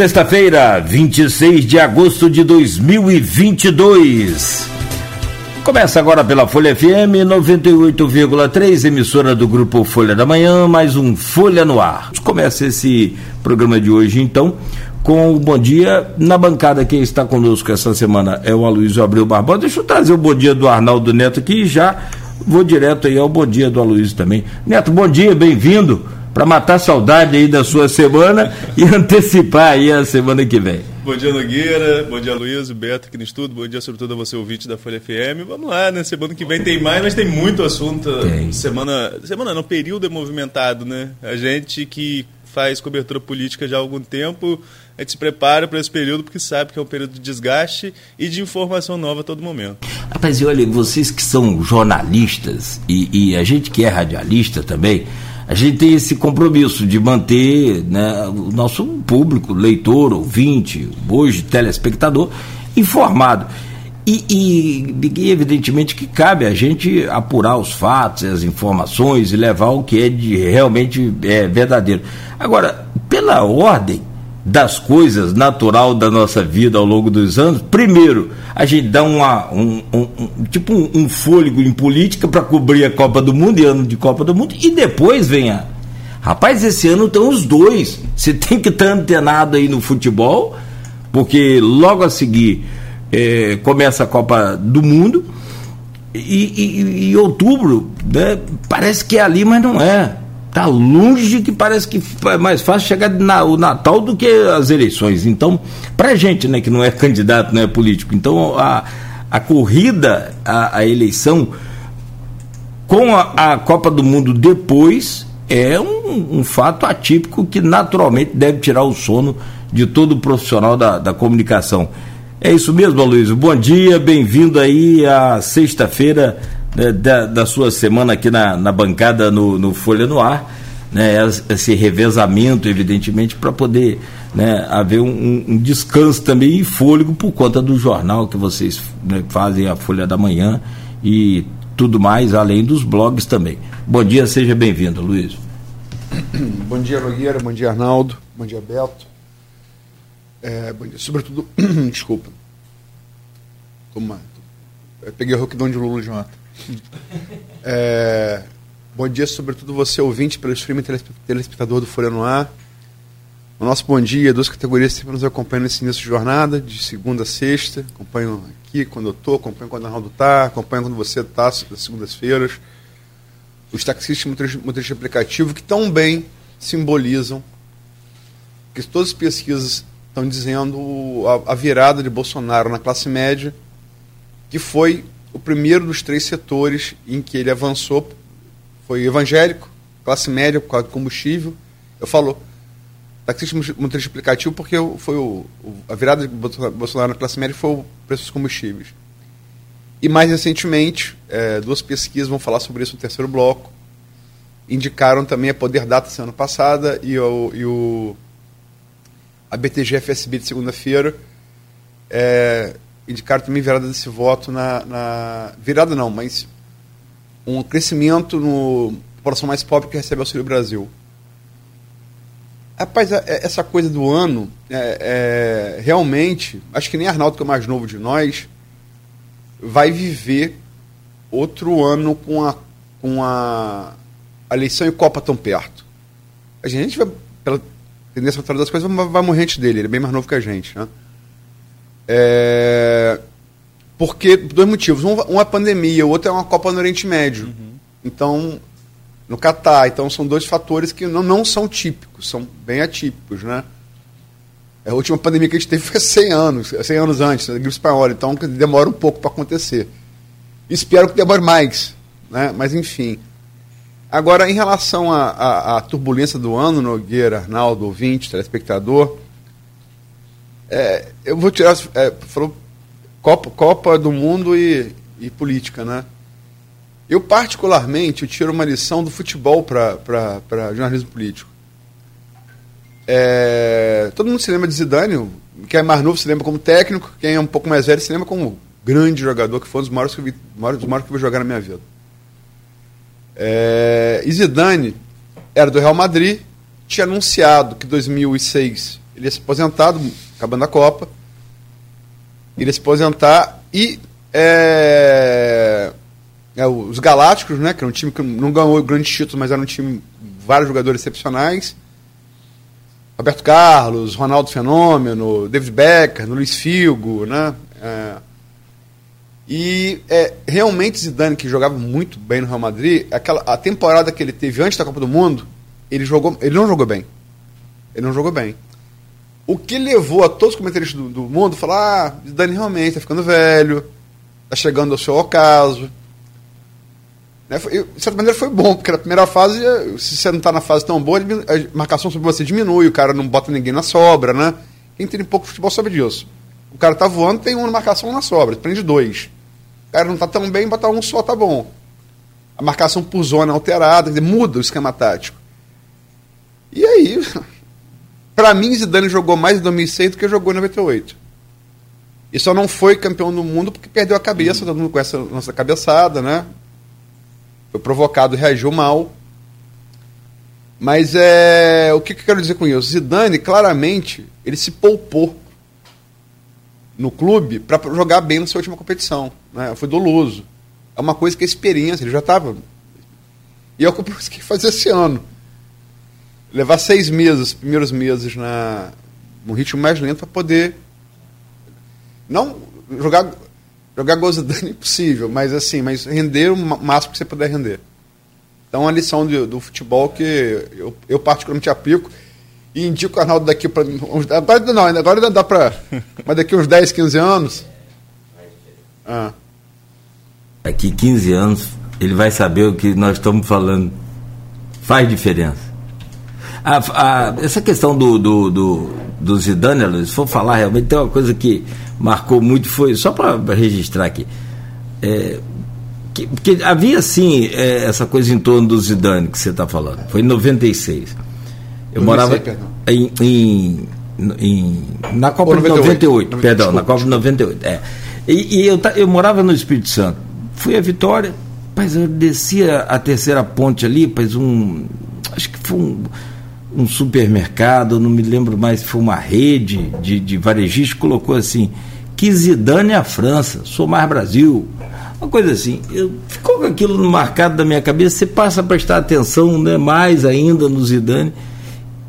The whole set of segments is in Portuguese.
sexta-feira, 26 de agosto de 2022. Começa agora pela Folha FM 98,3, emissora do grupo Folha da Manhã, mais um Folha no Ar. Começa esse programa de hoje, então, com o bom dia. Na bancada, quem está conosco essa semana é o Aloysio Abreu Barbosa. Deixa eu trazer o bom dia do Arnaldo Neto aqui e já vou direto aí ao bom dia do Aloysio também. Neto, bom dia, bem-vindo para matar a saudade aí da sua semana e antecipar aí a semana que vem. Bom dia, Nogueira. Bom dia, Luiz, Beto aqui no estúdio. Bom dia, sobretudo, a você, ouvinte da Folha FM. Vamos lá, né? Semana que vem tem mais, mas tem muito assunto. Tem. Semana, semana não, período é movimentado, né? A gente que faz cobertura política já há algum tempo, a gente se prepara para esse período porque sabe que é um período de desgaste e de informação nova a todo momento. Rapaz, e olha, vocês que são jornalistas e, e a gente que é radialista também, a gente tem esse compromisso de manter né, o nosso público, leitor, ouvinte, hoje telespectador, informado. E, e, e, evidentemente que cabe a gente apurar os fatos, as informações e levar o que é de realmente é, verdadeiro. Agora, pela ordem, das coisas natural da nossa vida ao longo dos anos, primeiro, a gente dá uma, um, um, um tipo um, um, fôlego em política para cobrir a Copa do Mundo e ano de Copa do Mundo, e depois vem a. Rapaz, esse ano estão os dois. Você tem que estar antenado aí no futebol, porque logo a seguir é, começa a Copa do Mundo. E, e, e outubro, né, parece que é ali, mas não é. Está longe que parece que é mais fácil chegar na, o Natal do que as eleições. Então, para gente né, que não é candidato, não é político, então a, a corrida, a, a eleição com a, a, Copa do Mundo depois é um, um, fato atípico que naturalmente deve tirar o sono de todo profissional da, da comunicação. É isso mesmo, Luiz. Bom dia, bem-vindo aí à sexta-feira da, da, sua semana aqui na, na bancada no, no Folha no Ar, né, esse revezamento, evidentemente, para poder né, haver um, um, descanso também e fôlego por conta do jornal que vocês né, fazem, a Folha da Manhã e tudo mais, além dos blogs também. Bom dia, seja bem-vindo, Luiz. Bom dia, Nogueira, bom dia, Arnaldo, bom dia, Beto. É, bom dia, sobretudo, desculpa. Eu peguei o roquidão de Lula de ontem. É, bom dia, sobretudo você, ouvinte, pelo streaming telespectador do Folha no Ar. O nosso bom dia, duas categorias sempre nos acompanham nesse início de jornada, de segunda a sexta. Acompanham aqui quando eu estou, acompanham quando o Arnaldo está, acompanham quando você está, das segundas-feiras. Os taxistas motoristas aplicativo que tão bem simbolizam que todas as pesquisas estão dizendo a, a virada de Bolsonaro na classe média, que foi o primeiro dos três setores em que ele avançou foi evangélico, classe média por causa do combustível. Eu falo taxista motorista explicativo porque foi o, a virada de Bolsonaro na classe média foi o preço dos combustíveis. E mais recentemente, é, duas pesquisas vão falar sobre isso no terceiro bloco. Indicaram também a Poder Data semana passada e o, e o a BTG FSB de segunda-feira. É, indicaram também virada desse voto na, na, Virada não, mas um crescimento no população mais pobre que recebe Auxílio Brasil. Rapaz, é, é, essa coisa do ano, é, é, realmente, acho que nem Arnaldo, que é o mais novo de nós, vai viver outro ano com a, com a, a eleição e Copa tão perto. A gente vai, pela tendência natural das coisas, vai, vai morrer antes dele, ele é bem mais novo que a gente. Né? É, porque, dois motivos. Um, é a pandemia, o outro é uma Copa no Oriente Médio. Uhum. Então, no Catar. Então, são dois fatores que não, não são típicos, são bem atípicos, né? A última pandemia que a gente teve foi 100 anos, 100 anos antes, a gripe espanhola. Então, demora um pouco para acontecer. Espero que demore mais, né? Mas, enfim. Agora, em relação à turbulência do ano, Nogueira, Arnaldo, ouvinte, telespectador, é, eu vou tirar. É, falou Copa, Copa do Mundo e, e política, né? Eu, particularmente, eu tiro uma lição do futebol para jornalismo político. É, todo mundo se lembra de Zidane, quem é mais novo se lembra como técnico, quem é um pouco mais velho se lembra como grande jogador, que foi um dos maiores que eu vi, maiores, que eu vi jogar na minha vida. É, e Zidane era do Real Madrid, tinha anunciado que 2006 ele ia se aposentar, acabando a Copa. Ele ia se aposentar e é, é, os Galácticos, né, que era um time que não ganhou grandes títulos, mas era um time vários jogadores excepcionais. Roberto Carlos, Ronaldo Fenômeno, David Becker, Luiz Figo, né? É, e é, realmente Zidane, que jogava muito bem no Real Madrid, aquela, a temporada que ele teve antes da Copa do Mundo, ele, jogou, ele não jogou bem. Ele não jogou bem. O que levou a todos os comentaristas do, do mundo a falar: ah, Zidane realmente está ficando velho, está chegando ao seu ocaso. Né? Foi, de certa maneira foi bom, porque na primeira fase, se você não está na fase tão boa, a marcação sobre você diminui, o cara não bota ninguém na sobra, né? Quem tem pouco futebol sabe disso. O cara tá voando, tem uma marcação na sobra, prende dois. O cara não tá tão bem, botar um só tá bom. A marcação por zona alterada, muda o esquema tático. E aí, para mim, Zidane jogou mais em 2006 do que jogou em 98. E só não foi campeão do mundo porque perdeu a cabeça, todo mundo conhece a nossa cabeçada, né? Foi provocado, reagiu mal. Mas é, o que, que eu quero dizer com isso? Zidane, claramente, ele se poupou no clube para jogar bem na sua última competição. Né? Foi doloso. É uma coisa que é experiência, ele já estava. E é o que eu consegui fazer esse ano. Levar seis meses, primeiros meses, na, no ritmo mais lento para poder. Não jogar Jogar Gozidane é impossível, mas assim, mas render o máximo que você puder render. Então, a lição do, do futebol que eu, eu particularmente aplico e indico o Arnaldo daqui para. Agora não, agora ainda dá para. Mas daqui uns 10, 15 anos. Ah. Daqui 15 anos, ele vai saber o que nós estamos falando. Faz diferença. A, a, essa questão do, do, do, do Zidane, se for falar realmente, tem uma coisa que marcou muito, foi, só para registrar aqui, é, que, porque havia sim é, essa coisa em torno do Zidane que você está falando, foi em 96. Eu, morava em, em, em, na Copa de 98, 98 perdão, desculpa, na Copa de 98. É. E, e eu, eu morava no Espírito Santo. Fui a Vitória, mas eu descia a terceira ponte ali, pois um. Acho que foi um um supermercado, não me lembro mais se foi uma rede de, de varejistas, colocou assim, que Zidane é a França, sou mais Brasil. Uma coisa assim, eu, ficou aquilo marcado na minha cabeça, você passa a prestar atenção né, mais ainda no Zidane,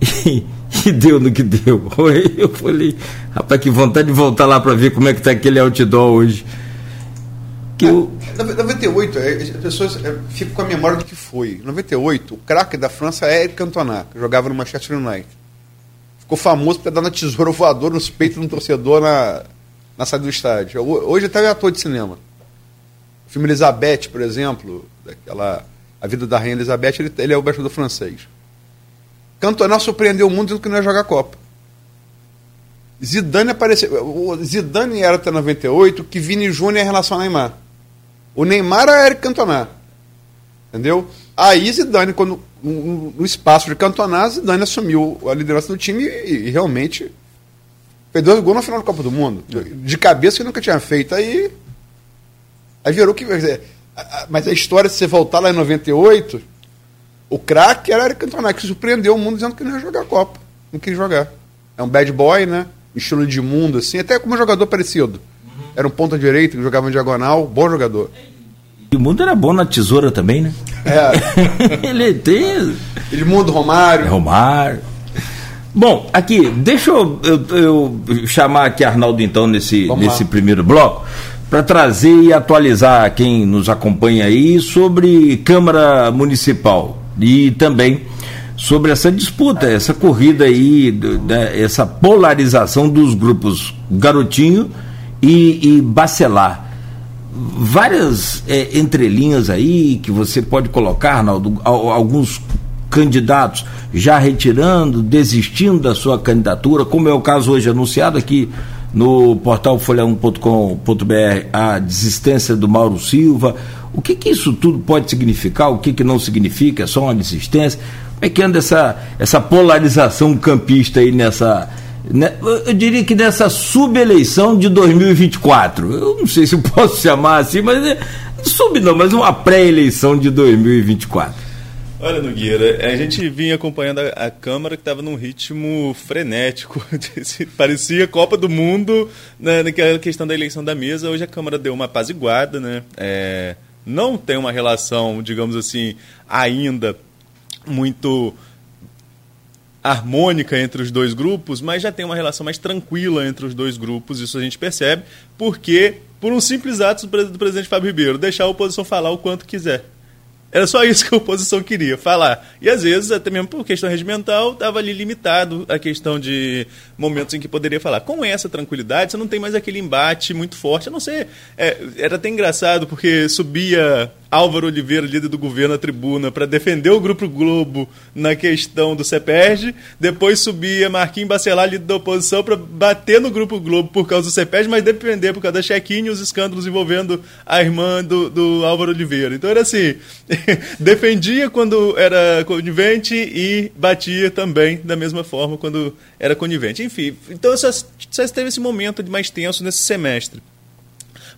e, e deu no que deu. Eu falei, rapaz, que vontade de voltar lá para ver como é que está aquele outdoor hoje. Que eu... 98, é, as pessoas é, ficam com a memória do que foi. 98, o craque da França é Eric Cantona, que jogava no Manchester United. Ficou famoso por dar na tesoura voador nos peitos de um torcedor na, na saída do estádio. Hoje até é ator de cinema. O filme Elizabeth, por exemplo, daquela, A Vida da Rainha Elizabeth, ele, ele é o do francês. Cantona surpreendeu o mundo dizendo que não ia jogar Copa. Zidane apareceu. Zidane era até 98 que Vini Júnior em relação a Neymar. O Neymar era Eric Cantona. Entendeu? Aí Zidane, quando, no, espaço de Cantona, Zidane assumiu a liderança do time e, e realmente fez dois gols na final da Copa do Mundo. De cabeça que nunca tinha feito. Aí, aí virou que. Mas a história, se você voltar lá em 98, o craque era Eric Cantona, que surpreendeu o mundo dizendo que não ia jogar a Copa. Não quis jogar. É um bad boy, né? Estilo de mundo, assim, até como um jogador parecido. Era um ponta direito que jogava em diagonal, bom jogador. E o mundo era bom na tesoura também, né? É. ele tem. Edmundo Romário. Romário. Bom, aqui, deixa eu, eu, eu chamar aqui Arnaldo então nesse, nesse primeiro bloco para trazer e atualizar quem nos acompanha aí sobre Câmara Municipal e também sobre essa disputa, essa corrida aí, né, essa polarização dos grupos Garotinho e, e Bacelar. Várias é, entrelinhas aí que você pode colocar, Arnaldo, alguns candidatos já retirando, desistindo da sua candidatura, como é o caso hoje anunciado aqui no portal folha1.com.br, a desistência do Mauro Silva. O que, que isso tudo pode significar? O que, que não significa? É só uma desistência? Como é que anda essa, essa polarização campista aí nessa, eu diria que nessa subeleição de 2024. Eu não sei se eu posso chamar assim, mas é, sub não, mas uma pré-eleição de 2024. Olha, Nogueira, a gente vinha acompanhando a, a Câmara que estava num ritmo frenético. Parecia Copa do Mundo né, naquela questão da eleição da mesa. Hoje a Câmara deu uma apaziguada, né? É, não tem uma relação, digamos assim, ainda muito harmônica entre os dois grupos, mas já tem uma relação mais tranquila entre os dois grupos, isso a gente percebe, porque por um simples ato do presidente Fábio Ribeiro, deixar a oposição falar o quanto quiser. Era só isso que a oposição queria, falar. E às vezes, até mesmo por questão regimental, estava ali limitado a questão de momentos em que poderia falar. Com essa tranquilidade, você não tem mais aquele embate muito forte. A não ser. É, era até engraçado, porque subia Álvaro Oliveira, líder do governo, à tribuna para defender o Grupo Globo na questão do CEPERG. Depois subia Marquinhos Bacelar, líder da oposição, para bater no Grupo Globo por causa do CEPERG, mas defender por causa da check-in e os escândalos envolvendo a irmã do, do Álvaro Oliveira. Então era assim: defendia quando era conivente e batia também da mesma forma quando era conivente. Enfim, então só, teve esse momento de mais tenso nesse semestre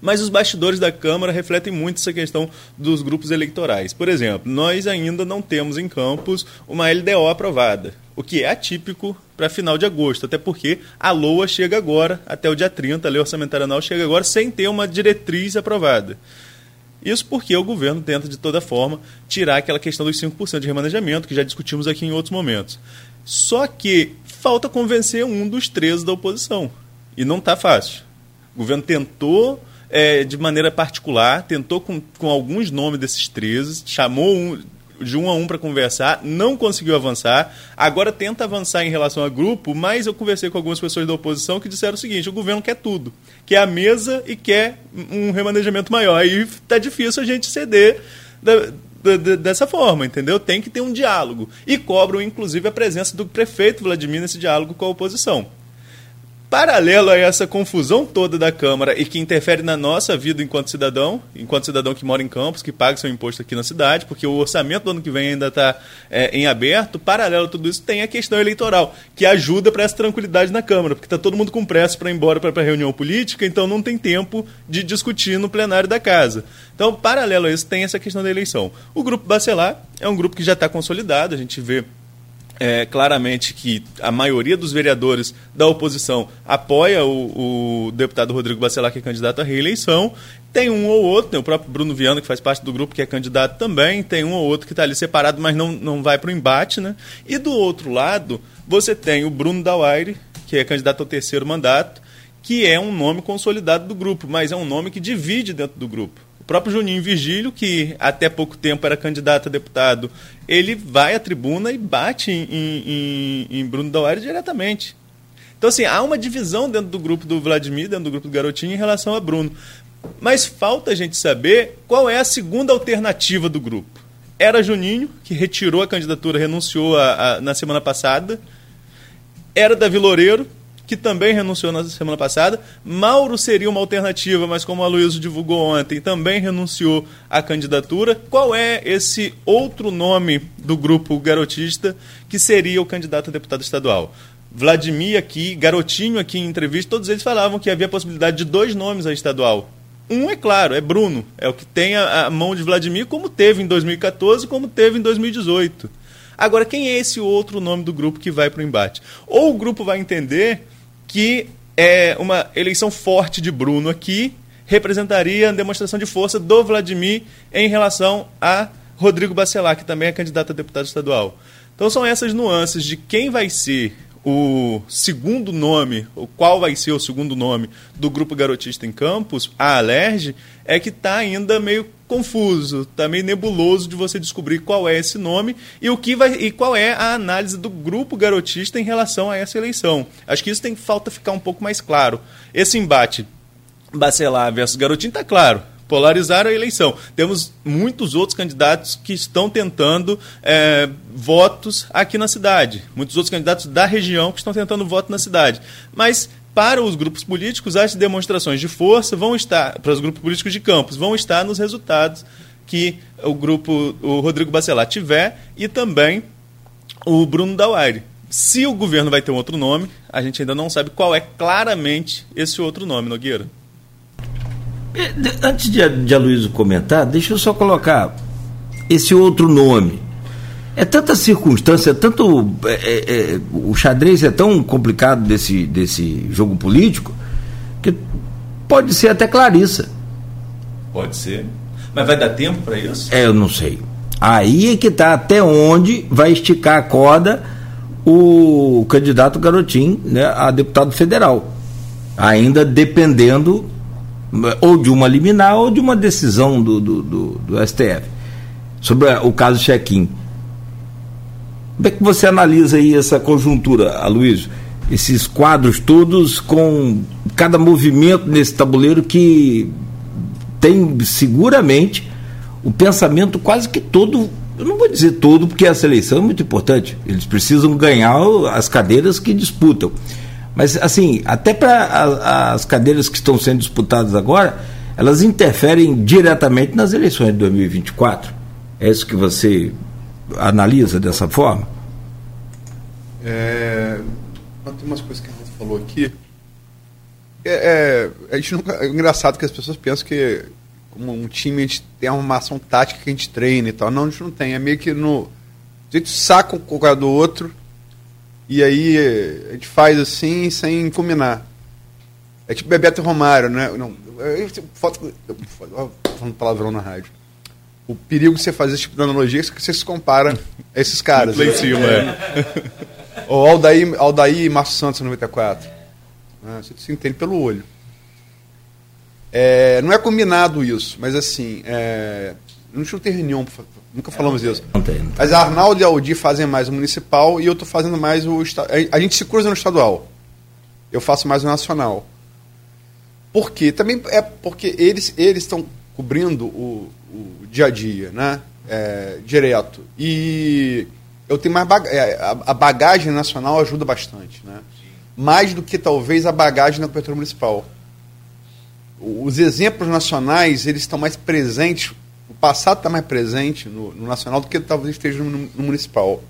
mas os bastidores da Câmara refletem muito essa questão dos grupos eleitorais. Por exemplo, nós ainda não temos em Campos uma LDO aprovada, o que é atípico para final de agosto, até porque a LOA chega agora, até o dia 30, a Lei Orçamentária Anual chega agora sem ter uma diretriz aprovada. Isso porque o governo tenta, de toda forma, tirar aquela questão dos 5% de remanejamento, que já discutimos aqui em outros momentos. Só que falta convencer um dos três da oposição. E não está fácil. O governo tentou é, de maneira particular, tentou com, com alguns nomes desses 13, chamou um, de um a um para conversar, não conseguiu avançar. Agora tenta avançar em relação a grupo, mas eu conversei com algumas pessoas da oposição que disseram o seguinte: o governo quer tudo, quer a mesa e quer um remanejamento maior. Aí está difícil a gente ceder. Da, dessa forma, entendeu? Tem que ter um diálogo. E cobram, inclusive, a presença do prefeito Vladimir nesse diálogo com a oposição. Paralelo a essa confusão toda da Câmara e que interfere na nossa vida enquanto cidadão, enquanto cidadão que mora em Campos, que paga seu imposto aqui na cidade, porque o orçamento do ano que vem ainda está é, em aberto, paralelo a tudo isso, tem a questão eleitoral, que ajuda para essa tranquilidade na Câmara, porque está todo mundo com pressa para ir embora para a reunião política, então não tem tempo de discutir no plenário da casa. Então, paralelo a isso, tem essa questão da eleição. O Grupo Bacelar é um grupo que já está consolidado, a gente vê é, claramente que a maioria dos vereadores da oposição apoia o, o, deputado Rodrigo Bacelar, que é candidato à reeleição. Tem um ou outro, tem o próprio Bruno Viana, que faz parte do grupo, que é candidato também. Tem um ou outro que está ali separado, mas não, não vai para o embate. Né? E do outro lado, você tem o Bruno Dawaire, que é candidato ao terceiro mandato, que é um nome consolidado do grupo, mas é um nome que divide dentro do grupo. O próprio Juninho Virgílio, que até pouco tempo era candidato a deputado, ele vai à tribuna e bate em, em, em Bruno Dauari diretamente. Então, assim, há uma divisão dentro do grupo do Vladimir, dentro do grupo do Garotinho, em relação a Bruno. Mas falta a gente saber qual é a segunda alternativa do grupo. Era Juninho, que retirou a candidatura, renunciou a, a, na semana passada. Era Davi Loureiro, que também renunciou na semana passada. Mauro seria uma alternativa, mas como a Luísa divulgou ontem, também renunciou à candidatura. Qual é esse outro nome do grupo garotista que seria o candidato a deputado estadual? Vladimir aqui, Garotinho aqui em entrevista, todos eles falavam que havia a possibilidade de dois nomes a estadual. Um é claro, é Bruno, é o que tem a, a mão de Vladimir, como teve em 2014, como teve em 2018. Agora, quem é esse outro nome do grupo que vai para o embate? Ou o grupo vai entender que é uma eleição forte de Bruno aqui representaria a demonstração de força do Vladimir em relação a Rodrigo Bacelar, que também é candidato a deputado estadual. Então são essas nuances de quem vai ser o segundo nome, o qual vai ser o segundo nome do grupo garotista em Campos, a Alerj, é que está ainda meio confuso, está meio nebuloso de você descobrir qual é esse nome e o que vai e qual é a análise do grupo garotista em relação a essa eleição. Acho que isso tem falta ficar um pouco mais claro. Esse embate Bacelar versus Garotinho está claro polarizaram a eleição. Temos muitos outros candidatos que estão tentando é, votos aqui na cidade. Muitos outros candidatos da região que estão tentando voto na cidade. Mas para os grupos políticos, as demonstrações de força vão estar, para os grupos políticos de campos, vão estar nos resultados que o grupo, o Rodrigo Bacelar tiver e também o Bruno Dauaire. Se o governo vai ter um outro nome, a gente ainda não sabe qual é claramente esse outro nome, Nogueira. É, antes de, de Aloysio comentar, deixa eu só colocar esse outro nome. É tanta circunstância, é tanto. É, é, é, o xadrez é tão complicado desse, desse jogo político que pode ser até Clarissa. Pode ser. Mas vai dar tempo para isso? É, eu não sei. Aí é que está até onde vai esticar a corda o candidato Garotinho né, a deputado federal. Ainda dependendo ou de uma liminar ou de uma decisão do, do, do, do STF. Sobre o caso Chequim. Como é que você analisa aí essa conjuntura, Aloysio? Esses quadros todos com cada movimento nesse tabuleiro que tem seguramente o pensamento quase que todo, eu não vou dizer todo, porque essa eleição é muito importante. Eles precisam ganhar as cadeiras que disputam. Mas, assim, até para as cadeiras que estão sendo disputadas agora, elas interferem diretamente nas eleições de 2024. É isso que você analisa dessa forma? É, tem umas coisas que a gente falou aqui. É, é, a gente nunca, é engraçado que as pessoas pensam que, como um time, a gente tem uma ação tática que a gente treina e tal. Não, a gente não tem. É meio que no. A gente saca um lugar do outro e aí a gente faz assim sem combinar. É tipo Bebeto e Romário, né? Não, eu, foto, falando palavrão na rádio o perigo de você fazer esse tipo de analogia é que você se compara a esses caras. Lá em cima, é. Ou Aldair, Aldair e Márcio Santos em 94. Ah, você se entende pelo olho. É, não é combinado isso, mas assim, é, a gente não tem reunião, nunca falamos é, isso. Não tem, não tem. Mas a Arnaldo e a Aldi fazem mais o municipal e eu estou fazendo mais o. A gente se cruza no estadual. Eu faço mais o nacional. Por quê? Também é porque eles estão cobrindo o, o dia a dia, né? É, direto. E eu tenho mais bagagem, é, a bagagem nacional ajuda bastante, né? Mais do que talvez a bagagem na cobertura municipal. Os exemplos nacionais, eles estão mais presentes, o passado está mais presente no, no, nacional do que talvez esteja no, no municipal.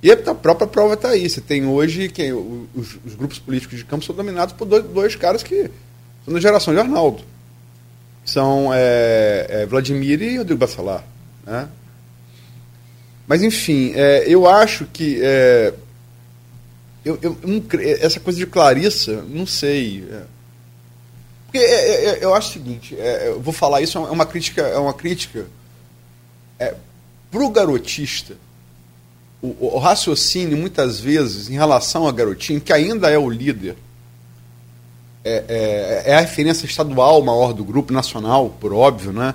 E a própria prova está aí. Você tem hoje que os, os, grupos políticos de campo são dominados por dois, dois caras que são da geração de Arnaldo são é, é, Vladimir e Rodrigo Bacelar. Né? Mas, enfim, é, eu acho que. É, eu, eu, essa coisa de Clarissa, não sei. É. porque é, eu acho o seguinte: eu vou falar isso, é uma crítica. É uma crítica é, para o garotista, o, o raciocínio, muitas vezes, em relação a garotinho, que ainda é o líder é, é, é, a referência estadual maior do grupo, nacional, por óbvio, né?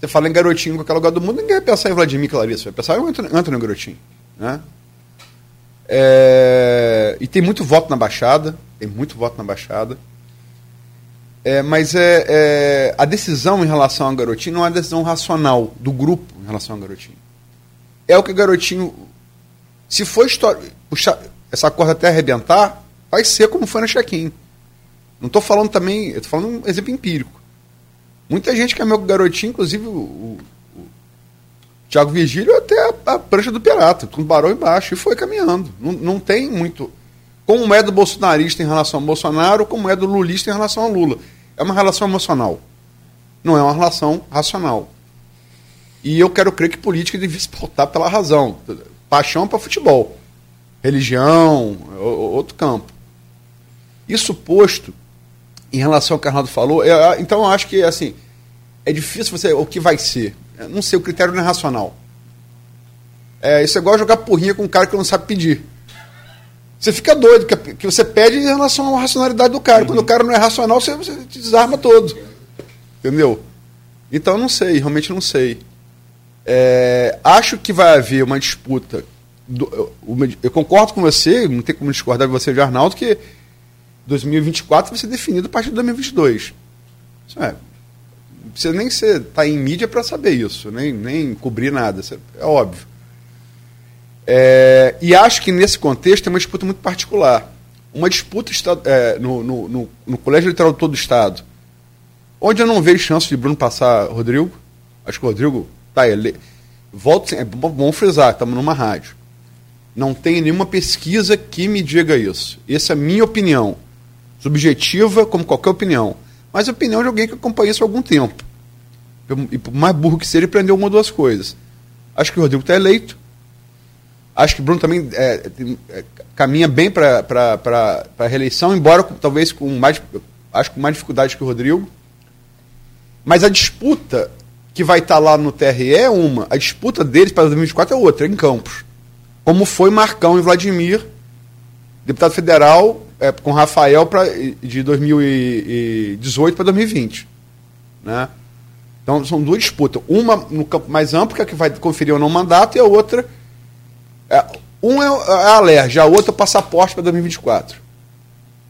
Você fala em garotinho em qualquer lugar do mundo, ninguém vai pensar em Vladimir Clarissa, vai pensar em Antônio, Garotinho, né? É, e tem muito voto na Baixada, tem muito voto na Baixada. É, mas é, é, a decisão em relação ao Garotinho não é uma decisão racional do grupo em relação ao Garotinho. É o que o Garotinho, se for puxar essa corda até arrebentar, vai ser como foi no check-in. Não estou falando também, estou falando um exemplo empírico. Muita gente que é meu garotinho, inclusive o, o, o Thiago Vigílio, até a, a, prancha do pirata, com barão embaixo, e foi caminhando. Não, não tem muito. Como é do bolsonarista em relação ao Bolsonaro, como é do lulista em relação ao Lula. É uma relação emocional. Não é uma relação racional. E eu quero crer que política devia se pautar pela razão. Paixão para futebol. Religião, outro campo. Isso posto, em relação ao que o Arnaldo falou, eu, então eu acho que assim, é difícil você. O que vai ser? Eu não sei, o critério não é racional. É, isso é igual jogar porrinha com um cara que não sabe pedir. Você fica doido, que, que você pede em relação à racionalidade do cara. Uhum. Quando o cara não é racional, você, você desarma todo. Entendeu? Então não sei, realmente não sei. É, acho que vai haver uma disputa. Do, eu, eu, concordo com você, não tem como discordar de você de Arnaldo, que 2024 vai ser definido a partir de 2022. Isso é, não precisa nem estar tá em mídia para saber isso, nem, nem cobrir nada, é óbvio. É, e acho que nesse contexto tem uma disputa muito particular. Uma disputa é, no, no, no, no, Colégio Eleitoral de todo o Estado, onde eu não vejo chance de Bruno passar Rodrigo. Acho que o Rodrigo está ele. Volto, é bom frisar, estamos numa rádio. Não tem nenhuma pesquisa que me diga isso. Essa é a minha opinião subjetiva como qualquer opinião, mas a opinião de alguém que acompanha isso há algum tempo. E por mais burro que seja, ele aprendeu uma ou duas coisas. Acho que o Rodrigo está eleito. Acho que o Bruno também é, é, caminha bem para a reeleição, embora talvez com mais, acho com mais dificuldade que o Rodrigo. Mas a disputa que vai estar tá lá no TRE é uma, a disputa deles para 2024 é outra, em Campos. Como foi Marcão e Vladimir, deputado federal, é, com Rafael pra, de 2018 para 2020. Né? Então são duas disputas. Uma no campo mais amplo, que é que vai conferir ou não mandato, e a outra é, um é, é a alergia, a outra é o passaporte para 2024.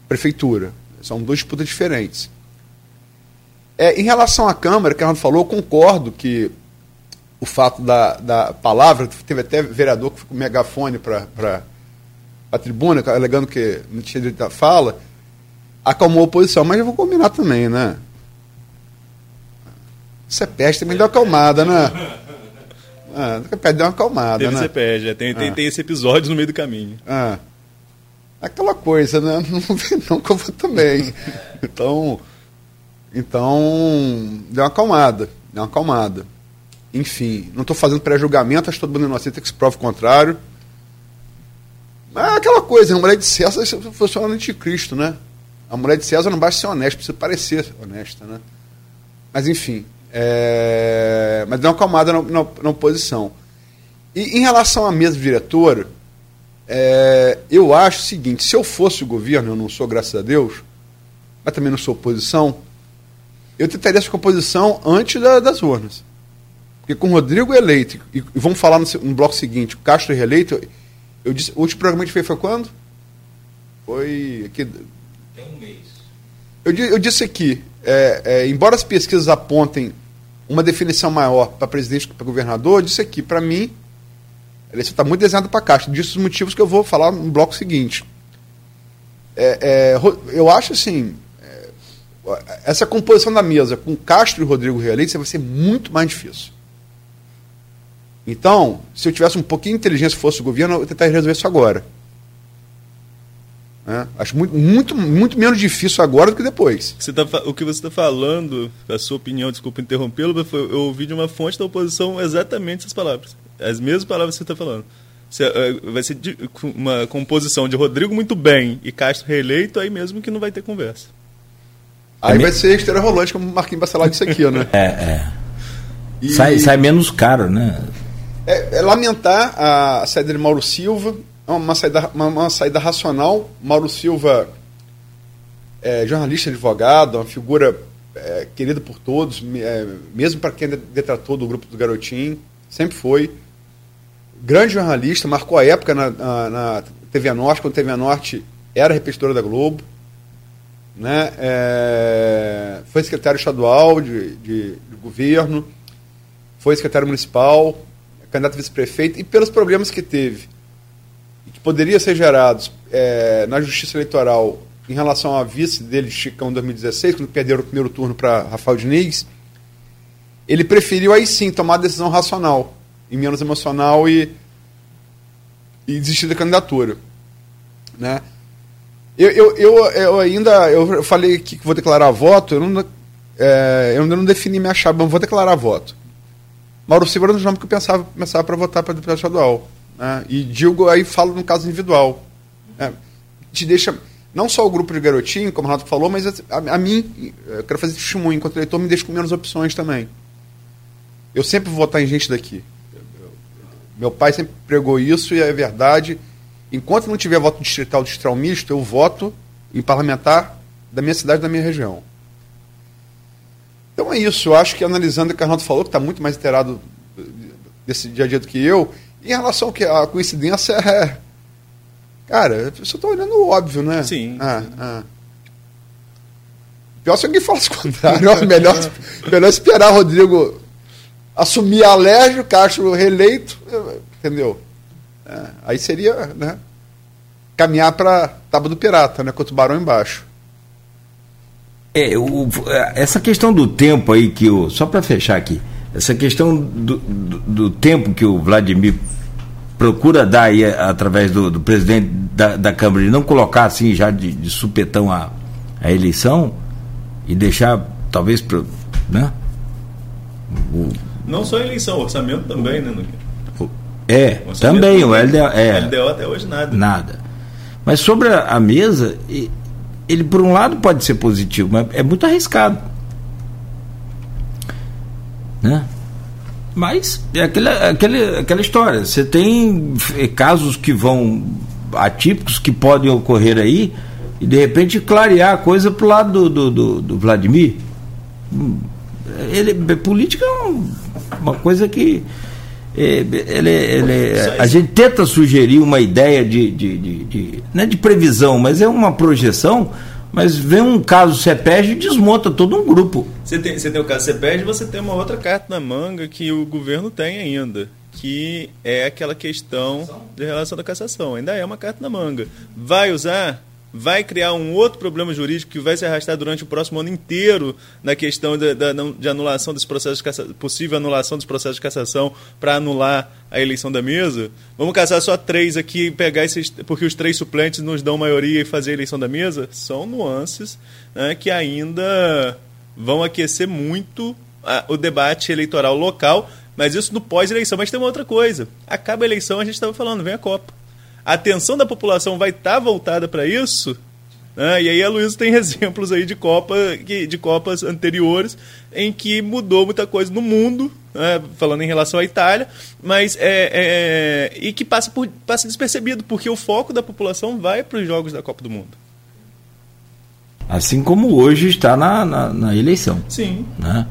Prefeitura. São duas disputas diferentes. É, em relação à Câmara, que a gente falou, eu concordo que o fato da, da palavra, teve até vereador que ficou com megafone para a tribuna, alegando que não tinha direito à fala, acalmou a oposição, mas eu vou combinar também, né? Isso é peste, também deu uma acalmada, né? Ah, pede uma acalmada, Teve né? Você pede, é, tem, tem, ah. tem esse episódio no meio do caminho. Ah. Aquela coisa, né? Não vê não que eu vou também. então, então, deu uma acalmada. Deu uma acalmada. Enfim, não estou fazendo pré-julgamento, acho que todo mundo inocente que se prova o contrário. Mas é aquela coisa, a mulher de César funciona anticristo, né? A mulher de César não basta ser honesta, precisa parecer honesta, né? Mas enfim, é, mas deu uma acalmada na, na, na, oposição. E em relação à mesa diretora, é, eu acho o seguinte: se eu fosse o governo, eu não sou, graças a Deus, mas também não sou oposição, eu tentaria essa composição antes da, das urnas. Porque com o Rodrigo eleito, e, vamos falar no, no, bloco seguinte, Castro reeleito, eu, eu disse, o último programa que a gente fez foi quando? Foi. Aqui, Tem um mês. Eu, eu disse aqui, é, é, embora as pesquisas apontem uma definição maior para presidente que para governador, disse aqui, para mim, a eleição está muito desenhada para Castro. Disso os motivos que eu vou falar no bloco seguinte. É, é eu acho assim, é, essa composição da mesa com Castro e Rodrigo Realice vai ser muito mais difícil. Então, se eu tivesse um pouquinho de inteligência fosse o governo, eu tentaria resolver isso agora. Né? Acho muito, muito, muito menos difícil agora do que depois. Você tá, o que você está falando, a sua opinião, desculpa interrompê-lo, eu ouvi de uma fonte da oposição exatamente essas palavras. As mesmas palavras que você está falando. Você, uh, vai ser de, uma composição de Rodrigo muito bem e Castro reeleito, aí mesmo que não vai ter conversa. Aí é vai ser esteira rolante, como o Marquinhos Bacelar disse aqui, né? É, é. E... Sai, sai menos caro, né? É, é lamentar a saída de Mauro Silva, é uma saída, uma, uma saída racional. Mauro Silva, é, jornalista, advogado, uma figura é, querida por todos, é, mesmo para quem detratou do grupo do Garotinho, sempre foi. Grande jornalista, marcou a época na, na, na TV Norte, quando a TV Norte era repetidora da Globo. Né? É, foi secretário estadual de, de, de governo, foi secretário municipal, candidato vice-prefeito, e pelos problemas que teve poderia ser gerados é, na Justiça Eleitoral em relação à vice dele, Chicão, em 2016, quando perderam o primeiro turno para Rafael Diniz, ele preferiu aí sim tomar a decisão racional e menos emocional e, e desistir da candidatura. Né? Eu, eu, eu, eu ainda eu falei que vou declarar voto, eu, não, é, eu ainda não defini minha chave, mas vou declarar voto. Mauro Silva era um dos nomes que eu pensava, pensava para votar para deputado estadual. Né? E digo, aí falo no caso individual. É, te deixa, não só o grupo de garotinho, como o Renato falou, mas a, a, mim, eu quero fazer testemunho enquanto eleitor, me deixa com menos opções também. Eu sempre vou votar em gente daqui. Meu pai sempre pregou isso e é verdade. Enquanto não tiver voto distrital, distrital misto, eu voto em parlamentar da minha cidade, da minha região. Então é isso. Eu acho que analisando o que o Arnaldo falou, que está muito mais inteirado desse dia a dia do que eu, em relação que a coincidência é. Cara, eu só estou olhando o óbvio, né? Sim. Ah, ah. Pior se alguém falasse o contrário. melhor, melhor esperar Rodrigo assumir a Alérgio, Castro reeleito, entendeu? É, aí seria, né? Caminhar para Tábua do Pirata, né? Com o tubarão embaixo. É, o, essa questão do tempo aí que o. Só para fechar aqui, essa questão do, do, do tempo que o Vladimir procura dar aí, através do, do presidente da, da, Câmara, de não colocar assim já de, de supetão a, a eleição e deixar, talvez, pro, né? O, não só a eleição, o orçamento também, né? É, também, o LDO. É, LDO até hoje nada. Nada. Mas sobre a, a mesa, ele por um lado pode ser positivo, mas é muito arriscado. Né? Mas é aquela, aquela, aquela história. Você tem casos que vão atípicos que podem ocorrer aí e de repente clarear a coisa pro lado do, do, do, do Vladimir. Hum, ele, política é uma coisa que ele, ele, a gente tenta sugerir uma ideia de, de, de, de, não é de previsão, mas é uma projeção, mas vem um caso CEPEG e desmonta todo um grupo. Você tem, você tem o caso CEPEG e você tem uma outra carta na manga que o governo tem ainda, que é aquela questão de relação da cassação. Ainda é uma carta na manga. Vai usar? Vai criar um outro problema jurídico que vai se arrastar durante o próximo ano inteiro na questão de, de, de anulação desse processo de cassação, possível anulação dos processos de cassação para anular a eleição da mesa. Vamos caçar só três aqui, pegar esses, porque os três suplentes nos dão maioria e fazer a eleição da mesa. São nuances né, que ainda vão aquecer muito a, o debate eleitoral local, mas isso no pós-eleição. Mas tem uma outra coisa: acaba a eleição, a gente estava falando, vem a Copa a atenção da população vai estar tá voltada para isso, né? e aí a Luísa tem exemplos aí de, Copa, de Copas anteriores em que mudou muita coisa no mundo, né? falando em relação à Itália, mas é, é, e que passa, por, passa despercebido, porque o foco da população vai para os jogos da Copa do Mundo. Assim como hoje está na, na, na eleição. Sim. Né?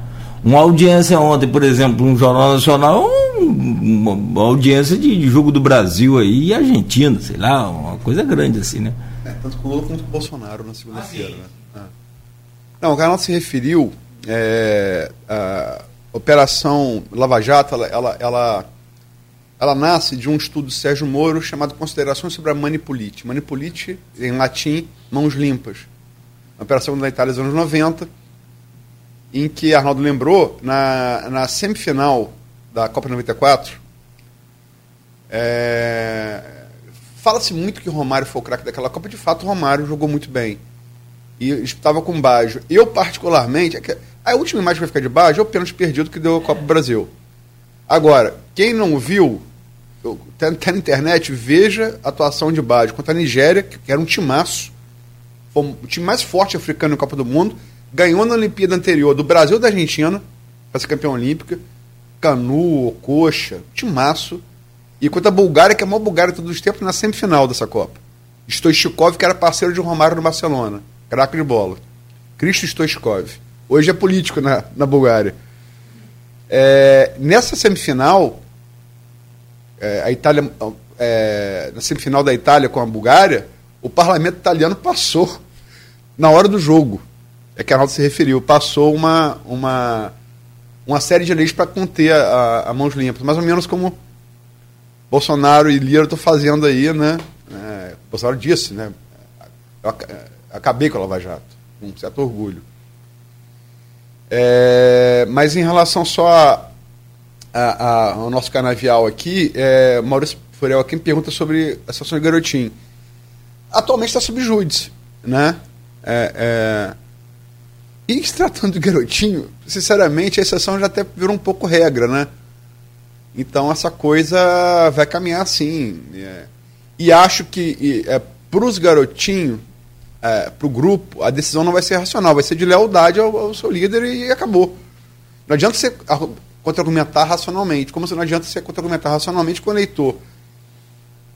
Uma audiência ontem, por exemplo, um Jornal Nacional, uma audiência de jogo do Brasil aí e Argentina, sei lá, uma coisa grande assim, né? É, tanto com o Lula quanto com o Bolsonaro na segunda-feira, né? É. Não, o canal se referiu é, a Operação Lava Jato, ela, ela, ela, ela, nasce de um estudo do Sérgio Moro chamado Considerações sobre a Manipulite. Manipulite, em latim, mãos limpas. Uma operação da Itália dos anos 90, em que Arnaldo lembrou, na, na semifinal da Copa 94, é, fala-se muito que Romário foi o craque daquela Copa. De fato, Romário jogou muito bem. E estava com Baggio. Eu, particularmente, é a última imagem que vai ficar de Baggio é o pênalti perdido que deu a Copa do Brasil. Agora, quem não viu, está tá na internet, veja a atuação de Baggio contra a Nigéria, que era um timaço. O time mais forte africano na Copa do Mundo ganhou na Olimpíada anterior do Brasil e da Argentina, para ser campeão olímpica, Canu, Coxa, Timaço, e contra a Bulgária, que é a maior Bulgária de todos os tempos, na semifinal dessa Copa. Stoichkov, que era parceiro de Romário no Barcelona, craque de bola. Cristo Stoichkov. Hoje é político na, na Bulgária. É, nessa semifinal, é, a Itália, é, na semifinal da Itália com a Bulgária, o parlamento italiano passou na hora do jogo é que Arnaldo se referiu, passou uma, uma, uma série de leis para conter a, a, a, mãos limpas, mais ou menos como Bolsonaro e Lira estão fazendo aí, né? É, Bolsonaro disse, né? Eu acabei com a Lava Jato, com um certo orgulho. É, mas em relação só a, a, ao nosso canavial aqui, é, Maurício Furel aqui me pergunta sobre a situação de Garotinho. Atualmente está sob júdice, né? É, é, e se tratando de garotinho, sinceramente, a exceção já até virou um pouco regra, né? Então essa coisa vai caminhar assim. É. E acho que é, para os garotinhos, é, para o grupo, a decisão não vai ser racional, vai ser de lealdade ao, ao seu líder e, e acabou. Não adianta você contra-argumentar racionalmente, como não adianta você contra-argumentar racionalmente com o eleitor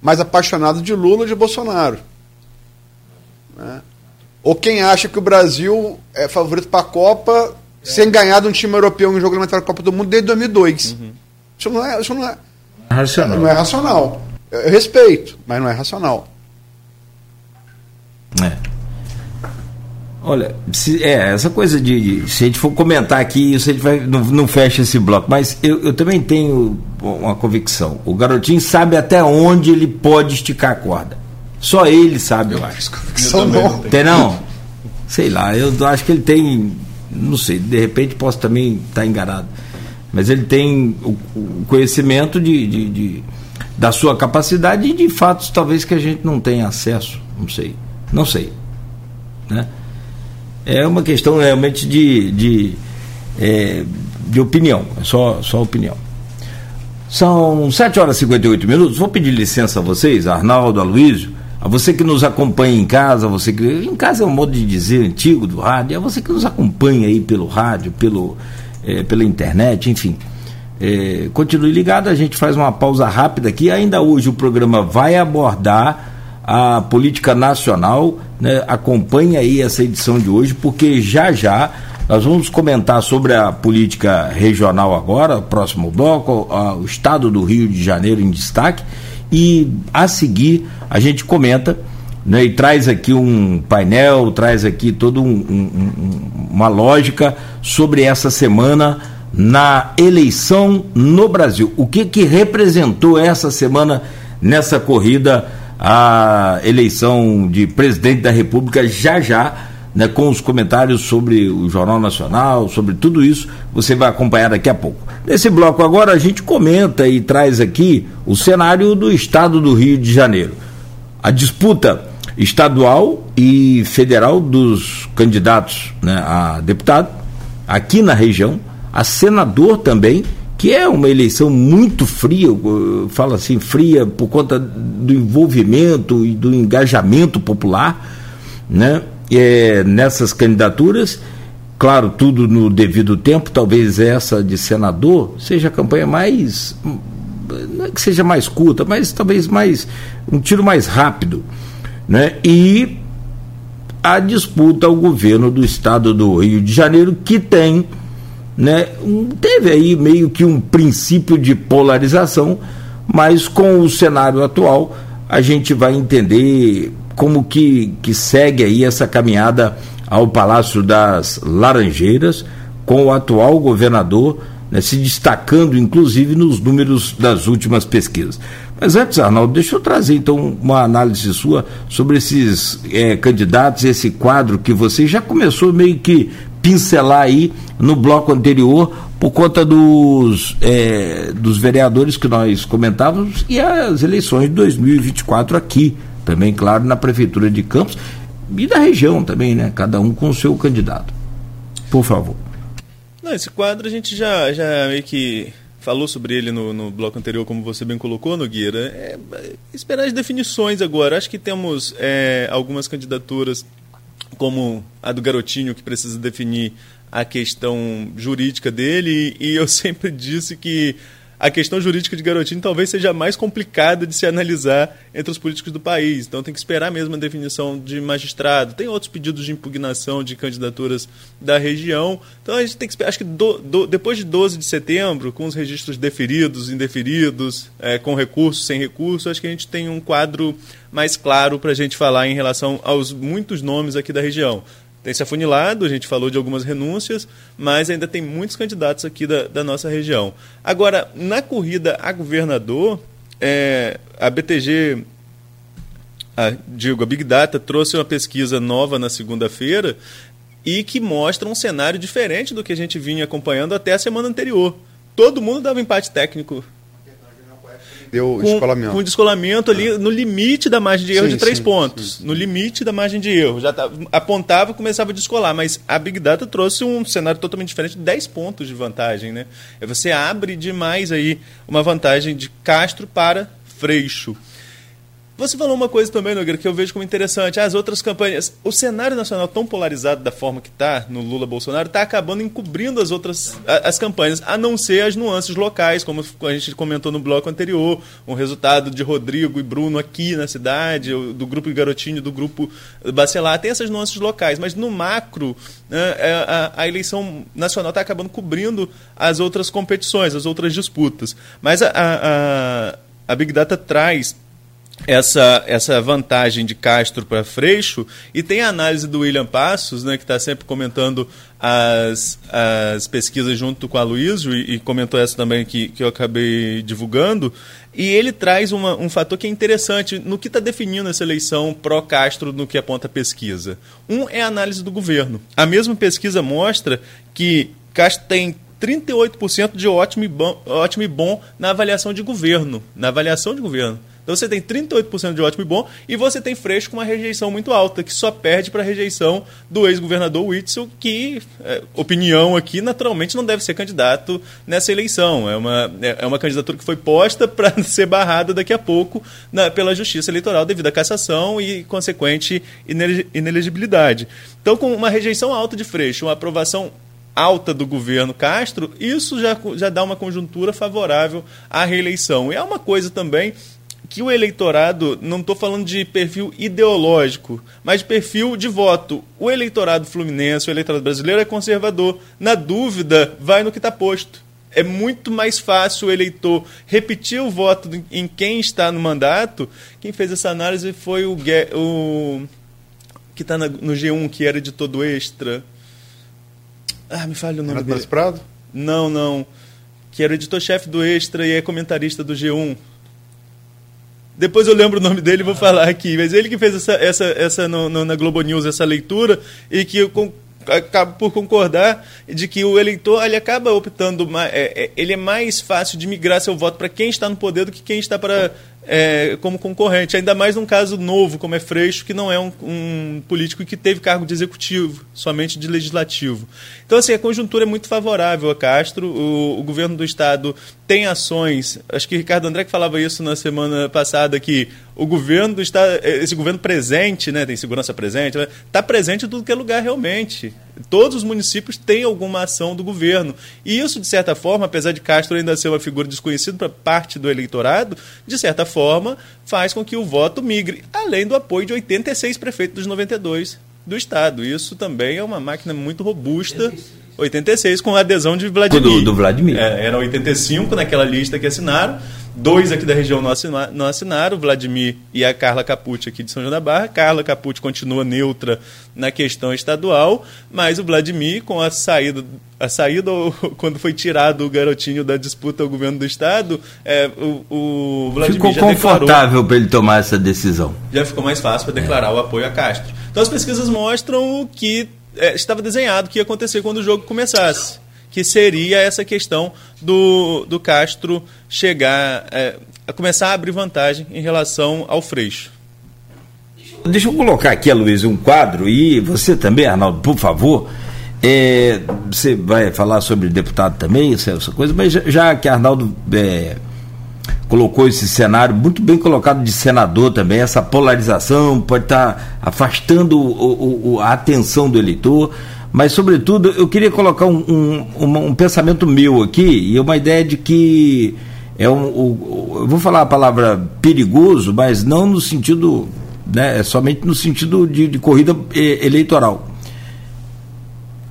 mais apaixonado de Lula ou de Bolsonaro. Né? Ou quem acha que o Brasil é favorito para a Copa é. sem ganhar de um time europeu em jogo elementar da Copa do Mundo desde 2002. Uhum. Isso não é, isso não é, racional. Não é racional. Eu, eu respeito, mas não é racional. É. Olha, se, é, essa coisa de, de, Se a gente for comentar aqui, isso a gente vai, não, não fecha esse bloco. Mas eu, eu também tenho uma convicção. O garotinho sabe até onde ele pode esticar a corda. Só ele sabe, eu acho. Só não. Tem não? Sei lá, eu acho que ele tem. Não sei, de repente posso também estar enganado. Mas ele tem o, o conhecimento de, de, de, da sua capacidade e de fatos talvez que a gente não tenha acesso. Não sei. Não sei. Né? É uma questão realmente de, de, é, de opinião. É só, só opinião. São 7 horas e 58 minutos. Vou pedir licença a vocês, Arnaldo, Aloysio, a você que nos acompanha em casa, você que. Em casa é um modo de dizer antigo do rádio, é você que nos acompanha aí pelo rádio, pelo, é, pela internet, enfim. É, continue ligado, a gente faz uma pausa rápida aqui. Ainda hoje o programa vai abordar a política nacional. Né? Acompanhe aí essa edição de hoje, porque já já nós vamos comentar sobre a política regional agora, próximo bloco, o estado do Rio de Janeiro em destaque. E a seguir a gente comenta né, e traz aqui um painel, traz aqui toda um, um, uma lógica sobre essa semana na eleição no Brasil. O que, que representou essa semana nessa corrida a eleição de presidente da República já já, né, com os comentários sobre o Jornal Nacional, sobre tudo isso, você vai acompanhar daqui a pouco. Nesse bloco agora a gente comenta e traz aqui o cenário do estado do Rio de Janeiro. A disputa estadual e federal dos candidatos né, a deputado aqui na região, a senador também, que é uma eleição muito fria, fala assim, fria por conta do envolvimento e do engajamento popular, né? É, nessas candidaturas, claro, tudo no devido tempo, talvez essa de senador seja a campanha mais, não é que seja mais curta, mas talvez mais, um tiro mais rápido, né? E a disputa ao governo do estado do Rio de Janeiro, que tem né, teve aí meio que um princípio de polarização, mas com o cenário atual a gente vai entender como que, que segue aí essa caminhada ao Palácio das Laranjeiras, com o atual governador né, se destacando, inclusive, nos números das últimas pesquisas. Mas antes, Arnaldo, deixa eu trazer então uma análise sua sobre esses é, candidatos, esse quadro que você já começou meio que pincelar aí no bloco anterior por conta dos, é, dos vereadores que nós comentávamos e as eleições de 2024 aqui, também, claro, na Prefeitura de Campos e da região também, né? Cada um com o seu candidato. Por favor. Não, esse quadro a gente já, já meio que falou sobre ele no, no bloco anterior, como você bem colocou, Nogueira. É, é, esperar as definições agora. Acho que temos é, algumas candidaturas como a do garotinho que precisa definir a questão jurídica dele e eu sempre disse que a questão jurídica de Garotinho talvez seja mais complicada de se analisar entre os políticos do país. Então tem que esperar mesmo a definição de magistrado. Tem outros pedidos de impugnação de candidaturas da região. Então a gente tem que esperar. Acho que do, do, depois de 12 de setembro, com os registros deferidos, indeferidos, é, com recurso, sem recurso, acho que a gente tem um quadro mais claro para a gente falar em relação aos muitos nomes aqui da região tem se afunilado, a gente falou de algumas renúncias, mas ainda tem muitos candidatos aqui da, da nossa região. Agora, na corrida a governador, é, a BTG, a, digo, a Big Data trouxe uma pesquisa nova na segunda-feira e que mostra um cenário diferente do que a gente vinha acompanhando até a semana anterior. Todo mundo dava empate técnico deu com, descolamento. Com descolamento ali no limite da margem de erro sim, de três sim, pontos. Sim, no limite da margem de erro. Já tá, apontava e começava a descolar. Mas a Big Data trouxe um cenário totalmente diferente, 10 pontos de vantagem. Né? Você abre demais aí uma vantagem de Castro para Freixo. Você falou uma coisa também, Nogueira, que eu vejo como interessante. As outras campanhas. O cenário nacional tão polarizado da forma que está no Lula-Bolsonaro está acabando encobrindo as outras as campanhas, a não ser as nuances locais, como a gente comentou no bloco anterior. Um resultado de Rodrigo e Bruno aqui na cidade, do grupo Garotinho, do grupo Bacelar. Tem essas nuances locais, mas no macro, né, é, a, a eleição nacional está acabando cobrindo as outras competições, as outras disputas. Mas a, a, a Big Data traz essa, essa vantagem de Castro para Freixo e tem a análise do William Passos, né, que está sempre comentando as, as pesquisas junto com a Luísio e, e, comentou essa também que, que eu acabei divulgando. E ele traz uma, um fator que é interessante no que está definindo essa eleição pró-Castro no que aponta a pesquisa. Um é a análise do governo. A mesma pesquisa mostra que Castro tem 38% de ótimo e, bom, ótimo e bom na avaliação de governo. Na avaliação de governo. Então você tem 38% de ótimo e bom e você tem Freixo com uma rejeição muito alta, que só perde para a rejeição do ex-governador Witzel, que, é, opinião aqui, naturalmente não deve ser candidato nessa eleição. É uma, é, é uma candidatura que foi posta para ser barrada daqui a pouco na, pela Justiça Eleitoral devido à cassação e consequente inelegibilidade. Então, com uma rejeição alta de Freixo, uma aprovação alta do governo Castro, isso já, já dá uma conjuntura favorável à reeleição. E é uma coisa também que o eleitorado, não estou falando de perfil ideológico, mas de perfil de voto. O eleitorado fluminense, o eleitorado brasileiro é conservador. Na dúvida, vai no que está posto. É muito mais fácil o eleitor repetir o voto em quem está no mandato. Quem fez essa análise foi o, o que está no G1, que era editor do Extra. Ah, me fale o nome Renato dele. Prado? Não, não. Que era editor-chefe do Extra e é comentarista do G1. Depois eu lembro o nome dele e vou falar aqui. Mas ele que fez essa, essa, essa no, no, na Globo News, essa leitura, e que eu acabo por concordar de que o eleitor ele acaba optando, é, é, ele é mais fácil de migrar seu voto para quem está no poder do que quem está para é, como concorrente, ainda mais num caso novo, como é Freixo, que não é um, um, político que teve cargo de executivo, somente de legislativo. Então, assim, a conjuntura é muito favorável a Castro, o, o governo do Estado tem ações, acho que Ricardo André que falava isso na semana passada, que o governo do Estado, esse governo presente, né, tem segurança presente, está né, presente em tudo que é lugar realmente. Todos os municípios têm alguma ação do governo. E isso, de certa forma, apesar de Castro ainda ser uma figura desconhecida para parte do eleitorado, de certa forma, faz com que o voto migre, além do apoio de 86 prefeitos dos 92 do Estado. Isso também é uma máquina muito robusta. 86 com a adesão de Vladimir. Do, do Vladimir. É, era 85 naquela lista que assinaram. Dois aqui da região não assinaram, não assinaram, o Vladimir e a Carla Capucci aqui de São João da Barra. Carla Capucci continua neutra na questão estadual, mas o Vladimir, com a saída, a saída quando foi tirado o garotinho da disputa ao governo do estado, é, o, o Vladimir ficou já confortável para ele tomar essa decisão. Já ficou mais fácil para declarar é. o apoio a Castro. Então as pesquisas mostram que é, estava desenhado que ia acontecer quando o jogo começasse que seria essa questão do, do Castro chegar é, a começar a abrir vantagem em relação ao Freixo. Deixa eu colocar aqui, Luiz, um quadro e você também, Arnaldo, por favor. É, você vai falar sobre deputado também, essa coisa, mas já que Arnaldo é, colocou esse cenário muito bem colocado de senador também, essa polarização pode estar afastando o, o, a atenção do eleitor mas sobretudo eu queria colocar um, um, um, um pensamento meu aqui e uma ideia de que é um, um, eu vou falar a palavra perigoso, mas não no sentido, né, é somente no sentido de, de corrida eleitoral.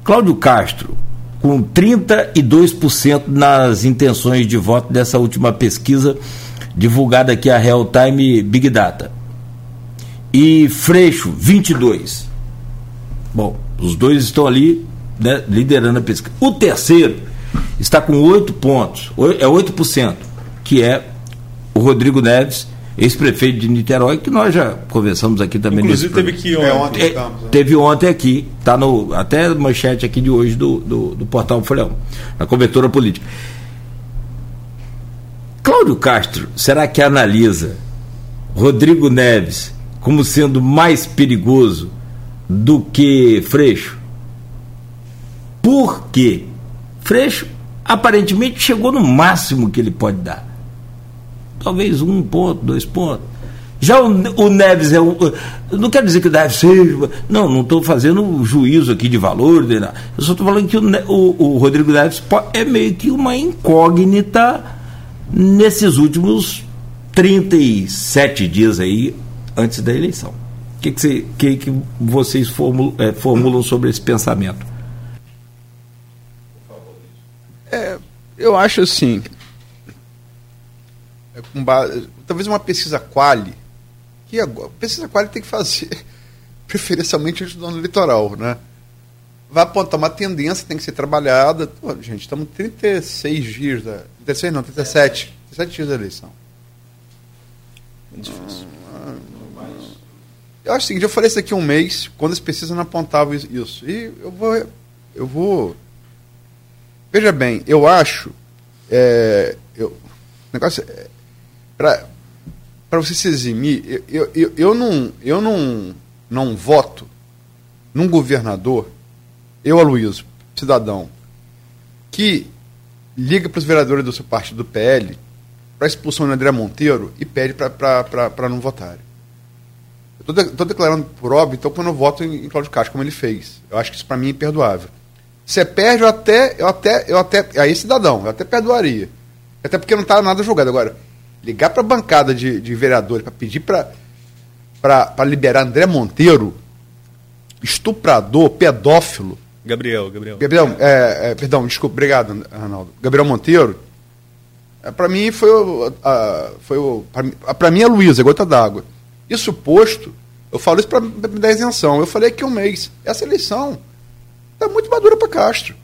Cláudio Castro, com 32% nas intenções de voto dessa última pesquisa divulgada aqui a Real Time Big Data. E Freixo, 22. Bom, os dois estão ali né, liderando a pesquisa. O terceiro está com 8 pontos, é 8%, que é o Rodrigo Neves, ex-prefeito de Niterói, que nós já conversamos aqui também. Inclusive teve que ontem. É, ontem é, né? teve ontem aqui, está no até manchete aqui de hoje do, do, do portal Folhão, na cobertura política. Cláudio Castro, será que analisa Rodrigo Neves como sendo mais perigoso do que Freixo. Por quê? Freixo aparentemente chegou no máximo que ele pode dar. Talvez um ponto, dois pontos. Já o, o Neves é um. Não quero dizer que deve ser. Não, não estou fazendo juízo aqui de valor. De nada. Eu só estou falando que o, o, o Rodrigo Neves é meio que uma incógnita nesses últimos 37 dias aí antes da eleição. O que, que, você, que, que vocês formulam, é, formulam sobre esse pensamento? É, eu acho assim. É base, talvez uma pesquisa quali, que agora, pesquisa quali tem que fazer preferencialmente antes do ano eleitoral, né? Vai apontar uma tendência, tem que ser trabalhada. Pô, gente, estamos 36 dias da. 36 não, 37. 37 dias da eleição. É difícil. Eu acho o seguinte, eu falei isso aqui um mês, quando as pesquisas não apontavam isso. E eu vou. Eu vou. Veja bem, eu acho. É, eu, negócio. É, para você se eximir, eu, eu, eu, não, eu não, não voto num governador, eu, Aloysio, cidadão, que liga para os vereadores do seu partido do PL para expulsão de André Monteiro e pede para não votarem. Estou de, declarando por óbvio, então, quando eu voto em, em Cláudio Castro, como ele fez. Eu acho que isso para mim é imperdoável. Você perde, eu até, eu até, eu até, aí cidadão, eu até perdoaria. Até porque não está nada jogado. Agora, ligar para a bancada de, de vereadores para pedir para liberar André Monteiro, estuprador, pedófilo. Gabriel, Gabriel. Gabriel, é, é, perdão, desculpa, obrigado, Arnaldo. Gabriel Monteiro, é, para mim foi, a, foi para mim a Luísa, gota d'água. Isso posto, eu falo isso para me dar isenção. Eu falei que um mês. Essa eleição está muito madura para Castro.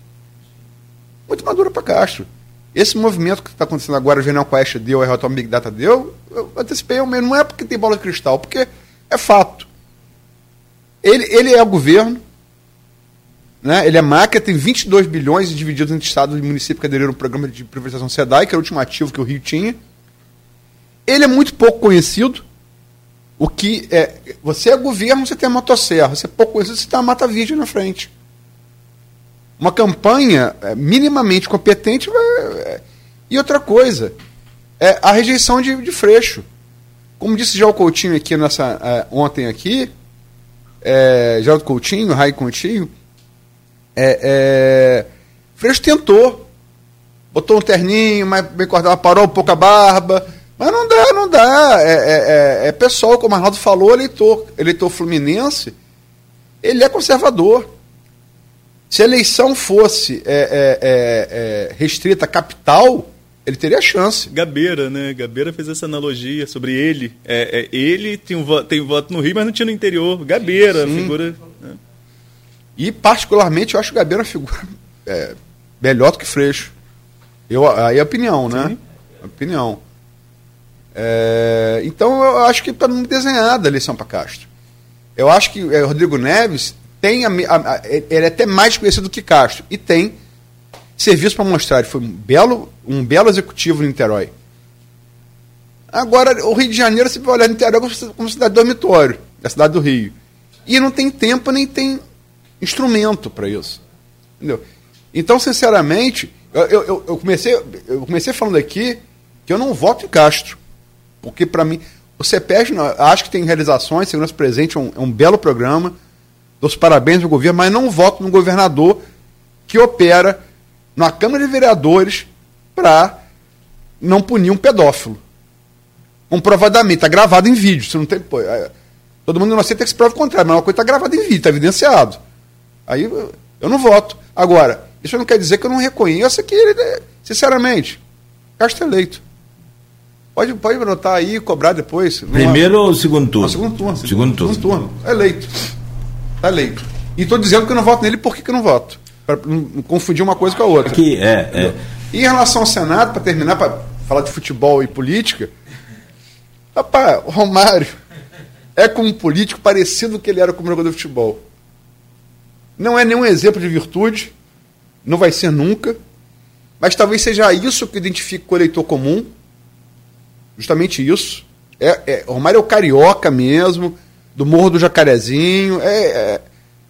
Muito madura para Castro. Esse movimento que está acontecendo agora, o General Quest deu, a Real Big Data deu, eu antecipei um mês. Não é porque tem bola de cristal, porque é fato. Ele, ele é o governo, né? ele é máquina, tem 22 bilhões divididos entre estados e municípios que aderiram ao programa de privatização SEDAI, que era o último ativo que o Rio tinha. Ele é muito pouco conhecido. O que é. Você é governo, você tem a motosserra. Você é pouco conhecido, você tem a mata virgem na frente. Uma campanha é, minimamente competente. É, e outra coisa, é a rejeição de, de Freixo. Como disse já o Coutinho aqui nessa, é, ontem aqui, é, Geraldo Coutinho, Rai Coutinho, é, é, Freixo tentou. Botou um terninho, mas bem cortado, parou um pouco a barba mas não dá, não dá. É, é, é, é pessoal, como o Arnaldo falou, eleitor, eleitor fluminense, ele é conservador. Se a eleição fosse é, é, é, restrita à capital, ele teria chance. Gabeira, né? Gabeira fez essa analogia sobre ele. É, ele tem, um, tem voto no Rio, mas não tinha no interior. Gabeira, Sim. figura. Né? E, particularmente, eu acho o Gabeira uma figura melhor do que Freixo. Eu, aí é opinião, né? Sim. Opinião. É, então eu acho que está desenhada a eleição para Castro. Eu acho que é, Rodrigo Neves tem a, a, a, ele é até mais conhecido que Castro e tem serviço para mostrar. Ele foi um belo, um belo executivo no Niterói. Agora, o Rio de Janeiro, você vai olhar Niterói como, cidade dormitório, a cidade do Rio. E não tem tempo nem tem instrumento para isso. Entendeu? Então, sinceramente, eu, eu, eu, comecei, eu comecei falando aqui que eu não voto em Castro. Porque, para mim, o CEPES, acho que tem realizações, Segurança Presente é um, é um belo programa, dou os parabéns ao governo, mas não voto no governador que opera na Câmara de Vereadores para não punir um pedófilo. Comprovadamente, está gravado em vídeo. Você não tem, pô, é, todo mundo não aceita que se prove o contrário, mas uma coisa está gravada em vídeo, está evidenciado. Aí eu não voto. Agora, isso não quer dizer que eu não reconheça que ele, sinceramente, Castro eleito. Pode, pode anotar aí e cobrar depois. Primeiro ou segundo turno? Não, segundo turno. Segundo, segundo turno. Segundo turno. É eleito. Está eleito. E estou dizendo que eu não voto nele, por que, eu não voto? Para não confundir uma coisa com a outra. Aqui, é, é. E em relação ao Senado, para terminar, para falar de futebol e política, rapaz, o Romário é como um político parecido com que ele era como jogador de futebol. Não é nenhum exemplo de virtude, não vai ser nunca, mas talvez seja isso que identifica o eleitor comum Justamente isso. É, é, o Romário é o carioca mesmo, do Morro do Jacarezinho. É, é,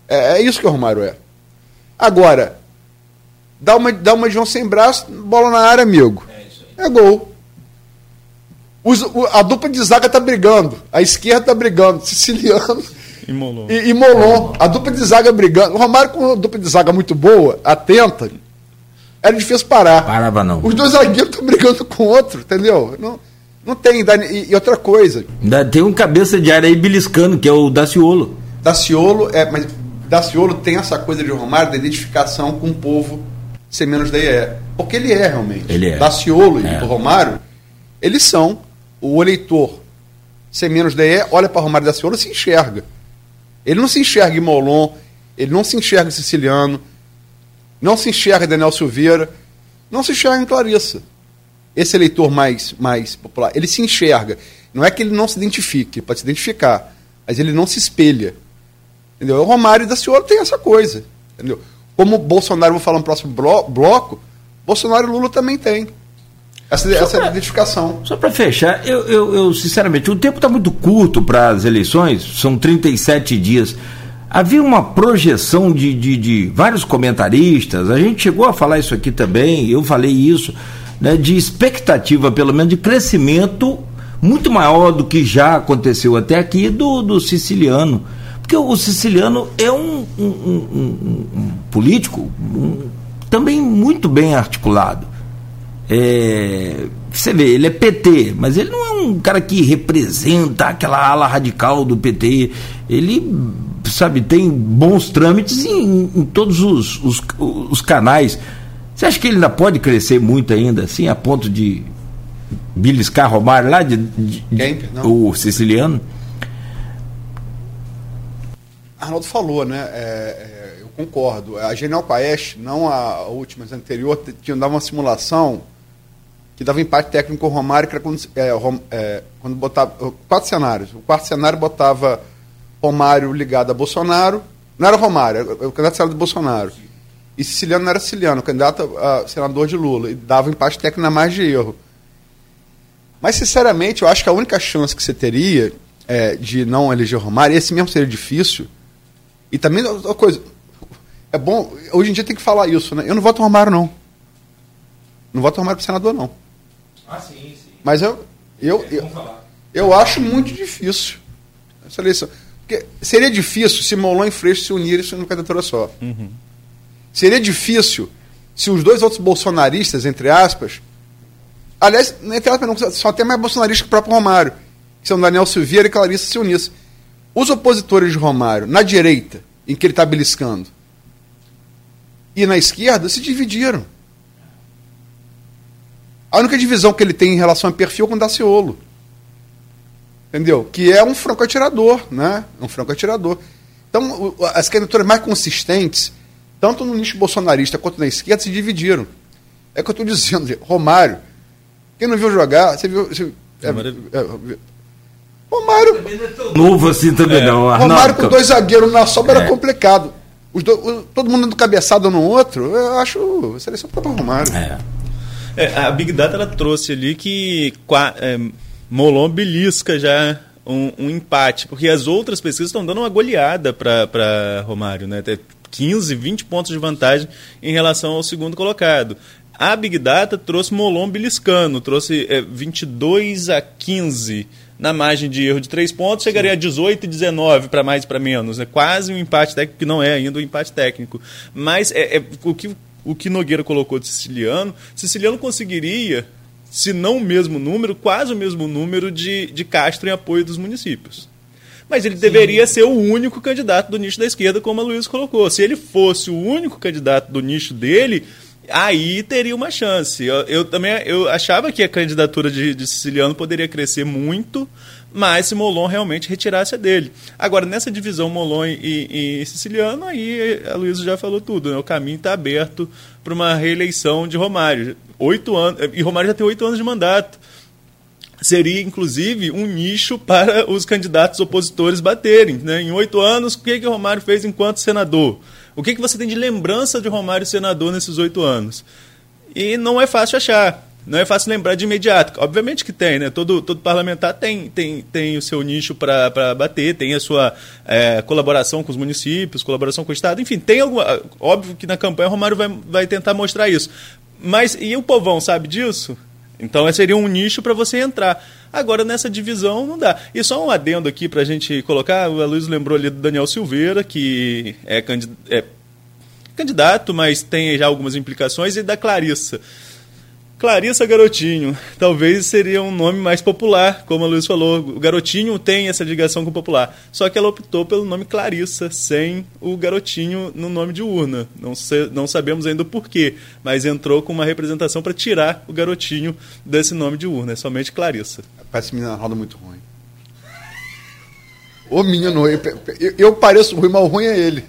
é, é isso que o Romário é. Agora, dá uma, dá uma de João sem braço, bola na área, amigo. É, é gol. Os, o, a dupla de zaga tá brigando. A esquerda tá brigando. Siciliano e Molon. E, e Molon. A dupla de zaga brigando. O Romário com uma dupla de zaga muito boa, atenta, era difícil parar. Parava não. Os dois zagueiros estão brigando com o outro, entendeu? Não, não tem. E, outra coisa. Tem um cabeça de área aí beliscando, que é o Daciolo. Daciolo, é, mas Daciolo tem essa coisa de Romário da identificação com o povo ser menos da IE. Porque ele é realmente. Ele é. Daciolo é. e Romário, eles são. O eleitor ser menos da IE, olha para Romário Daciolo e se enxerga. Ele não se enxerga em Molon, ele não se enxerga em Siciliano, não se enxerga em Daniel Silveira, não se enxerga em Clarissa esse eleitor mais, mais popular, ele se enxerga. Não é que ele não se identifique, pode se identificar, mas ele não se espelha. Entendeu? O Romário da Senhora tem essa coisa. Entendeu? Como Bolsonaro, vou falar no próximo bloco, Bolsonaro e Lula também tem. Essa, essa pra, identificação. Só para fechar, eu, eu, eu, sinceramente, o tempo está muito curto para as eleições, são 37 dias. Havia uma projeção de, de, de, vários comentaristas, a gente chegou a falar isso aqui também, eu falei isso, né, de expectativa, pelo menos, de crescimento muito maior do que já aconteceu até aqui do, do siciliano. Porque o siciliano é um, um, um, um político também muito bem articulado. É, você vê, ele é PT, mas ele não é um cara que representa aquela ala radical do PT. Ele, sabe, tem bons trâmites em, em todos os, os, os, canais. Você acha que ele ainda pode crescer muito ainda, assim, a ponto de beliscar Romário lá, de, de, Quem? o siciliano? Arnaldo falou, né? É, é, eu concordo. A Genial Paes, não a última, mas a anterior, tinha dado uma simulação que dava empate técnico com o Romário, que era quando, é, é, quando botava. Quatro cenários. O quarto cenário botava Romário ligado a Bolsonaro. Não era Romário, era o candidato era do Bolsonaro. E Siciliano não era Siciliano, o candidato a senador de Lula. E dava empate técnico na margem de erro. Mas, sinceramente, eu acho que a única chance que você teria é, de não eleger Romário, e esse mesmo seria difícil, e também outra coisa, é bom, hoje em dia tem que falar isso, né? Eu não voto Romário, não. Não voto Romário para senador, não. Ah, sim, sim. Mas eu, eu, é, eu, eu, acho muito difícil essa eleição. Porque seria difícil se Molon e Freixo se unirem numa candidatura só. Uhum. Seria difícil se os dois outros bolsonaristas, entre aspas, aliás, entre aspas, não, só tem mais bolsonarista que o próprio Romário, que são Daniel Silveira e Clarissa se unissem. Os opositores de Romário, na direita, em que ele está beliscando, e na esquerda, se dividiram. A única divisão que ele tem em relação a perfil é com o Daciolo. Entendeu? Que é um franco atirador, né? Um franco atirador. Então, as candidaturas mais consistentes, tanto no nicho bolsonarista quanto na esquerda, se dividiram. É o que eu estou dizendo. Romário, quem não viu jogar, você viu. Você, é, é, Romário. Novo assim também é. não. Arnaldo. Romário com dois zagueiros na sobra é. era complicado. Os do, todo mundo dando cabeçada no outro, eu acho. Seleção para Romário. É. é. a Big Data ela trouxe ali que é, Molon belisca já um, um, empate, porque as outras pesquisas estão dando uma goleada para Romário, né? Tem 15, 20 pontos de vantagem em relação ao segundo colocado. A Big Data trouxe Molon beliscando, trouxe é, 22 a 15 na margem de erro de três pontos, chegaria a 18 e 19 para mais e para menos. É quase um empate técnico, que não é ainda um empate técnico. Mas é, é, o, que, o que Nogueira colocou de Siciliano, Siciliano conseguiria, se não o mesmo número, quase o mesmo número de, de Castro em apoio dos municípios. Mas ele Sim. deveria ser o único candidato do nicho da esquerda, como a Luiz colocou. Se ele fosse o único candidato do nicho dele, aí teria uma chance. Eu, eu, também eu achava que a candidatura de, de Siciliano poderia crescer muito, mas se Molon realmente retirasse a dele. Agora, nessa divisão Molon e, e Siciliano, aí a Luísa já falou tudo, né? o caminho está aberto para uma reeleição de Romário. Oito anos, e Romário já tem oito anos de mandato. Seria, inclusive, um nicho para os candidatos opositores baterem. Né? Em oito anos, o que, que Romário fez enquanto senador? O que, que você tem de lembrança de Romário senador nesses oito anos? E não é fácil achar. Não é fácil lembrar de imediato. Obviamente que tem, né? Todo, todo parlamentar tem, tem, tem o seu nicho para bater, tem a sua é, colaboração com os municípios, colaboração com o Estado, enfim, tem alguma. Óbvio que na campanha o Romário vai, vai tentar mostrar isso. Mas e o povão sabe disso? Então seria um nicho para você entrar. Agora, nessa divisão, não dá. E só um adendo aqui para a gente colocar: o Luiz lembrou ali do Daniel Silveira, que é, é candidato, mas tem já algumas implicações, e da Clarissa. Clarissa Garotinho, talvez seria um nome mais popular, como a Luiz falou. O Garotinho tem essa ligação com o popular. Só que ela optou pelo nome Clarissa, sem o Garotinho no nome de urna. Não, se, não sabemos ainda o porquê, mas entrou com uma representação para tirar o Garotinho desse nome de urna. É somente Clarissa. Parece menina roda muito ruim. Ô menino, eu, eu, eu pareço ruim, mas o ruim é ele.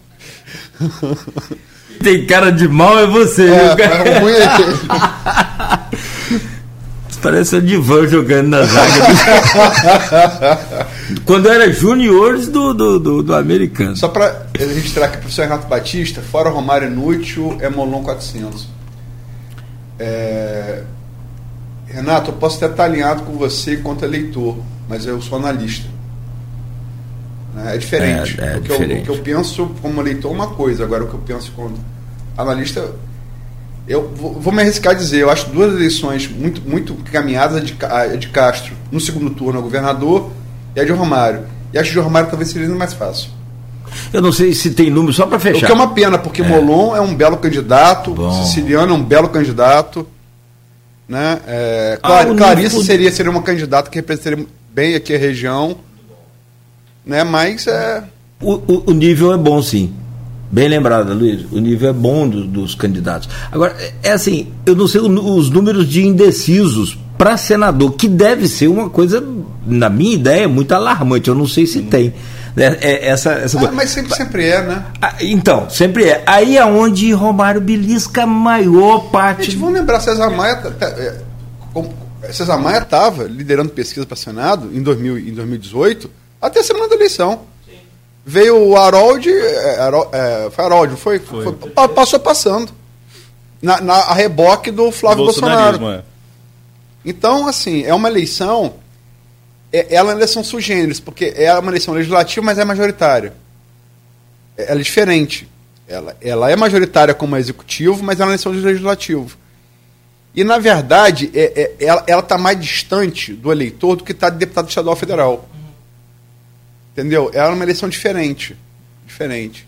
Tem cara de mal é você, é, viu, cara? O ruim é ele. Parece o Divan jogando na zaga. Quando era juniores do, do, do, do americano. Só para registrar aqui, professor Renato Batista, fora Romário inútil, é Molon 400. É... Renato, eu posso até estar alinhado com você quanto eleitor, mas eu sou analista. Né? É diferente. É, é porque diferente. Eu, o que eu penso como eleitor é uma coisa, agora o que eu penso como analista. Eu vou, me arriscar a dizer, eu acho duas eleições muito, muito caminhadas de, a de Castro no segundo turno, o governador, e a de Romário. E acho que de Romário talvez seria mais fácil. Eu não sei se tem número, só para fechar. O que é uma pena, porque é. Molon é um belo candidato, Bom. Siciliano é um belo candidato. Né? É, Clar, ah, Clarice seria, seria uma candidata que representaria bem aqui a região. Né? Mas é. O, o, o nível é bom, sim. Bem lembrado, Luiz. O nível é bom do, dos candidatos. Agora, é assim, eu não sei os números de indecisos para senador, que deve ser uma coisa, na minha ideia, muito alarmante. Eu não sei se tem. É, é, essa, essa ah, mas sempre, sempre é, né? Ah, então, sempre é. Aí é onde Romário belisca a maior parte. Gente, vamos lembrar, César Maia. Tá, tá, é, César Maia estava liderando pesquisa para Senado em, 2000, em 2018, até a semana da eleição. Veio o Harold, é, é, foi Harold, foi? foi. foi passou passando. Na, na, a reboque do Flávio Bolsonaro. É. Então, assim, é uma eleição é, ela é uma eleição sui generis, porque é uma eleição legislativa, mas é majoritária. É, ela é diferente. Ela, ela é majoritária como executivo, mas é uma eleição legislativa. E, na verdade, é, é, ela está mais distante do eleitor do que está de deputado estadual federal. Entendeu? Ela é uma eleição diferente. Diferente.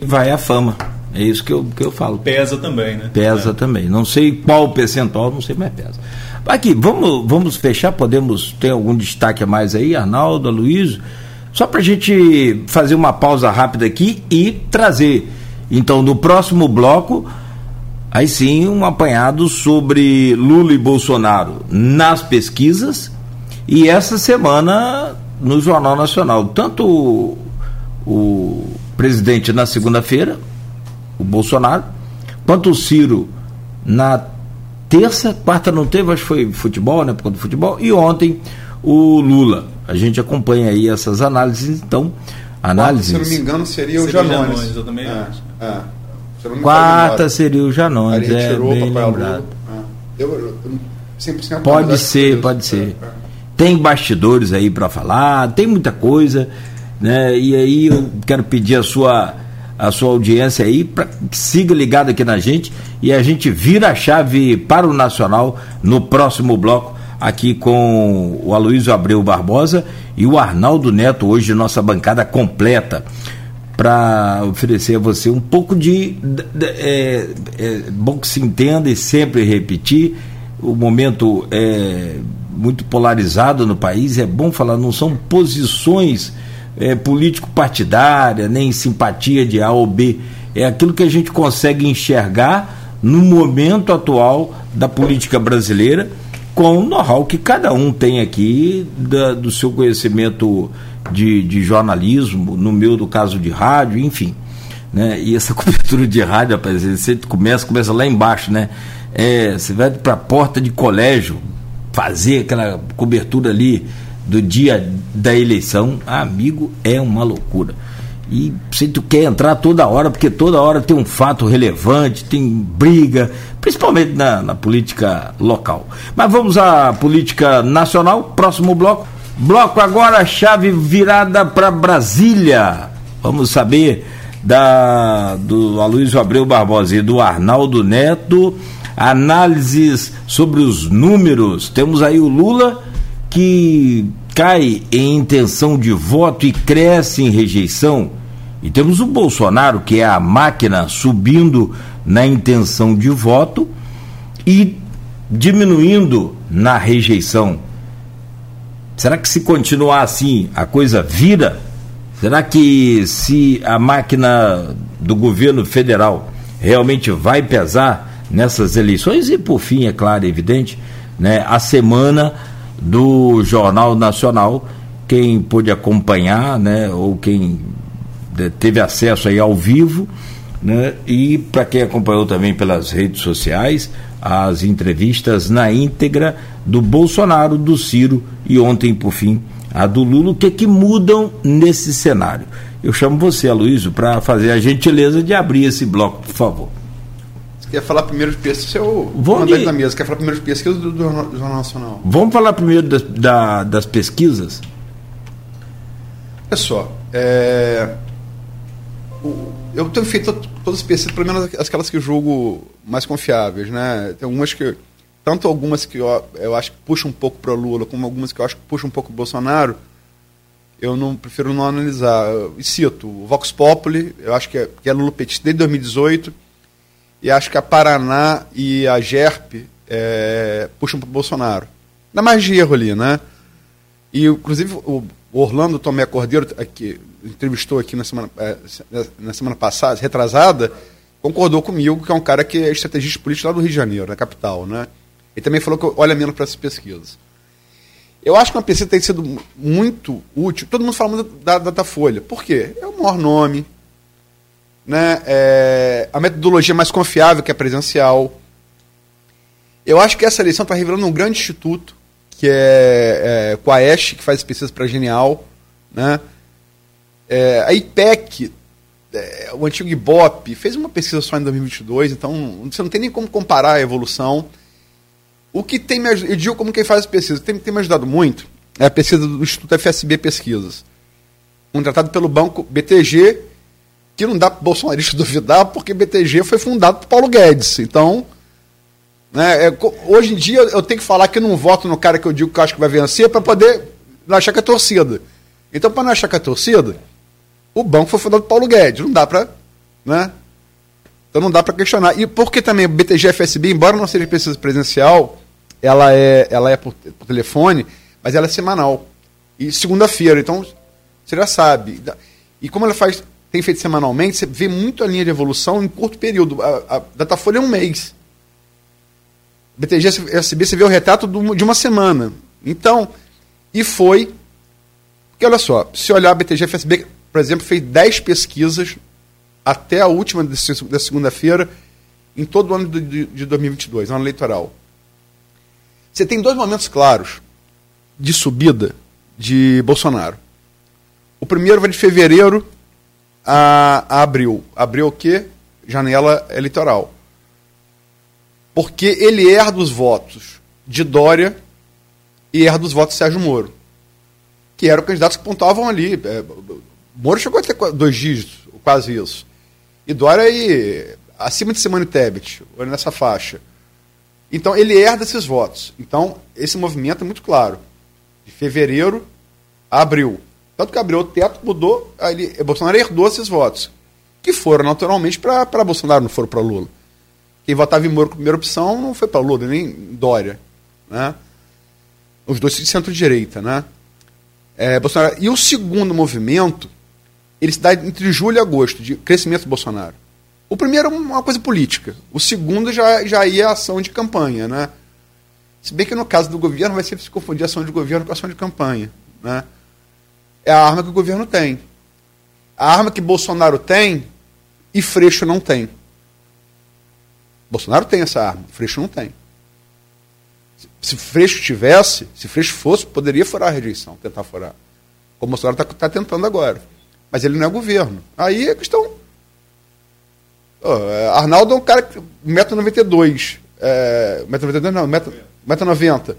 Vai a fama. É isso que eu, que eu falo. Pesa também, né? Pesa é. também. Não sei qual percentual, não sei, mas pesa. Aqui, vamos, vamos fechar, podemos ter algum destaque a mais aí, Arnaldo, Aloysio? Só para a gente fazer uma pausa rápida aqui e trazer, então, no próximo bloco, aí sim, um apanhado sobre Lula e Bolsonaro nas pesquisas e essa semana no Jornal Nacional. Tanto o, o presidente na segunda-feira, o Bolsonaro, quanto o Ciro na terça, quarta não teve, acho que foi futebol, né? Por conta do futebol, e ontem o Lula. A gente acompanha aí essas análises, então. Análises. Se eu não me engano, seria, seria o Janones. Janones eu também é, acho. É. Quarta seria o Janones, é, bem lembrado. É. Eu, eu, eu, pode ser, pode ser. É, é. Tem bastidores aí para falar, tem muita coisa, né? E aí eu quero pedir a sua a sua audiência aí, para que siga ligado aqui na gente e a gente vira a chave para o Nacional no próximo bloco, aqui com o Aloysio Abreu Barbosa e o Arnaldo Neto, hoje nossa bancada completa, para oferecer a você um pouco de. de, é, é, bom que se entenda e sempre repetir, o momento é muito polarizado no país, é bom falar, não são posições é, político-partidária, nem simpatia de A ou B. É aquilo que a gente consegue enxergar no momento atual da política brasileira, com o know-how que cada um tem aqui da, do seu conhecimento de, de, jornalismo, no meu, do caso de rádio, enfim. Né? E essa cobertura de rádio, rapaz, você começa, começa lá embaixo, né? É, você vai para a porta de colégio fazer aquela cobertura ali do dia da eleição, amigo, é uma loucura. E se tu quer entrar toda hora, porque toda hora tem um fato relevante, tem briga, principalmente na, na política local. Mas vamos à política nacional, próximo bloco. Bloco agora, chave virada para Brasília. Vamos saber da do Aloysio Abreu Barbosa e do Arnaldo Neto análises sobre os números. Temos aí o Lula que cai em intenção de voto e cresce em rejeição. E temos o Bolsonaro, que é a máquina subindo na intenção de voto e diminuindo na rejeição. Será que se continuar assim a coisa vira? Será que se a máquina do governo federal realmente vai pesar nessas eleições? E por fim, é claro, é evidente, né, a semana do Jornal Nacional. Quem pôde acompanhar, né, ou quem teve acesso aí ao vivo, né, e para quem acompanhou também pelas redes sociais, as entrevistas na íntegra do Bolsonaro, do Ciro e ontem, por fim, a do Lula, o que é que mudam nesse cenário? Eu chamo você, Aloysio, para fazer a gentileza de abrir esse bloco, por favor. Quer falar primeiro de pesquisa? Seu mandante da mesa, quer falar primeiro de pesquisa do, do, Jornal Nacional? Vamos falar primeiro das, da, das pesquisas? Olha só, é, eu tenho feito todas as pesquisas, pelo menos aquelas que eu julgo mais confiáveis, né? Tem algumas que, tanto algumas que eu, eu acho que puxam um pouco para Lula, como algumas que eu acho que puxam um pouco para Bolsonaro, eu não prefiro não analisar. Eu cito o Vox Populi, eu acho que é, que é Lula petista desde 2018, e acho que a Paraná e a GERP é, puxam para o Bolsonaro. Dá mais de erro ali, né? E, inclusive, o Orlando Tomé Cordeiro, que entrevistou aqui na semana, é, na semana passada, retrasada, concordou comigo que é um cara que é estrategista político lá do Rio de Janeiro, na capital, né? Ele também falou que olha menos para essas pesquisas. Eu acho que uma pesquisa tem sido muito útil. Todo mundo fala muito da Datafolha. Por quê? É o maior nome, né? É a metodologia mais confiável que é presencial. Eu acho que essa eleição está revelando um grande instituto, que é, é com a ESH, que faz pesquisas para Genial. Né? É, a IPEC, é, o antigo IBOP, fez uma pesquisa só em 2022, então você não tem nem como comparar a evolução. O que tem me ajudado, eu digo como quem faz pesquisa, tem, tem me ajudado muito, é a pesquisa do Instituto FSB Pesquisas. Contratado pelo banco BTG, que não dá para bolsonarista duvidar, porque BTG foi fundado por Paulo Guedes. Então, né, é, hoje em dia eu tenho que falar que eu não voto no cara que eu digo que eu acho que vai vencer para poder não achar que é torcida. Então, para não achar que é torcida, o banco foi fundado por Paulo Guedes. Não dá para. Né? Então não dá para questionar. E porque também o BTG FSB, embora não seja pesquisa presencial, ela é, ela é por, por telefone, mas ela é semanal. E segunda-feira, então você já sabe. E como ela faz, tem feito semanalmente, você vê muito a linha de evolução em curto período. A, a Datafolha é um mês. BTG FSB você vê o retrato de uma semana. Então, e foi. Porque olha só, se olhar a BTG FSB, por exemplo, fez 10 pesquisas até a última da segunda-feira em todo o ano de, de 2022, ano eleitoral. Você tem dois momentos claros de subida de Bolsonaro. O primeiro vai de fevereiro a, a abril. Abril o quê? Janela eleitoral. Porque ele herda os votos de Dória e herda os votos de Sérgio Moro, que eram candidatos que pontuavam ali. É, Moro chegou a ter dois dígitos, quase isso. E Dória aí, acima de Simone Tebet, nessa faixa. Então, ele herda esses votos. Então, esse movimento é muito claro. De fevereiro a abril. Tanto que abriu o teto, mudou, aí ele, Bolsonaro herdou esses votos. Que foram naturalmente para Bolsonaro, não foram para Lula. Quem votava em Moro como primeira opção não foi para Lula, nem Dória. Né? Os dois de centro-direita. Né? É, Bolsonaro. E o segundo movimento, ele se dá entre julho e agosto, de crescimento do Bolsonaro. O primeiro é uma coisa política. O segundo já, já ia ação de campanha, né? Se bem que no caso do governo vai sempre se confundir ação de governo com ação de campanha. Né? É a arma que o governo tem. A arma que Bolsonaro tem e Freixo não tem. Bolsonaro tem essa arma, Freixo não tem. Se Freixo tivesse, se Freixo fosse, poderia furar a rejeição, tentar furar. Como Bolsonaro está tá tentando agora. Mas ele não é governo. Aí é questão Oh, Arnaldo é um cara que 1,92m. É, 1,92m não, 1,90m.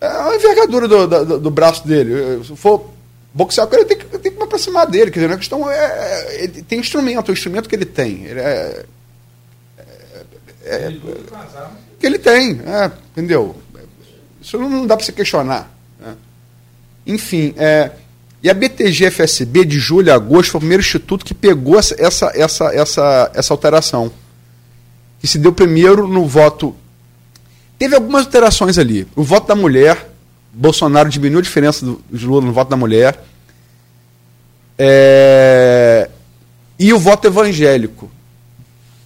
É a envergadura do, do, do, braço dele. Se for boxear com ele, tem que, tem que me aproximar dele. Quer dizer, a questão é, é, Tem instrumento, o instrumento que ele tem. Ele é. é, é que ele tem, é, entendeu? Isso não dá para se questionar. Né? Enfim, é. E a BTG-FSB, de julho a agosto, foi o primeiro instituto que pegou essa, essa, essa, essa, essa alteração. Que se deu primeiro no voto. Teve algumas alterações ali. O voto da mulher, Bolsonaro diminuiu a diferença do, de Lula no voto da mulher. É, e o voto evangélico,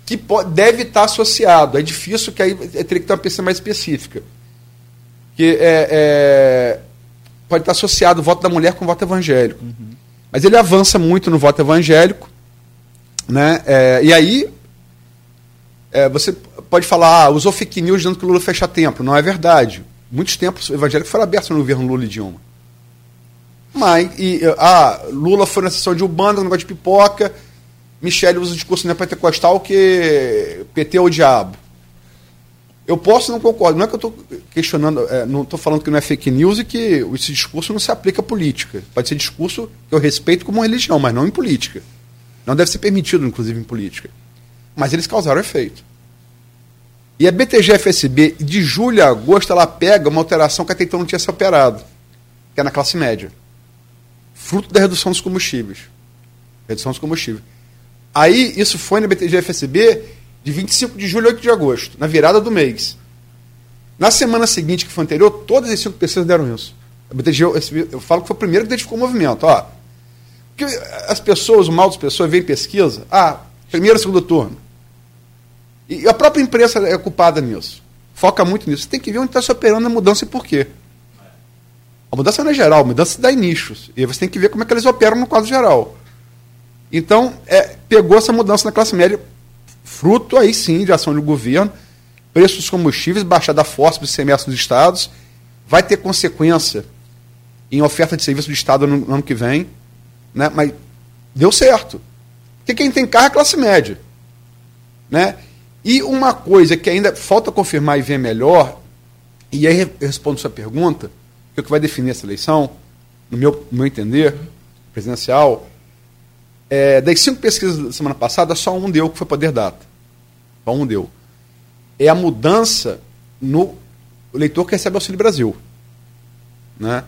que pode, deve estar associado. É difícil, que aí teria que ter uma pesquisa mais específica. Que é, é pode estar associado o voto da mulher com o voto evangélico. Uhum. Mas ele avança muito no voto evangélico. Né? É, e aí, é, você pode falar, ah, usou fake news dizendo que o Lula fecha templo. Não é verdade. Muitos templos evangélicos foram abertos no governo Lula e Dilma. Mas, e, ah, Lula foi na sessão de Ubanda, negócio de pipoca, Michele usa o discurso neopentecostal que PT é o diabo. Eu posso não concordar. Não é que eu estou questionando, é, não estou falando que não é fake news e que esse discurso não se aplica à política. Pode ser discurso que eu respeito como religião, mas não em política. Não deve ser permitido, inclusive, em política. Mas eles causaram efeito. E a BTG-FSB, de julho a agosto, ela pega uma alteração que até então não tinha se operado, que é na classe média. Fruto da redução dos combustíveis. Redução dos combustíveis. Aí, isso foi na BTG-FSB de 25 de julho a 8 de agosto, na virada do mês. Na semana seguinte, que foi anterior, todas as cinco pessoas deram isso. A BTG, eu falo que foi o primeiro que identificou o movimento. Ó, porque as pessoas, o mal das pessoas, vem pesquisa, ah, primeiro, segundo turno. E a própria imprensa é culpada nisso. Foca muito nisso. Você tem que ver onde está se operando a mudança e por quê. A mudança não é geral, a mudança dá em nichos. E você tem que ver como é que eles operam no quadro geral. Então, é, pegou essa mudança na classe média, fruto aí sim de ação do governo, preços dos combustíveis, baixada força dos semestres dos estados, vai ter consequência em oferta de serviço do Estado no, no ano que vem, né? mas deu certo. Porque quem tem carro é classe média. Né? E uma coisa que ainda falta confirmar e ver melhor, e aí eu respondo sua pergunta, que é o que vai definir essa eleição, no meu, no meu entender, presidencial, é, das cinco pesquisas da semana passada, só um deu, que foi Poder Data. Só um deu. É a mudança no eleitor que recebe Auxílio Brasil. Né?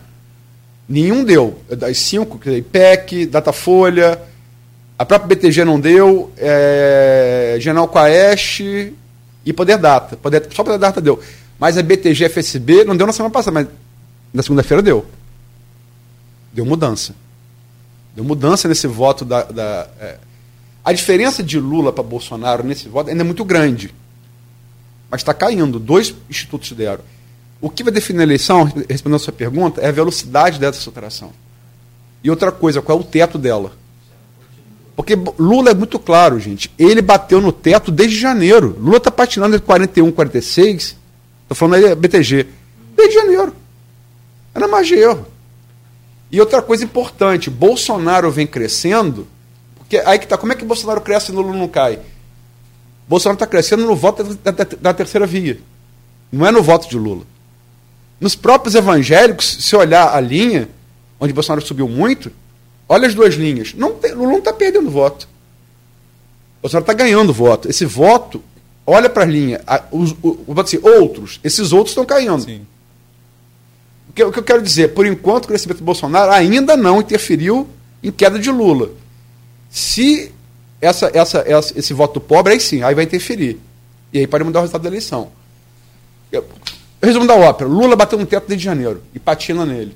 Nenhum deu. Das cinco, IPEC, Datafolha, a própria BTG não deu, é, General Quaest e Poder Data. Poder, só Poder Data deu. Mas a BTG FSB não deu na semana passada, mas na segunda-feira deu. Deu mudança. Deu mudança nesse voto da. da é. A diferença de Lula para Bolsonaro nesse voto ainda é muito grande. Mas está caindo. Dois institutos deram. O que vai definir a eleição, respondendo a sua pergunta, é a velocidade dessa alteração. E outra coisa, qual é o teto dela? Porque Lula é muito claro, gente. Ele bateu no teto desde janeiro. Lula está patinando entre 41 e 46. Estou falando aí BTG. Desde janeiro. Era mais de erro. E outra coisa importante, Bolsonaro vem crescendo, porque aí que tá, como é que Bolsonaro cresce e Lula não cai? Bolsonaro está crescendo no voto da, da, da, terceira via. Não é no voto de Lula. Nos próprios evangélicos, se olhar a linha, onde Bolsonaro subiu muito, Olha as duas linhas. Não tem, Lula não está perdendo voto. O Bolsonaro está ganhando voto. Esse voto, olha para a linha. Os, os, assim, outros, esses outros estão caindo. Sim. O, que, o que eu quero dizer, por enquanto, o crescimento do Bolsonaro ainda não interferiu em queda de Lula. Se essa, essa, essa, esse voto pobre, aí sim, aí vai interferir. E aí pode mudar o resultado da eleição. Eu, resumo da ópera: Lula bateu no teto desde janeiro e patina nele.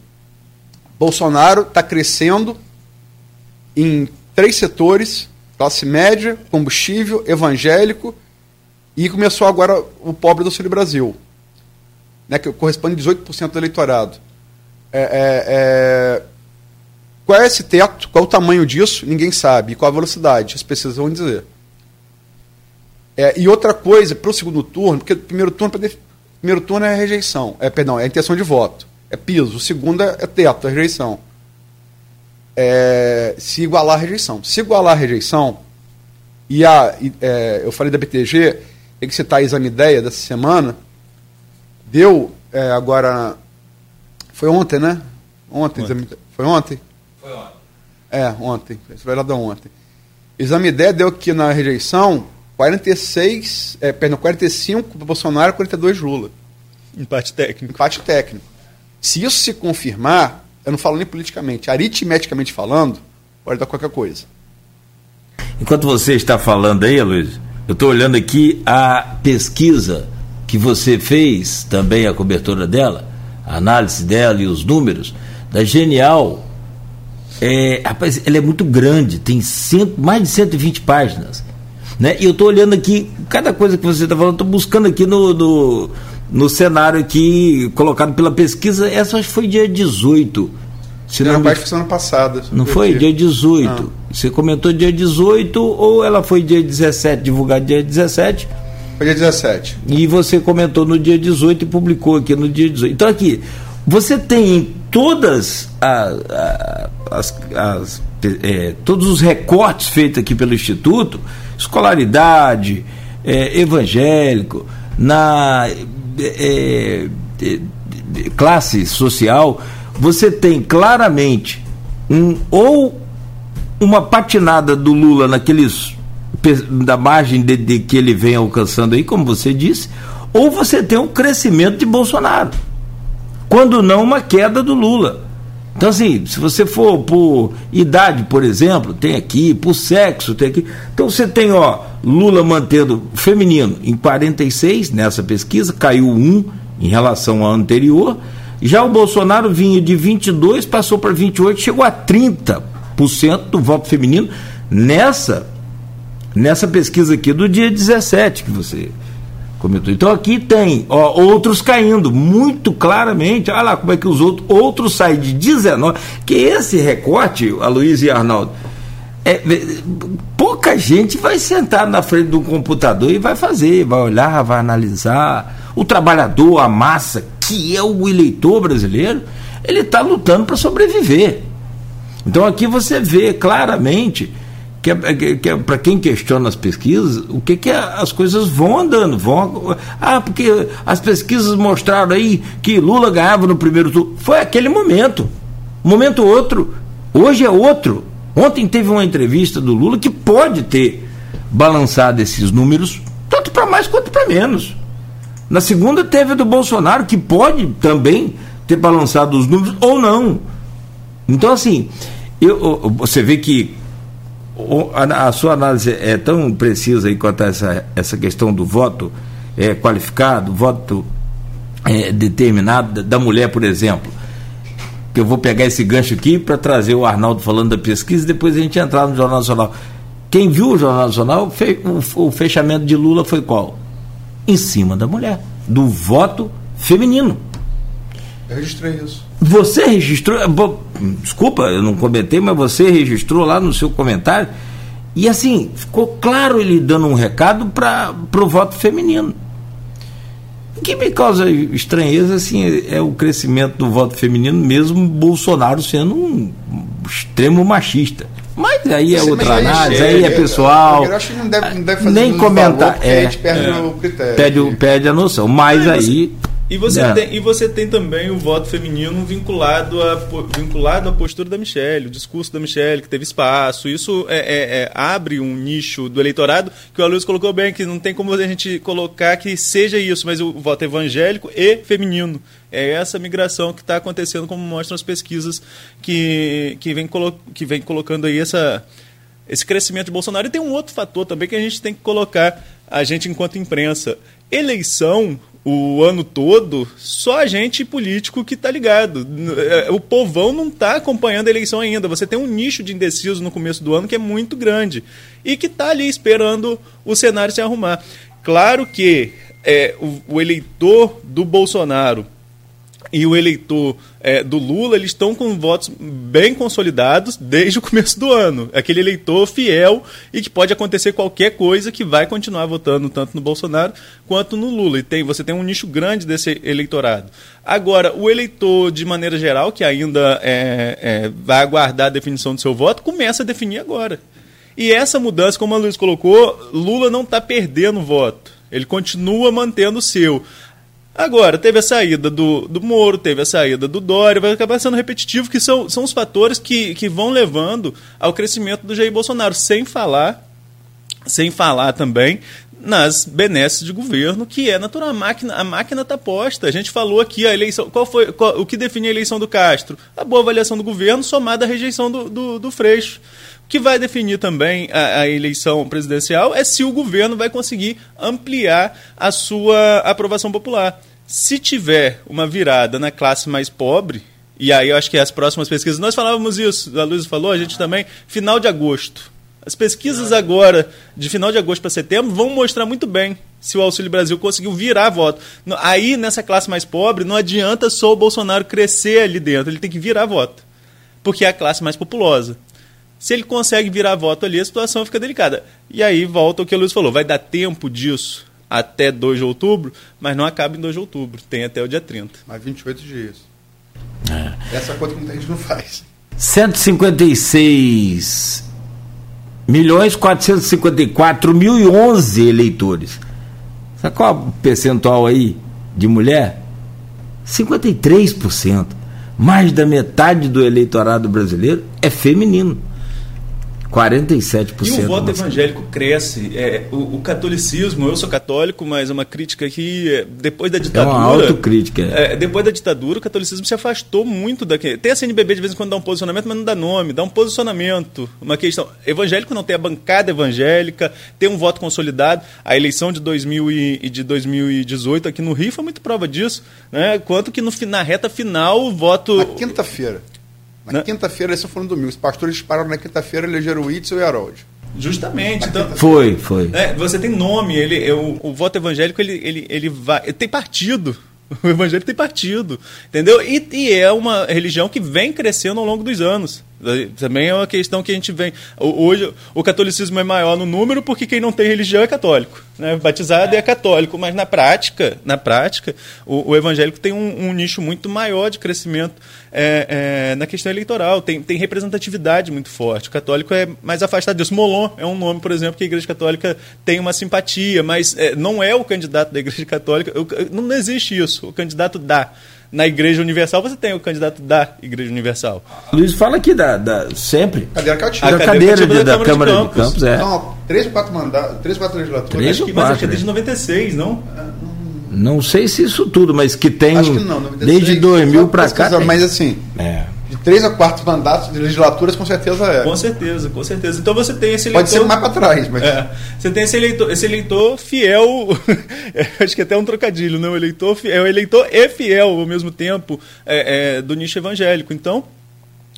Bolsonaro está crescendo em três setores: classe média, combustível, evangélico e começou agora o pobre do Auxílio Brasil, né, que corresponde a 18% do eleitorado. É, é, é... Qual é esse teto? Qual é o tamanho disso? Ninguém sabe. E qual a velocidade? As pessoas vão dizer. É, e outra coisa, para o segundo turno, porque o primeiro turno, primeiro turno é a rejeição, é, perdão, é intenção de voto, é piso. O segundo é, é teto, é rejeição é, se igualar a rejeição. Se igualar a rejeição, e a, é, eu falei da BTG, tem que citar a exame ideia dessa semana, deu é, agora. Foi ontem, né? Ontem, ontem. Foi ontem? Foi ontem. É, ontem. Vai lá da ontem. Exame ideia deu que na rejeição 46, é, perdão, 45 para Bolsonaro, 42 Lula. Empate técnico. Empate técnico. Se isso se confirmar, eu não falo nem politicamente, aritmeticamente falando, pode dar qualquer coisa. Enquanto você está falando aí, Luiz, eu estou olhando aqui a pesquisa que você fez, também a cobertura dela, a análise dela e os números, da Genial. É, rapaz, ela é muito grande, tem cento, mais de 120 páginas. Né? E eu estou olhando aqui, cada coisa que você está falando, estou buscando aqui no, no no cenário aqui colocado pela pesquisa, essa acho que foi dia 18. Se não, não semana passada. Não foi? Dia 18. Ah. Você comentou dia 18 ou ela foi dia 17, divulgada dia 17? Foi dia 17. E você comentou no dia 18 e publicou aqui no dia 18. Então aqui, você tem todas as, as, as é, todos os recortes feitos aqui pelo Instituto, escolaridade, é, evangélico, na é, é, classe social, você tem claramente um, ou uma patinada do Lula naqueles da margem de, de, que ele vem alcançando aí, como você disse, ou você tem um crescimento de Bolsonaro, quando não uma queda do Lula. Então, assim, se você for por idade, por exemplo, tem aqui, por sexo, tem aqui. Então você tem, ó, Lula mantendo feminino em 46 nessa pesquisa, caiu um em relação ao anterior. Já o Bolsonaro vinha de 22, passou para 28, chegou a 30% do voto feminino nessa nessa pesquisa aqui do dia 17 que você Então aqui tem ó, outros caindo muito claramente. Olha lá como é que os outros, outros saem de 19. Que esse recorte, a Luiz e Arnaldo, é, pouca gente vai sentar na frente do computador e vai fazer, vai olhar, vai analisar. O trabalhador, a massa, que é o eleitor brasileiro, ele está lutando para sobreviver. Então aqui você vê claramente que, é, que, é, para quem questiona as pesquisas, o que, que é, as coisas vão andando, vão. Ah, porque as pesquisas mostraram aí que Lula ganhava no primeiro turno. Foi aquele momento. Momento outro. Hoje é outro. Ontem teve uma entrevista do Lula que pode ter balançado esses números, tanto para mais quanto para menos. Na segunda teve a do Bolsonaro, que pode também ter balançado os números ou não. Então, assim, eu, você vê que a, sua análise é tão precisa aí quanto a essa, essa questão do voto é, qualificado, voto é, determinado da mulher, por exemplo. Que eu vou pegar esse gancho aqui para trazer o Arnaldo falando da pesquisa e depois a gente entrar no Jornal Nacional. Quem viu o Jornal Nacional, o fechamento de Lula foi qual? Em cima da mulher, do voto feminino. Eu registrei isso. Você registrou, desculpa, eu não comentei, mas você registrou lá no seu comentário. E assim, ficou claro ele dando um recado para o voto feminino. O que me causa estranheza assim, é, é o crescimento do voto feminino, mesmo Bolsonaro sendo um extremo machista. Mas aí é outra análise, aí é pessoal. Eu acho que não deve, não deve fazer nem comentar. Valor, é, perde é. Perde, perde a noção. Mas aí. E você, é. tem, e você tem também o voto feminino vinculado, a, vinculado à postura da Michelle, o discurso da Michelle, que teve espaço. Isso é, é, é, abre um nicho do eleitorado que o Aloysio colocou bem, que não tem como a gente colocar que seja isso, mas o voto evangélico e feminino. É essa migração que está acontecendo, como mostram as pesquisas que, que, vem, colo, que vem colocando aí essa, esse crescimento de Bolsonaro. E tem um outro fator também que a gente tem que colocar, a gente enquanto imprensa. Eleição o ano todo, só gente político que está ligado. É, o povão não está acompanhando a eleição ainda. Você tem um nicho de indecisos no começo do ano que é muito grande e que está ali esperando o cenário se arrumar. Claro que é, o, o eleitor do Bolsonaro e o eleitor é, do Lula, eles estão com votos bem consolidados desde o começo do ano. Aquele eleitor fiel e que pode acontecer qualquer coisa que vai continuar votando tanto no Bolsonaro quanto no Lula. E tem, você tem um nicho grande desse eleitorado. Agora, o eleitor, de maneira geral, que ainda é, é, vai aguardar a definição do seu voto, começa a definir agora. E essa mudança, como a Luiz colocou, Lula não está perdendo voto. Ele continua mantendo o seu. Agora, teve a saída do, do Moro, teve a saída do Dória, vai acabar sendo repetitivo, que são, são os fatores que, que vão levando ao crescimento do Jair Bolsonaro, sem falar, sem falar também nas benesses de governo, que é natural. A máquina a máquina está posta. A gente falou aqui a eleição. Qual foi qual, o que define a eleição do Castro? A boa avaliação do governo somada à rejeição do, do, do Freixo que vai definir também a, a, eleição presidencial é se o governo vai conseguir ampliar a sua aprovação popular. Se tiver uma virada na classe mais pobre, e aí eu acho que as próximas pesquisas, nós falávamos isso, a Luiz falou, a gente também, final de agosto. As pesquisas agora, de final de agosto para setembro, vão mostrar muito bem se o Auxílio Brasil conseguiu virar voto. Aí, nessa classe mais pobre, não adianta só o Bolsonaro crescer ali dentro, ele tem que virar voto. Porque é a classe mais populosa. Se ele consegue virar voto ali, a situação fica delicada. E aí volta o que a Luiz falou: vai dar tempo disso até 2 de outubro, mas não acaba em 2 de outubro, tem até o dia 30. Mais 28 dias. É. Essa conta que muita gente não faz. 156 milhões 454 mil e 11 eleitores. Sabe qual é o percentual aí de mulher? 53%. Mais da metade do eleitorado brasileiro é feminino. 47%. E o voto evangélico cresce. É, o, o, catolicismo, eu sou católico, mas é uma crítica que, é, depois da ditadura. É uma autocrítica. É, depois da ditadura, o catolicismo se afastou muito daquele. Tem a CNBB de vez em quando dá um posicionamento, mas não dá nome, dá um posicionamento. Uma questão. Evangélico não tem a bancada evangélica, tem um voto consolidado. A eleição de, 2000 e, de 2018 aqui no Rio foi muito prova disso. Né? Quanto que no, na reta final o voto. Na quinta-feira. Na né? quinta-feira, esse foi no domingo. Os pastores pararam na quinta-feira elegeram o Itzel e o Harold. Justamente. Então, foi, foi. É, você tem nome, ele, é, o, o voto evangélico ele, ele, ele vai. Ele tem partido. O evangelho tem partido. Entendeu? E, e é uma religião que vem crescendo ao longo dos anos. Também é uma questão que a gente vem. Hoje, o catolicismo é maior no número porque quem não tem religião é católico. Né? Batizado é católico, mas na prática, na prática, o, o evangélico tem um, um, nicho muito maior de crescimento é, é, na questão eleitoral, tem, tem representatividade muito forte. O católico é mais afastado disso. Molon é um nome, por exemplo, que a Igreja Católica tem uma simpatia, mas é, não é o candidato da Igreja Católica. Não existe isso. O candidato dá na Igreja Universal você tem o candidato da Igreja Universal. Luiz fala aqui da, da sempre. Cadeira cativa. A, cadeira, cadeira de, da, da, Câmara de Campos. De Campos é. Não, três ou quatro mandatos, três ou quatro legislaturas. Três acho que, quatro, mas acho que é desde 96, não? Não sei se isso tudo, mas que tem acho que não, 96, desde 2000 para cá. Mas assim, é de três a quatro mandatos de legislaturas, com certeza é. Com certeza, com certeza. Então você tem esse eleitor. Pode ser mais para trás, mas. É, você tem esse eleitor, esse eleitor fiel. acho que até um trocadilho, não? O eleitor, é o eleitor e fiel ao mesmo tempo é, é, do nicho evangélico. Então.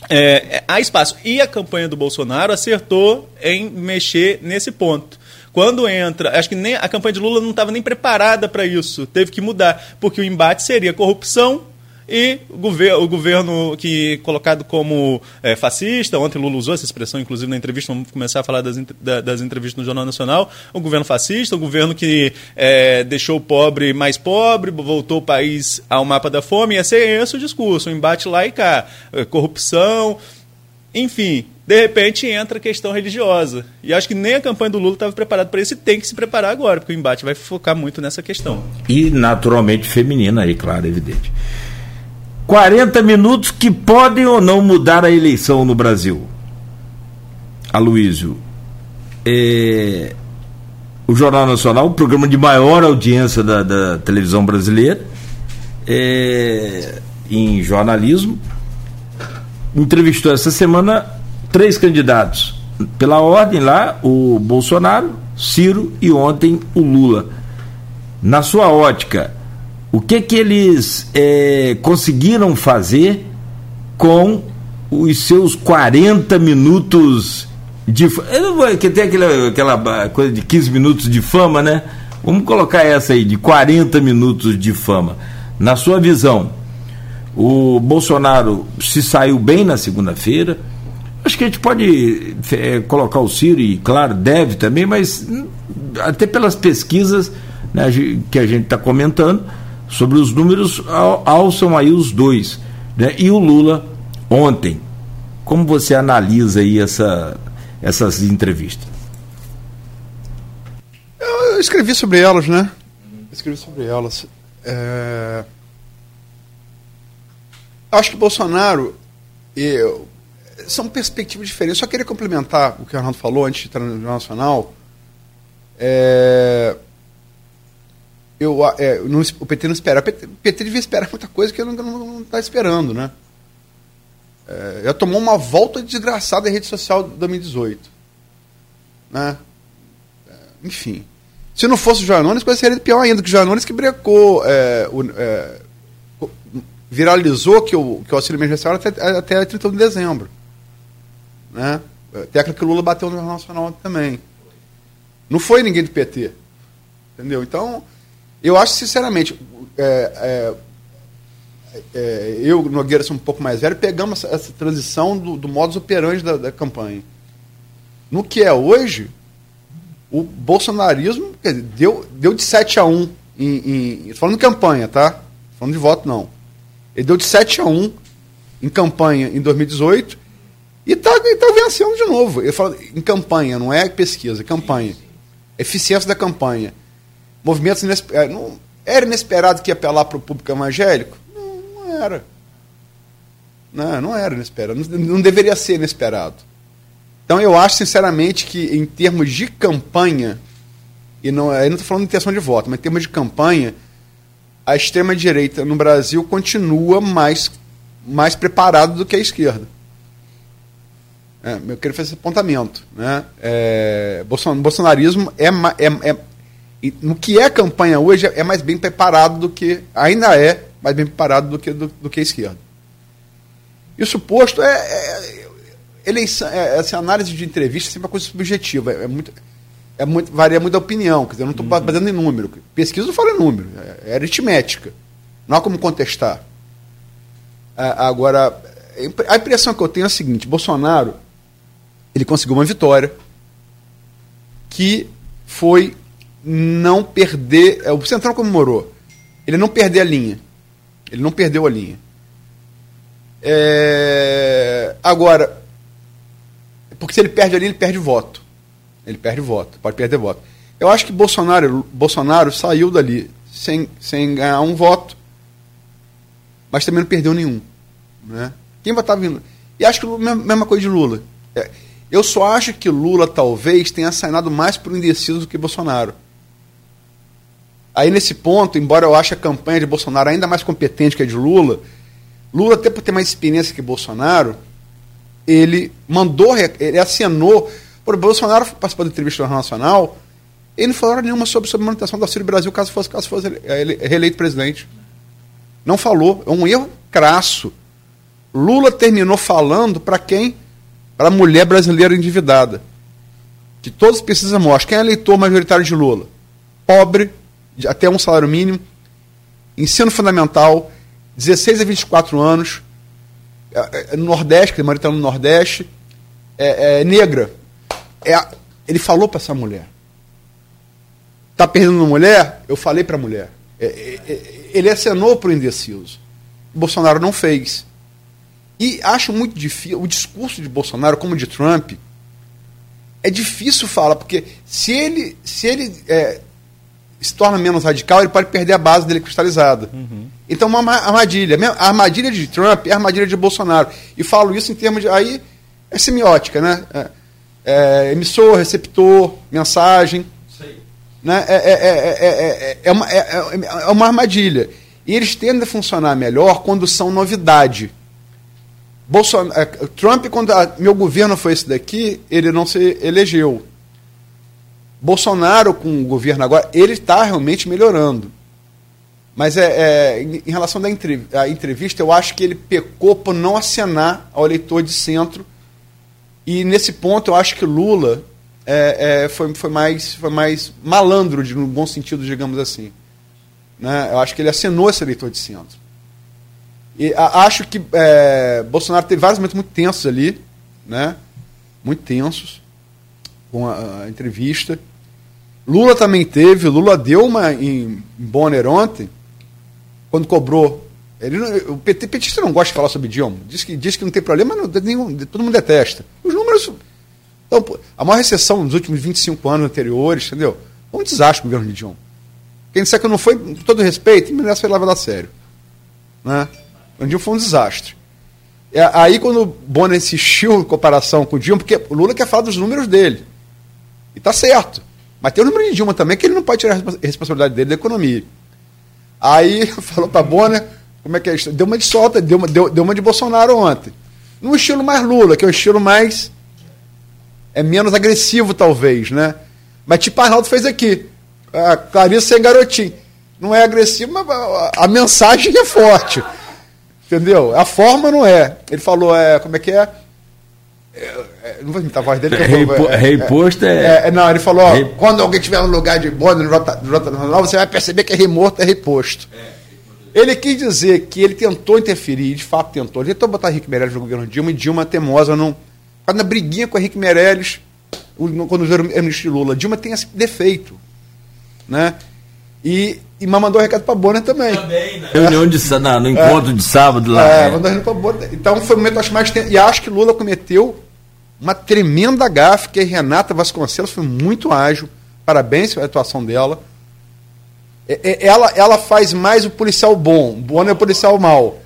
É, é, há espaço. E a campanha do Bolsonaro acertou em mexer nesse ponto. Quando entra, acho que nem a campanha de Lula não estava nem preparada para isso, teve que mudar, porque o embate seria corrupção e o governo, o governo que colocado como é, fascista, ontem Lula usou essa expressão, inclusive na entrevista, vamos começar a falar das, das entrevistas no Jornal Nacional, o governo fascista, o governo que é, deixou o pobre mais pobre, voltou o país ao mapa da fome, ia ser esse o discurso, o embate lá e cá, é, corrupção, enfim, de repente entra a questão religiosa. E acho que nem a campanha do Lula estava preparada para isso e tem que se preparar agora, porque o embate vai focar muito nessa questão. E naturalmente feminina aí, claro, evidente. 40 minutos que podem ou não mudar a eleição no Brasil. Aloísio, é, o Jornal Nacional, o programa de maior audiência da, da televisão brasileira, é, em jornalismo, entrevistou essa semana três candidatos. Pela ordem lá, o Bolsonaro, Ciro e ontem o Lula. Na sua ótica, o que que eles é, conseguiram fazer com os seus 40 minutos de que tem aquela, aquela coisa de 15 minutos de fama, né? Vamos colocar essa aí de 40 minutos de fama. Na sua visão, o Bolsonaro se saiu bem na segunda-feira. Acho que a gente pode é, colocar o Ciro, e claro, deve também, mas até pelas pesquisas né, que a gente está comentando, sobre os números, alçam aí os dois. Né? E o Lula, ontem, como você analisa aí essa, essas entrevistas? Eu escrevi sobre elas, né? escrevi sobre elas. É... Acho que Bolsonaro eu, são perspectivas diferentes. Só queria complementar o que o Arnaldo falou antes de entrar no Nacional. É eu, é, não, o PT não espera. O PT, PT devia esperar muita coisa que ele não está esperando, né? É, já tomou uma volta desgraçada em rede social de 2018. Né? É, enfim. Se não fosse o Janones, coisa seria pior ainda, que o Janones que brecou, é, o, é, viralizou que o, que o auxílio emergencial até, até 31 de dezembro. Né? Tecla que o Lula bateu no Jornal Nacional também. Não foi ninguém do PT. Entendeu? Então, eu acho, sinceramente, é, é, é, eu, Nogueira, sou um pouco mais velho, pegamos essa, essa transição do, do modus operandi da, da, campanha. No que é hoje, o bolsonarismo dizer, deu, deu de 7 a 1 em, em, falando de campanha, tá? Falando de voto, não. Ele deu de 7 a 1 em campanha em 2018 E está tá vencendo de novo. Eu falo em campanha, não é pesquisa, é campanha. Eficiência da campanha. Movimentos inesperados. É, não, era inesperado que ia apelar para o público evangélico? Não, não era. Não, não era inesperado. Não, não deveria ser inesperado. Então eu acho, sinceramente, que em termos de campanha, e não, estou falando de intenção de voto, mas em termos de campanha, a extrema-direita no Brasil continua mais, mais preparada do que a esquerda. É, eu quero fazer esse apontamento. Né? É, bolsonarismo é, é, é, no que é campanha hoje é mais bem preparado do que ainda é mais bem preparado do que do, do que a esquerda. Isso posto é, é eleição, é, essa análise de entrevista é sempre uma coisa subjetiva, é, muito, é muito, varia muito a opinião, quer dizer, eu não estou uhum. baseando em número. Pesquisa não fala em número, é, é aritmética. Não há como contestar. agora, a impressão que eu tenho é a seguinte: Bolsonaro ele conseguiu uma vitória que foi não perder. É, o Centrão comemorou. Ele não perder a linha. Ele não perdeu a linha. É, agora, porque se ele perde ali, ele perde voto. Ele perde voto, pode perder voto. Eu acho que Bolsonaro, Bolsonaro saiu dali sem, sem ganhar um voto, mas também não perdeu nenhum. Né? Quem vai estar vindo? E acho que a mesma coisa de Lula. É, eu só acho que Lula talvez tenha saído mais para o indeciso do que Bolsonaro. Aí nesse ponto, embora eu ache a campanha de Bolsonaro ainda mais competente que a de Lula, Lula até por ter mais experiência que Bolsonaro, ele mandou, ele acenou. Por Bolsonaro participou da entrevista do Nacional, ele não falou nenhuma sobre, sobre manutenção do Auxílio Brasil caso fosse, caso fosse ele, reeleito presidente. Não falou. É um erro crasso. Lula terminou falando para quem para a mulher brasileira endividada. Que todos precisam mostrar. Quem é eleitor majoritário de Lula? Pobre, até um salário mínimo, ensino fundamental, 16 a 24 anos, é, é, no Nordeste, que ele está no Nordeste, é, é negra. É, ele falou para essa mulher. Está perdendo uma mulher? Eu falei para a mulher. É, é, ele acenou para o indeciso. Bolsonaro não fez. E acho muito difícil, o discurso de Bolsonaro, como de Trump, é difícil falar, porque se ele, se ele é, se torna menos radical, ele pode perder a base dele cristalizada. Uhum. Então, uma armadilha. A armadilha de Trump é a armadilha de Bolsonaro. E falo isso em termos de. Aí é semiótica, né? É, é, emissor, receptor, mensagem. Né? É, é, é, uma, é, uma armadilha. E eles tendem a funcionar melhor quando são novidade. Bolsonaro, é, Trump, quando a, meu governo foi esse daqui, ele não se elegeu. Bolsonaro, com o governo agora, ele está realmente melhorando. Mas é, é em, relação à entrev entrevista, eu acho que ele pecou por não acenar ao eleitor de centro. E nesse ponto, eu acho que Lula é, é, foi, foi, mais, foi mais malandro, de, no bom sentido, digamos assim. Né? Eu acho que ele acenou esse eleitor de centro. E a, acho que é, Bolsonaro teve vários momentos muito tensos ali, né? Muito tensos com a, a, entrevista. Lula também teve, Lula deu uma em, Bonner ontem, quando cobrou. Ele, o PT, petista não gosta de falar sobre idioma. Diz que, diz que não tem problema, não, nenhum, todo mundo detesta. Os números. Então, a maior recessão nos últimos 25 anos anteriores, entendeu? Foi um desastre o governo de Dilma. Quem disser que não foi, com todo respeito, merece levado a sério. Né? O Dilma foi um desastre. É, aí, quando o Bonner insistiu em comparação com o Dilma, porque o Lula quer falar dos números dele. E está certo. Mas tem o número de Dilma também, que ele não pode tirar a responsabilidade dele da economia. Aí falou para Bonner, como é que é isso? Deu uma de solta, deu uma, deu, deu uma de Bolsonaro ontem. Num estilo mais Lula, que é um estilo mais. É menos agressivo, talvez, né? Mas tipo Arnaldo fez aqui. A Clarissa é garotinho. Não é agressivo, mas a mensagem é forte. Entendeu? A forma não é. Ele falou, é, como é que é? É, é não vou imitar a voz dele. Reipo, é, reimposto é, é, Não, ele falou, ó, quando alguém tiver no lugar de bonde no Rota, Nacional, você vai perceber que é remorto, é reposto. Ele quis dizer que ele tentou interferir, de fato tentou. Ele tentou botar Henrique Meirelles no governo Dilma e Dilma teimosa não. Quando na briguinha com Henrique Meirelles, quando o ministro Lula, Dilma tem esse defeito. Né? E, e mandou um recado para Bonner também. Também, né? Reunião de, na, no encontro é. de sábado lá. É, é. mandou recado para Bonner. Então foi o momento, acho mais tempo. E acho que Lula cometeu uma tremenda gafe, que Renata Vasconcelos foi muito ágil. Parabéns pela atuação dela. É, é, ela, ela faz mais o policial bom, Bonner é o policial mal.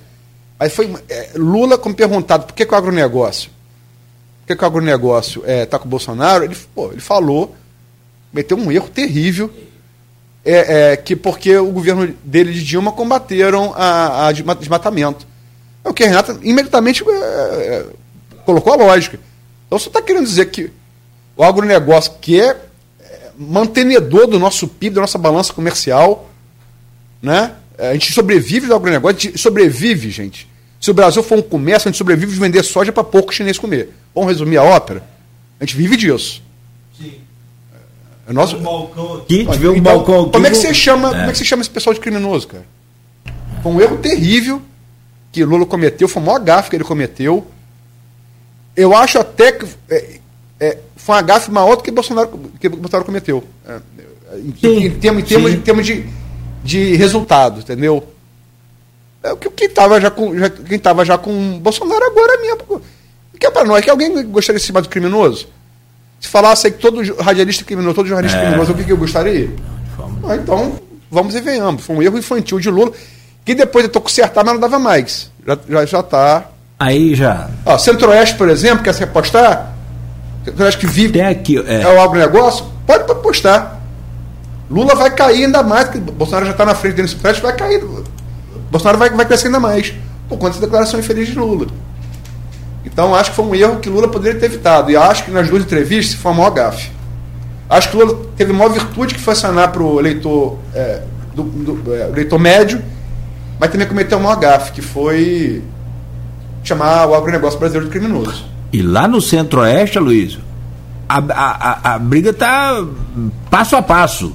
Aí foi é, Lula, como perguntado, por que, que o agronegócio? Por que, que o agronegócio está é, tá com o Bolsonaro? Ele, pô, ele falou, meteu um erro terrível é, é, que porque o governo dele de Dilma combateram a, a desmatamento. É o que a Renata imediatamente colocou a lógica. Então você está querendo dizer que o agronegócio, que é, é mantenedor do nosso PIB, da nossa balança comercial, né? A gente sobrevive do agronegócio, a gente sobrevive, gente. Se o Brasil for um comércio, a gente sobrevive de vender soja para pouco chinês comer. Vamos resumir a ópera? A gente vive disso. É nosso... Um balcão aqui, um então, balcão aqui. Como é que você chama, é. como é que você chama esse pessoal de criminoso, cara? Foi um erro terrível que Lula cometeu, foi o maior gafe que ele cometeu. Eu acho até que é, é, foi uma gafe maior do que Bolsonaro, que Bolsonaro cometeu. É, em, sim, em, termos, em, termos, em termos de, de resultado, entendeu? É, quem estava já com já, quem tava já com Bolsonaro agora mesmo. O que é para nós? Que alguém gostaria de ser mais do criminoso? Se falasse que todo radialista criminoso, todo jornalista é. criminoso, o que, que eu gostaria? Ah, então, vamos e venhamos. Foi um erro infantil de Lula, que depois tentou consertar, mas não dava mais. Já já, já tá. Aí já. Ó, Centro-Oeste, por exemplo, quer se apostar? Centro-Oeste que vive. Tem aqui, é. é o agronegócio? Pode apostar. Lula vai cair ainda mais, porque Bolsonaro já está na frente dele no Centro-Oeste, vai cair. Bolsonaro vai, vai crescer ainda mais. Por conta dessa declaração infeliz de Lula. Então acho que foi um erro que Lula poderia ter evitado. E acho que nas duas entrevistas foi a maior gafe. Acho que Lula teve a maior virtude que foi acionar para o eleitor, é, do, do é, eleitor médio, mas também cometeu a maior gafe, que foi chamar o agronegócio brasileiro de criminoso. E lá no centro-oeste, Luiz, a, a, a briga está passo a passo.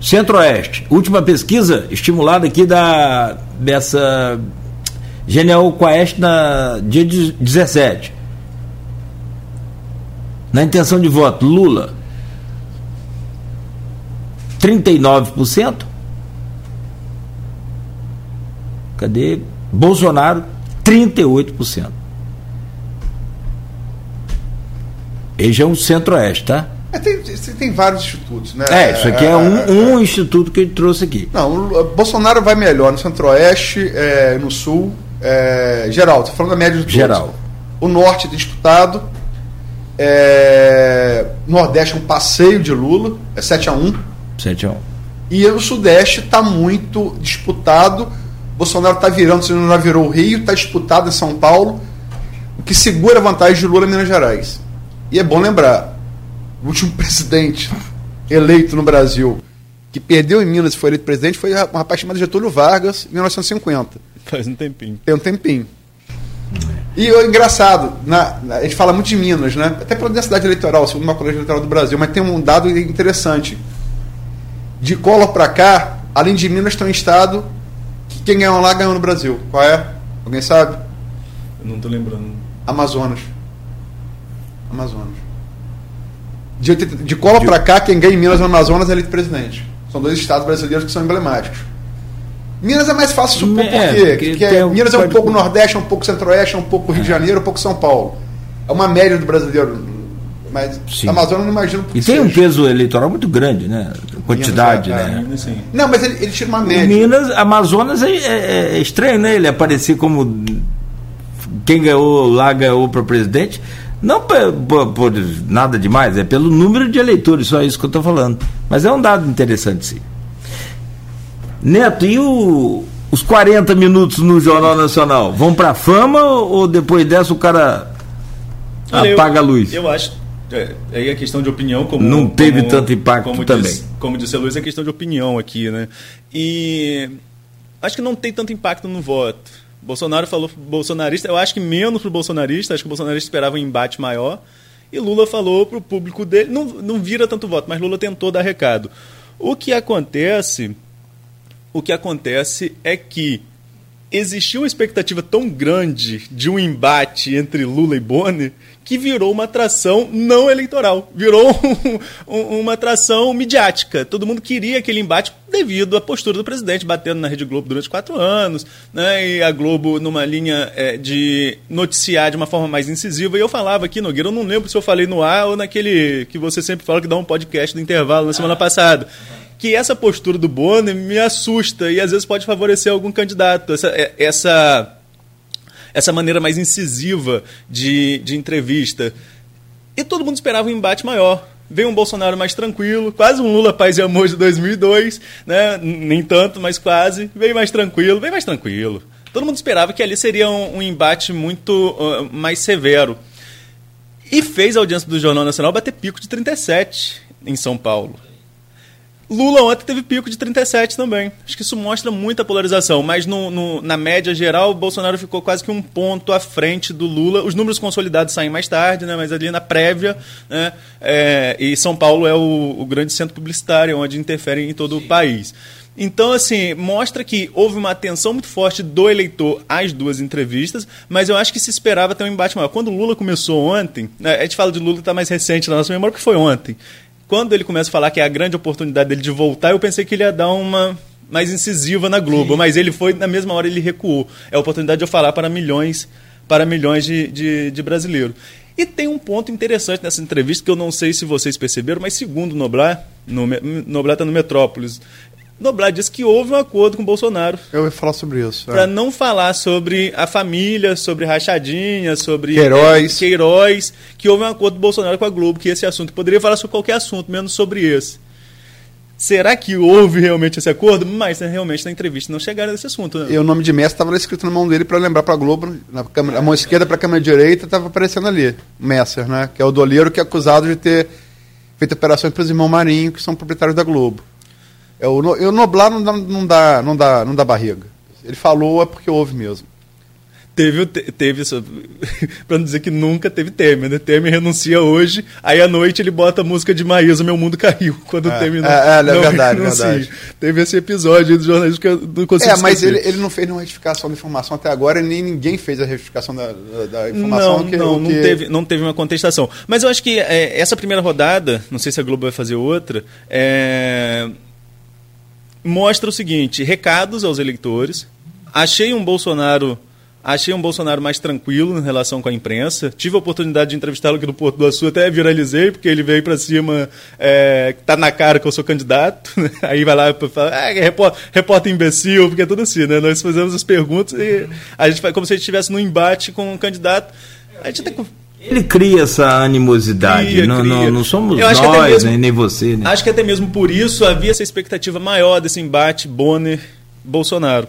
Centro-Oeste, última pesquisa estimulada aqui da, dessa Genial Quaest na dia 17. Na intenção de voto, Lula 39%. Cadê? Bolsonaro 38%. Esse é um centro-oeste, tá? É, tem, tem vários institutos, né? É, isso aqui é, é um, é, um instituto que ele trouxe aqui. Não, Bolsonaro vai melhor no centro-oeste, é, no sul, é, geral, estou falando da média de todos. Geral. O norte disputado. É, Nordeste é um passeio de Lula, é 7 a 1 7 a 1 E o Sudeste está muito disputado. Bolsonaro está virando, se não já virou o Rio, está disputado em São Paulo, o que segura a vantagem de Lula em Minas Gerais. E é bom lembrar, o último presidente eleito no Brasil que perdeu em Minas e foi eleito presidente foi um rapaz chamado Getúlio Vargas, em 1950. Faz um tempinho. Tem um tempinho. E o engraçado, na, na, a gente fala muito de Minas, né? Até pela densidade eleitoral, segundo uma colégio eleitoral do Brasil, mas tem um dado interessante. De Collor para cá, além de Minas, tem um estado que quem ganhou lá ganhou no Brasil. Qual é? Alguém sabe? Eu não estou lembrando. Amazonas. Amazonas. De, de Collor de... para cá, quem ganha em Minas no Amazonas é eleito presidente. São dois estados brasileiros que são emblemáticos. Minas é mais fácil supor é, por quê? Porque é, Minas é um pouco Nordeste, é um pouco Centro-Oeste, é um pouco Rio de é. Janeiro, um pouco São Paulo. É uma média do brasileiro. Mas Sim. Amazonas não imagino E tem seja. um peso eleitoral muito grande, né? Quantidade, Minas, é, né? Minas, não, mas ele, ele, tira uma média. Minas, Amazonas é, é, é, estranho, né? Ele aparecer como quem ganhou lá ganhou para presidente. Não por, por, por, nada demais, é pelo número de eleitores, só isso que eu estou falando. Mas é um dado interessante, sim. Neto, e o, os 40 minutos no Jornal Nacional? Vão para fama ou depois dessa o cara Olha, apaga eu, a luz? Eu acho. É, aí é questão de opinião, como. Não teve como, tanto impacto como também. Disse, como disse a Luiz, é questão de opinião aqui, né? E acho que não tem tanto impacto no voto. Bolsonaro falou pro bolsonarista, eu acho que menos pro bolsonarista, acho que o bolsonarista esperava um embate maior. E Lula falou pro público dele, não, não vira tanto voto, mas Lula tentou dar recado. O que acontece o que acontece é que existiu uma expectativa tão grande de um embate entre Lula e Boni que virou uma atração não eleitoral, virou um, um, uma atração midiática. Todo mundo queria aquele embate devido à postura do presidente, batendo na Rede Globo durante quatro anos, né, e a Globo numa linha é, de noticiar de uma forma mais incisiva. E eu falava aqui, Nogueira, eu não lembro se eu falei no ar ou naquele que você sempre fala que dá um podcast do intervalo na semana passada que essa postura do Bonner me assusta e às vezes pode favorecer algum candidato. Essa, é, essa, essa maneira mais incisiva de, de entrevista. E todo mundo esperava um embate maior. Veio um Bolsonaro mais tranquilo, quase um Lula Paz e Amor de 2002, né? nem tanto, mas quase. Veio mais tranquilo, veio mais tranquilo. Todo mundo esperava que ali seria um, um embate muito uh, mais severo. E fez a audiência do Jornal Nacional bater pico de 37 em São Paulo. Lula ontem teve pico de 37 também. Acho que isso mostra muita polarização, mas no, no, na média geral, o Bolsonaro ficou quase que um ponto à frente do Lula. Os números consolidados saem mais tarde, né, mas ali na prévia, né, é, e São Paulo é o, o, grande centro publicitário, onde interfere em todo Sim. o país. Então, assim, mostra que houve uma atenção muito forte do eleitor às duas entrevistas, mas eu acho que se esperava ter um embate maior. Quando o Lula começou ontem, né, a gente fala de Lula que está mais recente na nossa memória, que foi ontem quando ele começa a falar que é a grande oportunidade dele de voltar, eu pensei que ele ia dar uma mais incisiva na Globo, Sim. mas ele foi, na mesma hora, ele recuou. É a oportunidade de eu falar para milhões, para milhões de, de, de brasileiros. E tem um ponto interessante nessa entrevista que eu não sei se vocês perceberam, mas segundo Noblar, no, Noblar está no Metrópolis, Noblar disse que houve um acordo com o Bolsonaro. Eu ia falar sobre isso. Para é. não falar sobre a família, sobre rachadinha, sobre Queiroz. Queiroz, que houve um acordo do Bolsonaro com a Globo, que esse assunto poderia falar sobre qualquer assunto, menos sobre esse. Será que houve realmente esse acordo? Mas né, realmente na entrevista não chegaram nesse assunto. Né? E o nome de Messi estava escrito na mão dele para lembrar para a Globo, na câmera, a mão esquerda para a câmera direita estava aparecendo ali, Messer, né? Que é o doleiro que é acusado de ter feito operações para os irmãos Marinho, que são proprietários da Globo. É, o, o Noblar não dá, não, dá, não, dá, não dá barriga. Ele falou é porque houve mesmo. Teve, teve para não dizer que nunca teve Temer, né? Temer renuncia hoje, aí à noite ele bota a música de Maísa, Meu Mundo Caiu, quando é, o Temer não, é, é, é não verdade, renuncia. verdade. Teve esse episódio do jornalismo que eu não consigo É, mas ele, ele não fez nenhuma retificação da informação até agora, nem ninguém fez a retificação da, da, da informação. Não, que, não, que... não, teve, não teve uma contestação. Mas eu acho que é, essa primeira rodada, não sei se a Globo vai fazer outra, é mostra o seguinte: recados aos eleitores. Achei um Bolsonaro. Achei um Bolsonaro mais tranquilo em relação com a imprensa. Tive a oportunidade de entrevistá-lo aqui no Porto do Açu, até viralizei, porque ele veio para cima, é, tá na cara que eu sou candidato. Né? Aí vai lá e fala, ah, repórter, repórter imbecil, porque é tudo assim, né? Nós fazemos as perguntas e a gente faz como se a gente estivesse num embate com um candidato. A gente que ele cria essa animosidade, cria, não, cria. Não, não, somos nós, mesmo, nem, nem você. Né? Acho que até mesmo por isso havia essa expectativa maior desse embate Bonner-Bolsonaro.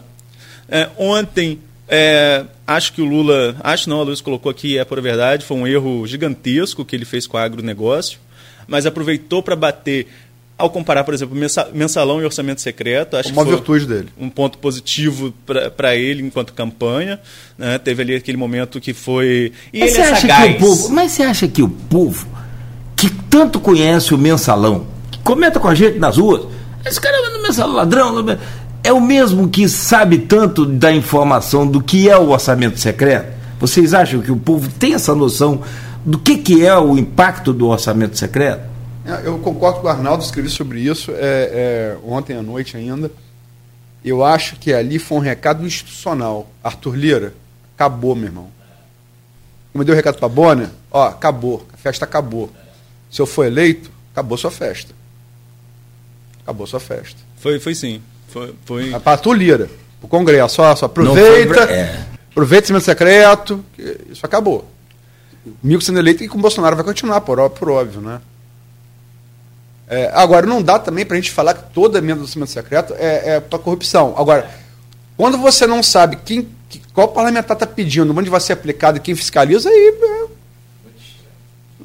É, ontem, é, acho que o Lula, acho não, a Luiz colocou aqui, é por verdade, foi um erro gigantesco que ele fez com o agronegócio, mas aproveitou para bater ao comparar, por exemplo, mensalão e orçamento secreto, acho Uma que foi virtude dele. um ponto positivo para ele enquanto campanha. Né? Teve ali aquele momento que foi. E mas, ele é sagaz. Povo, mas você acha que o povo, que tanto conhece o mensalão, que comenta com a gente nas ruas, esse cara é no mensalão ladrão, é o mesmo que sabe tanto da informação do que é o orçamento secreto? Vocês acham que o povo tem essa noção do que, que é o impacto do orçamento secreto? É, eu concordo com o Arnaldo, escrevi sobre isso é, é, ontem à noite ainda. Eu acho que ali foi um recado institucional. Arthur Lira, acabou, meu irmão. Como deu o recado para Bonner, ó, acabou, a festa acabou. Se eu for eleito, acabou sua festa. Acabou sua festa. Foi, foi sim. Foi, foi... Para Arthur Lira, o Congresso, ó, só aproveita, foi... é. aproveita esse secreto, isso acabou. Mico sendo eleito e com o Bolsonaro vai continuar, por, por óbvio, né? É, agora, não dá também para a gente falar que toda emenda do orçamento secreto é, é para corrupção. Agora, quando você não sabe quem, qual parlamentar está pedindo, onde vai ser aplicado e quem fiscaliza, aí é,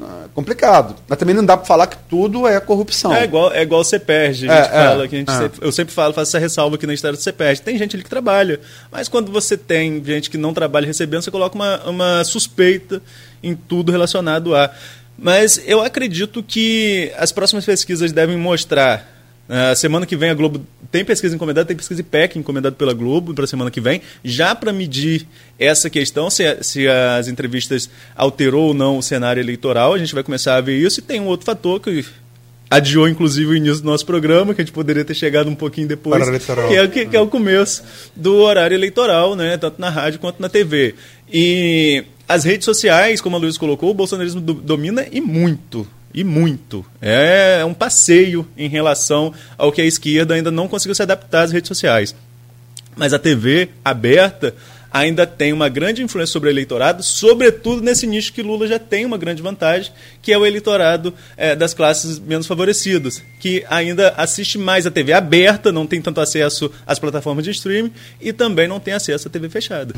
é complicado. Mas também não dá para falar que tudo é corrupção. É igual, é igual você perde. A gente é, é fala, que a gente é. sempre, eu sempre falo, faço essa ressalva aqui na história do CEPERG. Tem gente ali que trabalha, mas quando você tem gente que não trabalha recebendo, você coloca uma, uma suspeita em tudo relacionado a. Mas eu acredito que as próximas pesquisas devem mostrar Uh, semana que vem a Globo tem pesquisa encomendada, tem pesquisa IPEC encomendada pela Globo para a semana que vem, já para medir essa questão, se, se as entrevistas alterou ou não o cenário eleitoral, a gente vai começar a ver isso. E tem um outro fator que adiou inclusive o início do nosso programa, que a gente poderia ter chegado um pouquinho depois, que é, que, que é o começo do horário eleitoral, né, tanto na rádio quanto na TV. E as redes sociais, como a Luiz colocou, o bolsonarismo do, domina e muito. E muito. É um passeio em relação ao que a esquerda ainda não conseguiu se adaptar às redes sociais. Mas a TV aberta ainda tem uma grande influência sobre o eleitorado, sobretudo nesse nicho que Lula já tem uma grande vantagem, que é o eleitorado é, das classes menos favorecidas, que ainda assiste mais a TV aberta, não tem tanto acesso às plataformas de streaming e também não tem acesso à TV fechada.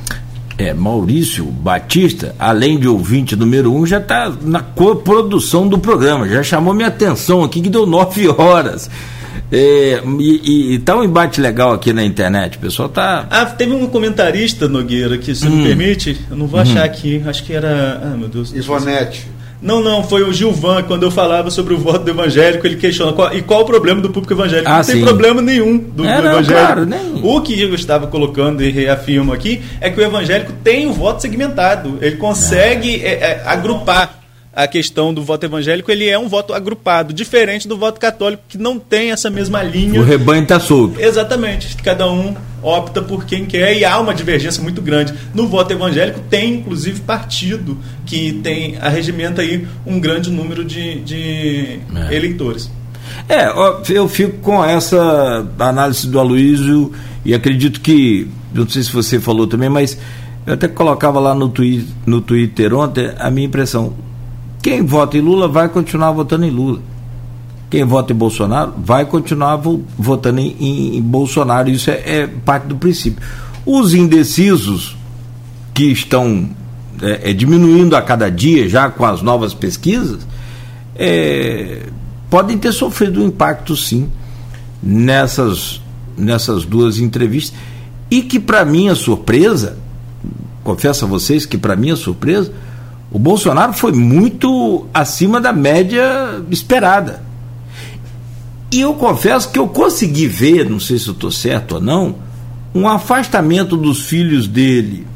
É, Maurício Batista, além de ouvinte número um, já está na coprodução do programa, já chamou minha atenção aqui que deu nove horas. É, e, e tá um embate legal aqui na internet, o pessoal tá. Ah, teve um comentarista, Nogueira, que se hum. me permite, eu não vou achar hum. aqui, acho que era. Ah, meu Deus. Ivonete. Não, não, foi o Gilvan, quando eu falava sobre o voto do evangélico, ele questiona qual, e qual o problema do público evangélico. Ah, não tem sim. problema nenhum do, é, do não, evangélico. Claro, nem... O que eu estava colocando e reafirmo aqui é que o evangélico tem o voto segmentado. Ele consegue é, é, agrupar a questão do voto evangélico, ele é um voto agrupado, diferente do voto católico, que não tem essa mesma linha. O rebanho está solto. Exatamente. Cada um opta por quem quer e há uma divergência muito grande. No voto evangélico tem, inclusive, partido que tem arregimenta aí um grande número de, de é. eleitores. É, eu fico com essa análise do Aloysio e acredito que, não sei se você falou também, mas eu até colocava lá no, twi no Twitter ontem a minha impressão quem vota em Lula vai continuar votando em Lula. Quem vota em Bolsonaro vai continuar vo votando em, em, em, Bolsonaro. Isso é, é, parte do princípio. Os indecisos, que estão é, é, diminuindo a cada dia, já com as novas pesquisas, é, podem ter sofrido um impacto, sim, nessas, nessas duas entrevistas. E que, para minha surpresa, confesso a vocês que, para minha surpresa, o Bolsonaro foi muito acima da média esperada. E eu confesso que eu consegui ver, não sei se eu estou certo ou não, um afastamento dos filhos dele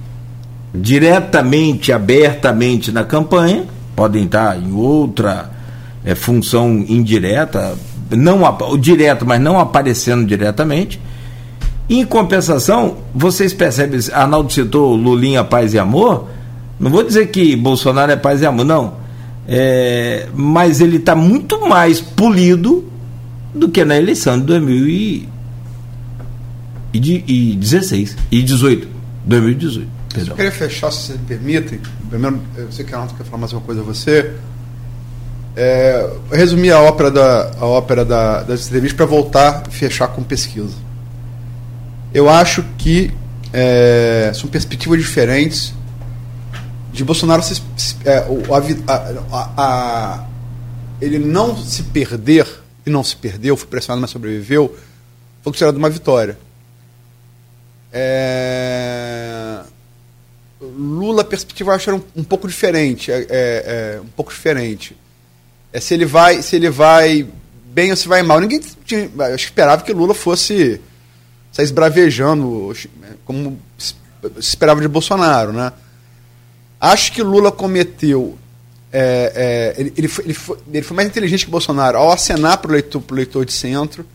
diretamente, abertamente na campanha, podem estar em outra é, função indireta, não direto, mas não aparecendo diretamente. Em compensação, vocês percebem, Arnaldo citou Lulinha Paz e Amor, não vou dizer que Bolsonaro é paz e amor, não. É, mas ele está muito mais polido do que na eleição de 2016 e 18. 2018. Perdão. Eu queria fechar, se vocês me permitem. Primeiro, eu sei que a Renato quer falar mais uma coisa a você. É, resumir a ópera, da, a ópera da, das entrevistas para voltar e fechar com pesquisa. Eu acho que é, são perspectivas diferentes de Bolsonaro se, é, a, a, a, ele não se perder, e não se perdeu, foi pressionado, mas sobreviveu, foi considerado uma vitória. É, Lula, a perspectiva eu acho era um, um pouco diferente, é, é, é, um pouco diferente. É se ele vai, se ele vai bem ou se vai mal. Ninguém tinha, esperava que Lula fosse sair esbravejando, como se esperava de Bolsonaro, né? Acho que Lula cometeu. É, é, ele, ele, foi, ele, foi, ele, foi, mais inteligente que Bolsonaro ao acenar para o leitor, leitor de centro,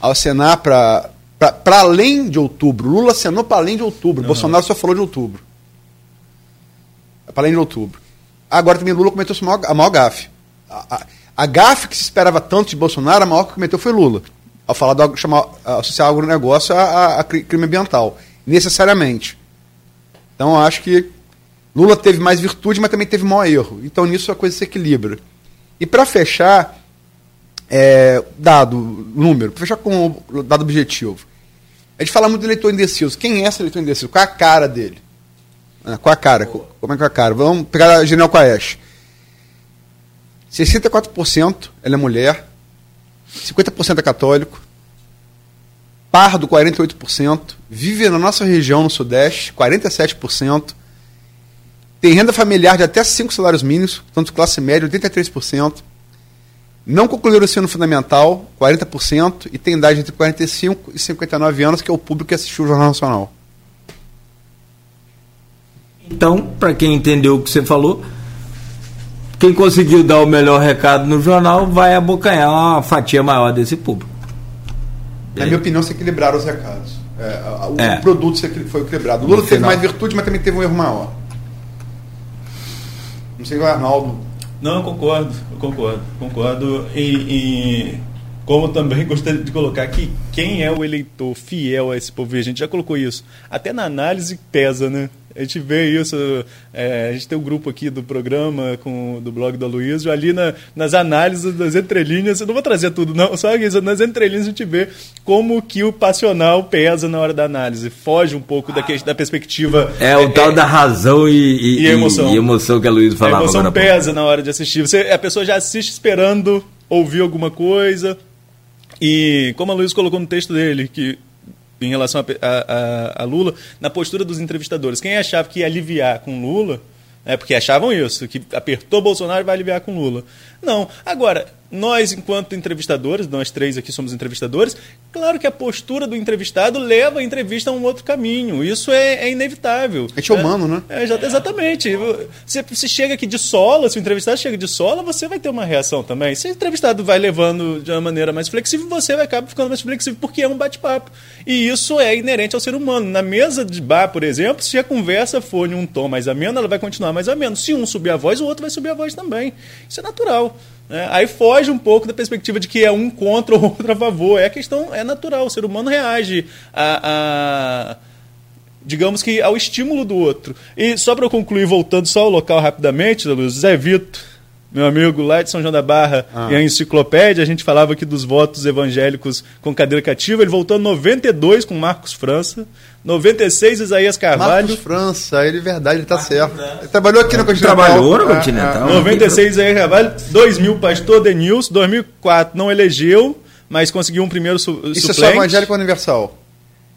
ao acenar para. Para além de outubro. Lula acenou para além de outubro. Uhum. Bolsonaro só falou de outubro. Para além de outubro. Agora também Lula cometeu a maior, a maior gafe. A, a, a, gafe que se esperava tanto de Bolsonaro, a maior que cometeu foi Lula. Ao falar do chamar, associar agronegócio a, a, a crime ambiental. Necessariamente. Então acho que Lula teve mais virtude, mas também teve maior erro. Então nisso a coisa se equilibra. E para fechar, é, dado, número, para fechar com o dado objetivo. A gente fala muito do eleitor indeciso. Quem é esse eleitor indeciso? Qual é a cara dele? Ah, qual é a cara? Como é que é a cara? Vamos pegar a General Quaest. 64% ela é mulher, 50% é católico, pardo 48%, vive na nossa região no Sudeste, 47%, tem renda familiar de até 5 salários mínimos, tanto classe média, 83%. não concluíram o ensino fundamental, 40%, e tem idade entre 45 e 59 anos, que é o público que assistiu o Jornal Nacional. Então, para quem entendeu o que você falou, quem conseguiu dar o melhor recado no jornal vai abocanhar uma fatia maior desse público. Na minha opinião, se equilibraram os recados. É, o é. produto foi equilibrado. O Lula teve mais virtude, mas também teve um erro maior. Não sei o Arnaldo. Não, eu concordo, eu concordo, concordo. E, e, como também gostaria de colocar que quem é o eleitor fiel a esse povo, a gente já colocou isso. Até na análise pesa, né? A gente vê isso, é, a gente tem um grupo aqui do programa, com, do blog do Aloysio, ali na, nas análises das entrelinhas, eu não vou trazer tudo não, só isso, nas entrelinhas a gente vê como que o passional pesa na hora da análise, foge um pouco da, da perspectiva... É o é, tal é, da razão e, e, e, emoção. e emoção que a Luísa falava. A emoção pesa na hora de assistir, Você, a pessoa já assiste esperando ouvir alguma coisa, e como a Luísa colocou no texto dele, que em relação a, a, a, Lula, na postura dos entrevistadores. Quem achava que ia aliviar com Lula, é porque achavam isso, que apertou Bolsonaro vai aliviar com Lula. Não. Agora, nós, enquanto entrevistadores, nós três aqui somos entrevistadores, claro que a postura do entrevistado leva a entrevista a um outro caminho. Isso é, é inevitável. É, é humano, né? É, exatamente. Se você chega aqui de sola, se o entrevistado chega de sola, você vai ter uma reação também. Se o entrevistado vai levando de uma maneira mais flexível, você vai acabar ficando mais flexível, porque é um bate-papo. E isso é inerente ao ser humano. Na mesa de bar, por exemplo, se a conversa for em um tom mais ameno, ela vai continuar mais ameno. Se um subir a voz, o outro vai subir a voz também. Isso é natural. É, aí foge um pouco da perspectiva de que é um contra ou outro a favor. É a questão, é natural, o ser humano reage a, a digamos que ao estímulo do outro. E só para concluir, voltando só ao local rapidamente, Zé Vito, meu amigo lá de São João da Barra ah. e a enciclopédia, a gente falava aqui dos votos evangélicos com cadeira cativa, ele voltou em 92 com Marcos França, 96 Isaías Carvalho. Marcos França, ele é verdade, ele está certo. Ele trabalhou aqui no Continental. Trabalhou no Continental. É, é. 96 Isaías Carvalho, 2000 Pastor Denilson, 2004 não elegeu, mas conseguiu um primeiro su Isso suplente. é só evangélico universal?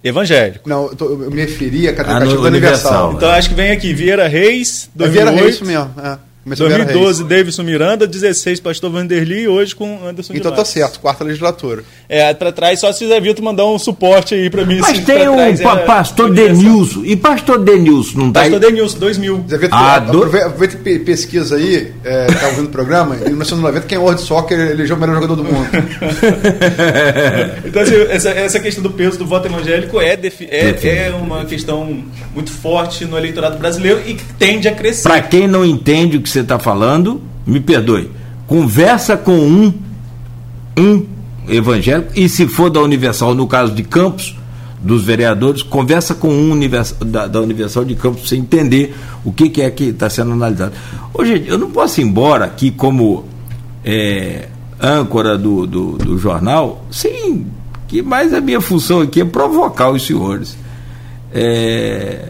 Evangélico. Não, eu, tô, eu me referi a cadeira ah, cativa do universal. universal. Então acho que vem aqui Vieira Reis, 2008. É Vieira Reis mesmo, é. Começou 2012, Davidson Miranda, 16, Pastor Vanderly e hoje com Anderson Então tá certo, quarta legislatura. É, pra trás, só se Zé Vitor mandar um suporte aí pra mim. Mas tem o um é, pastor Denilson. E pastor Denilson, não tá Pastor aí? Denilson, 2000. Zé Vitor, ah, do... aproveita e pesquisa aí, é, tá ouvindo o programa, em 1990, quem é o World Soccer elegeu o melhor jogador do mundo. então, assim, essa, essa questão do peso do voto evangélico é, é, é uma questão muito forte no eleitorado brasileiro e tende a crescer. Pra quem não entende o que você está falando, me perdoe, conversa com um, um evangélico, e se for da Universal, no caso de Campos, dos vereadores, conversa com um univers, da, da Universal de Campos para você entender o que, que é que está sendo analisado. Ô, gente, eu não posso ir embora aqui como é, âncora do, do, do, jornal, sim, que mais a minha função aqui é provocar os senhores. É,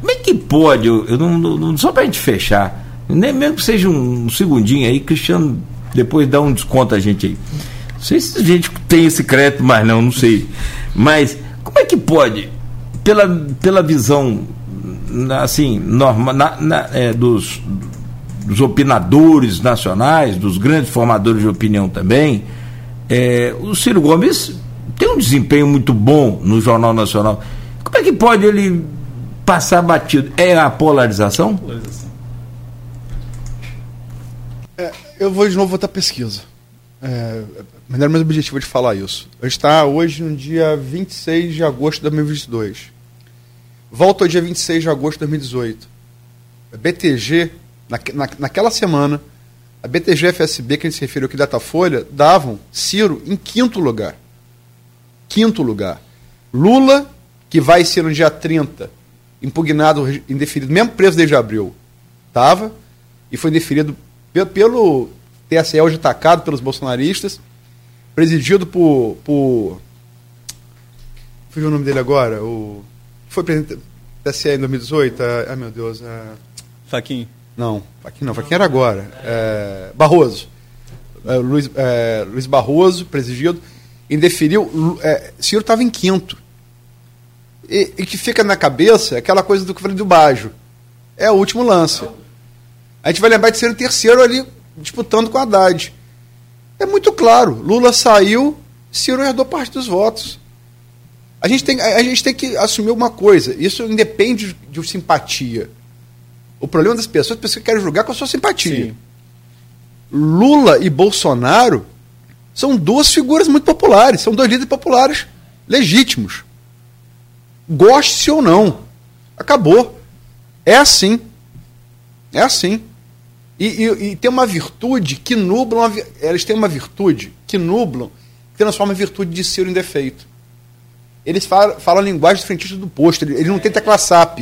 como é que pode, eu, eu não, não, só para a gente fechar, nem mesmo que seja um, segundinho aí, Cristiano, depois dá um desconto a gente aí. Não sei se a gente tem esse crédito, mas não, não sei. Mas como é que pode, pela, pela visão assim, norma, na, na, é, dos, dos opinadores nacionais, dos grandes formadores de opinião também, é, o Ciro Gomes tem um desempenho muito bom no Jornal Nacional. Como é que pode ele passar batido? É a polarização? Polarização. É, eu vou de novo votar pesquisa. É, mas era mais objetivo de falar isso. A gente está hoje no dia 26 de agosto de 2022. Volta ao dia 26 de agosto de 2018. A BTG, na, na, naquela semana, a BTG FSB, que a gente se referiu aqui, Datafolha, davam Ciro em quinto lugar. Quinto lugar. Lula, que vai ser no dia 30, impugnado, indeferido, mesmo preso desde abril, estava, e foi indeferido pelo TSE hoje atacado pelos bolsonaristas, presidido por. por fugiu o nome dele agora? O, foi presidente do TSE em 2018? Ah, ai meu Deus. Ah, Faquin. Não, Faquin não, Faquin era agora. É, Barroso. É, Luiz, é, Luiz Barroso, presidido, indeferiu. É, Ciro estava em quinto. E, e, que fica na cabeça aquela coisa do que eu falei do Bajo. É o último lance. A gente vai lembrar de ser o terceiro ali disputando com a Haddad. É muito claro. Lula saiu, Ciro herdou parte dos votos. A gente tem, a gente tem que assumir uma coisa. Isso independe de, de simpatia. O problema das pessoas, as pessoas querem julgar com a sua simpatia. Sim. Lula e Bolsonaro são duas figuras muito populares, são dois líderes populares legítimos. Goste-se ou não. Acabou. É assim. É assim. E, e, e, tem uma virtude que nublam. Eles têm uma virtude que nublam, que transforma a virtude de Ciro em defeito. Eles falam, falam a linguagem do frentista do posto, ele, ele não tem tecla SAP.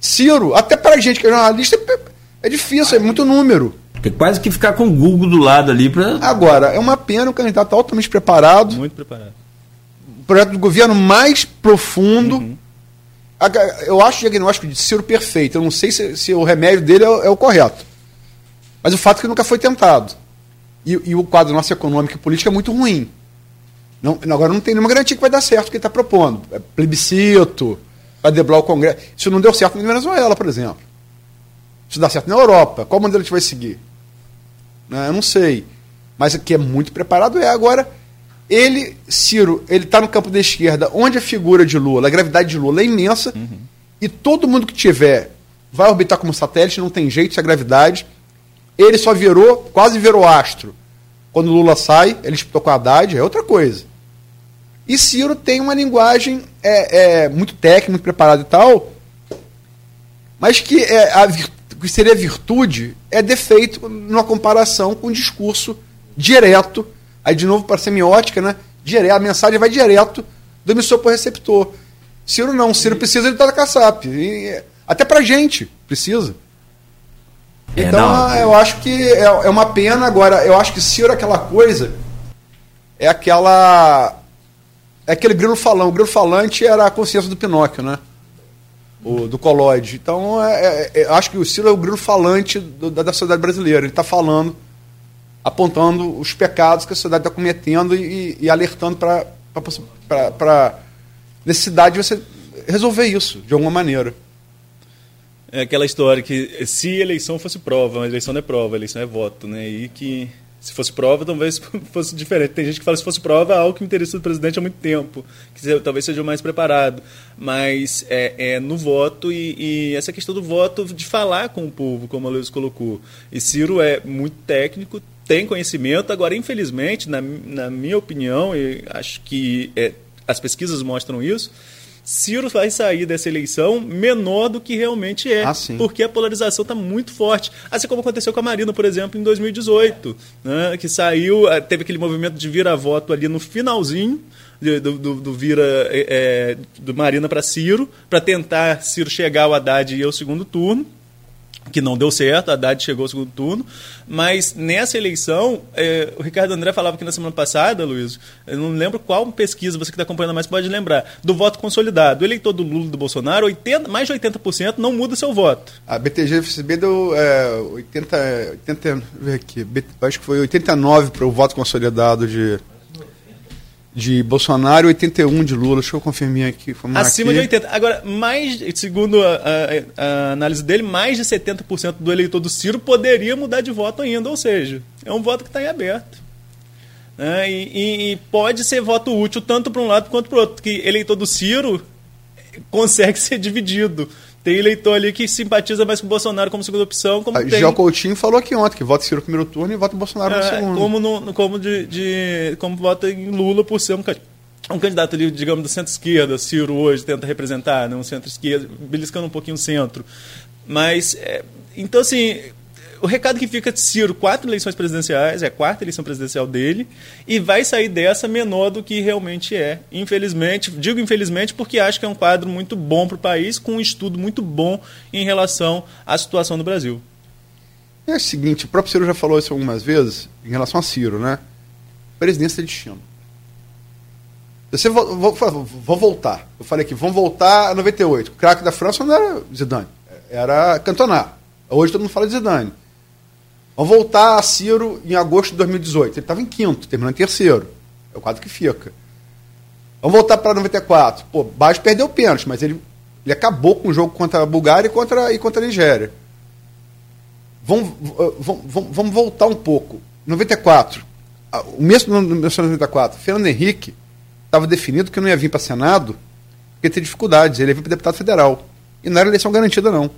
Ciro, até para a gente que é jornalista, é, é difícil, é muito número. Tem quase que ficar com o Google do lado ali para. Agora, é uma pena, o candidato altamente preparado. Muito preparado. O projeto do governo mais profundo. Uhum. Eu acho o diagnóstico de Ciro perfeito. Eu não sei se, se o remédio dele é, é, o correto. Mas o fato é que nunca foi tentado. E, e o quadro nosso econômico e político é muito ruim. Não, agora não tem nenhuma garantia que vai dar certo o que ele está propondo. É plebiscito, vai deblar o Congresso. Isso não deu certo na Venezuela, por exemplo. Isso dá certo na Europa. Qual modelo a gente vai seguir? Né? Eu não sei. Mas o que é muito preparado é agora. Ele, Ciro, ele está no campo da esquerda, onde a figura de Lula, a gravidade de Lula é imensa, uhum. e todo mundo que tiver vai orbitar como satélite, não tem jeito, isso é gravidade. Ele só virou, quase virou astro. Quando Lula sai, ele disputou com a Haddad, é outra coisa. E Ciro tem uma linguagem é, é muito técnica, muito preparada e tal, mas que é, a, que seria virtude é defeito numa comparação com o discurso direto, aí de novo para semiótica, né? Direto, a mensagem vai direto do emissor para o receptor. Ciro não, Ciro precisa de toda a caçap. Até para gente precisa. É, então não, eu acho que é, é uma pena. Agora, eu acho que Ciro é aquela coisa. É aquela. É aquele grilo falão. O grilo falante era a consciência do Pinóquio, né? o, do colóide. Então, é, é, é, acho que o Ciro é o grilo falante do, da, da sociedade brasileira. Ele está falando, apontando os pecados que a sociedade está cometendo e, e alertando para a necessidade de você resolver isso, de alguma maneira. É aquela história que se eleição fosse prova, mas eleição não é prova, eleição é voto, né? E que se fosse prova, talvez fosse diferente. Tem gente que fala se fosse prova, algo que interessa do presidente há muito tempo, que talvez seja mais preparado. Mas é, é no voto e, e, essa questão do voto de falar com o povo, como a Luiz colocou. E Ciro é muito técnico, tem conhecimento, agora, infelizmente, na, na minha opinião, e acho que é, as pesquisas mostram isso, Ciro vai sair dessa eleição menor do que realmente é. Ah, porque a polarização está muito forte. Assim como aconteceu com a Marina, por exemplo, em 2018, né, que saiu, eh, teve aquele movimento de vira-voto ali no finalzinho. Do, do, do vira é, do Marina para Ciro, para tentar Ciro chegar ao Haddad e ir ao segundo turno que não deu certo, a Haddad chegou ao segundo turno, mas nessa eleição, é, o Ricardo André falava aqui na semana passada, Luiz, eu não lembro qual pesquisa você que está acompanhando mais pode lembrar, do voto consolidado. O eleitor do Lula e do Bolsonaro, 80, mais de 80% não muda seu voto. A BTG-FCB deu é, 80, 80, ver aqui, acho que foi 89 para o voto consolidado de de Bolsonaro e 81 de Lula. Deixa eu confirmar aqui. Acima aqui. de 80. Agora, mais, segundo a, a, a, análise dele, mais de 70% do eleitor do Ciro poderia mudar de voto ainda. Ou seja, é um voto que está em aberto. É, e, e, pode ser voto útil tanto para um lado quanto para o outro. Que eleitor do Ciro consegue ser dividido. Tem eleitor ali que simpatiza mais com o Bolsonaro como segunda opção. Como a tem... Gel Coutinho falou aqui ontem que vota Ciro no primeiro turno e vota Bolsonaro é, no segundo. Como, no, como, de, de, como vota em Lula por ser um, um candidato ali, digamos, do centro-esquerda. Ciro hoje tenta representar, né, um centro-esquerda, beliscando um pouquinho o centro. Mas, é, então assim, o recado que fica de Ciro, quatro eleições presidenciais, é a quarta eleição presidencial dele, e vai sair dessa menor do que realmente é. Infelizmente, digo infelizmente porque acho que é um quadro muito bom para o país, com um estudo muito bom em relação à situação do Brasil. É o seguinte, o próprio Ciro já falou isso algumas vezes, em relação a Ciro, né? Presidência de destino. Você vou, vou, vou, voltar. Eu falei aqui, vamos voltar a 98. O craque da França não era Zidane, era Cantona. Hoje todo mundo fala de Zidane. Vamos voltar a Ciro em agosto de 2018. Ele estava em quinto, terminou em terceiro. É o quadro que fica. Vamos voltar para 94. Pô, Baixo perdeu o pênalti, mas ele, ele acabou com o jogo contra a Bulgária e contra, e contra a Nigéria. Vamos, vamos, vamos, vamos voltar um pouco. 94. o mesmo no 1994, Fernando Henrique estava definido que não ia vir para Senado porque tinha dificuldades. Ele ia vir para deputado federal. E não era eleição garantida, não.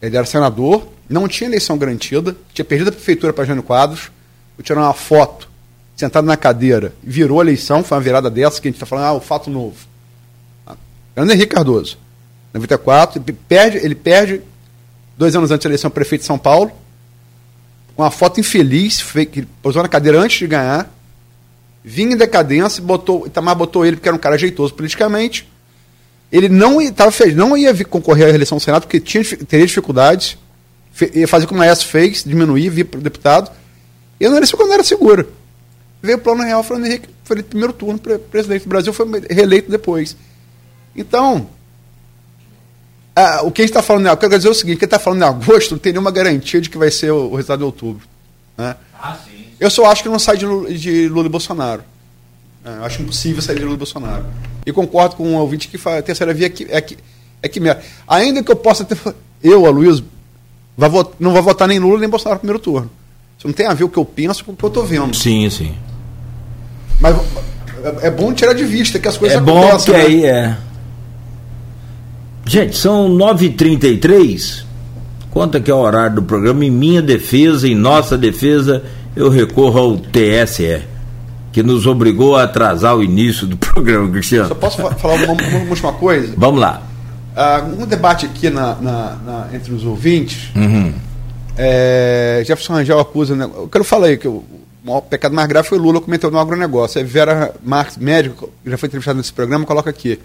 Ele era senador, não tinha eleição garantida, tinha perdido a prefeitura para Jânio Quadros, eu tirei uma foto, sentado na cadeira, virou a eleição, foi uma virada dessa que a gente está falando, ah, o fato novo. Fernando Henrique Cardoso, 94, ele perde, ele perde dois anos antes da eleição prefeito de São Paulo, uma foto infeliz, que posou na cadeira antes de ganhar, vinha em decadência, botou, Itamar botou ele porque era um cara ajeitoso politicamente. Ele não estava não ia concorrer à reeleição do Senado porque tinha, teria dificuldades, ia fazer como a S fez, diminuir, vir para o deputado. E não era isso quando era seguro. Veio o plano real, Fernando Henrique foi primeiro turno presidente do Brasil, foi reeleito depois. Então, o que a gente está falando, eu quero dizer o seguinte, quem está falando em agosto não tem nenhuma garantia de que vai ser o, o resultado de outubro. Né? Ah, sim. Eu só acho que não sai de de Lula e Bolsonaro. É, eu acho impossível sair de Lula e Bolsonaro. E concordo com o ouvinte que a terceira via é que, é que, é que mesmo. Ainda que eu possa ter. Eu, Aloysio, vai não vai votar nem Lula nem Bolsonaro no primeiro turno. Isso não tem a ver o que eu penso com o que eu estou vendo. Sim, sim. Mas é, é bom tirar de vista que as coisas é acontecem. É bom que né? aí é. Gente, são 9h33. Conta que é o horário do programa. Em minha defesa, em nossa defesa, eu recorro ao TSE, que nos obrigou a atrasar o início do programa, Cristiano. Só posso falar uma, uma última coisa? Vamos lá. Uh, um debate aqui na, na, na entre os ouvintes. Uhum. É, Jefferson Rangel acusa. Né, eu quero falar aí que o pecado mais grave foi Lula cometeu no agronegócio. Aí Vera Marques, médico, já foi entrevistado nesse programa, coloca aqui.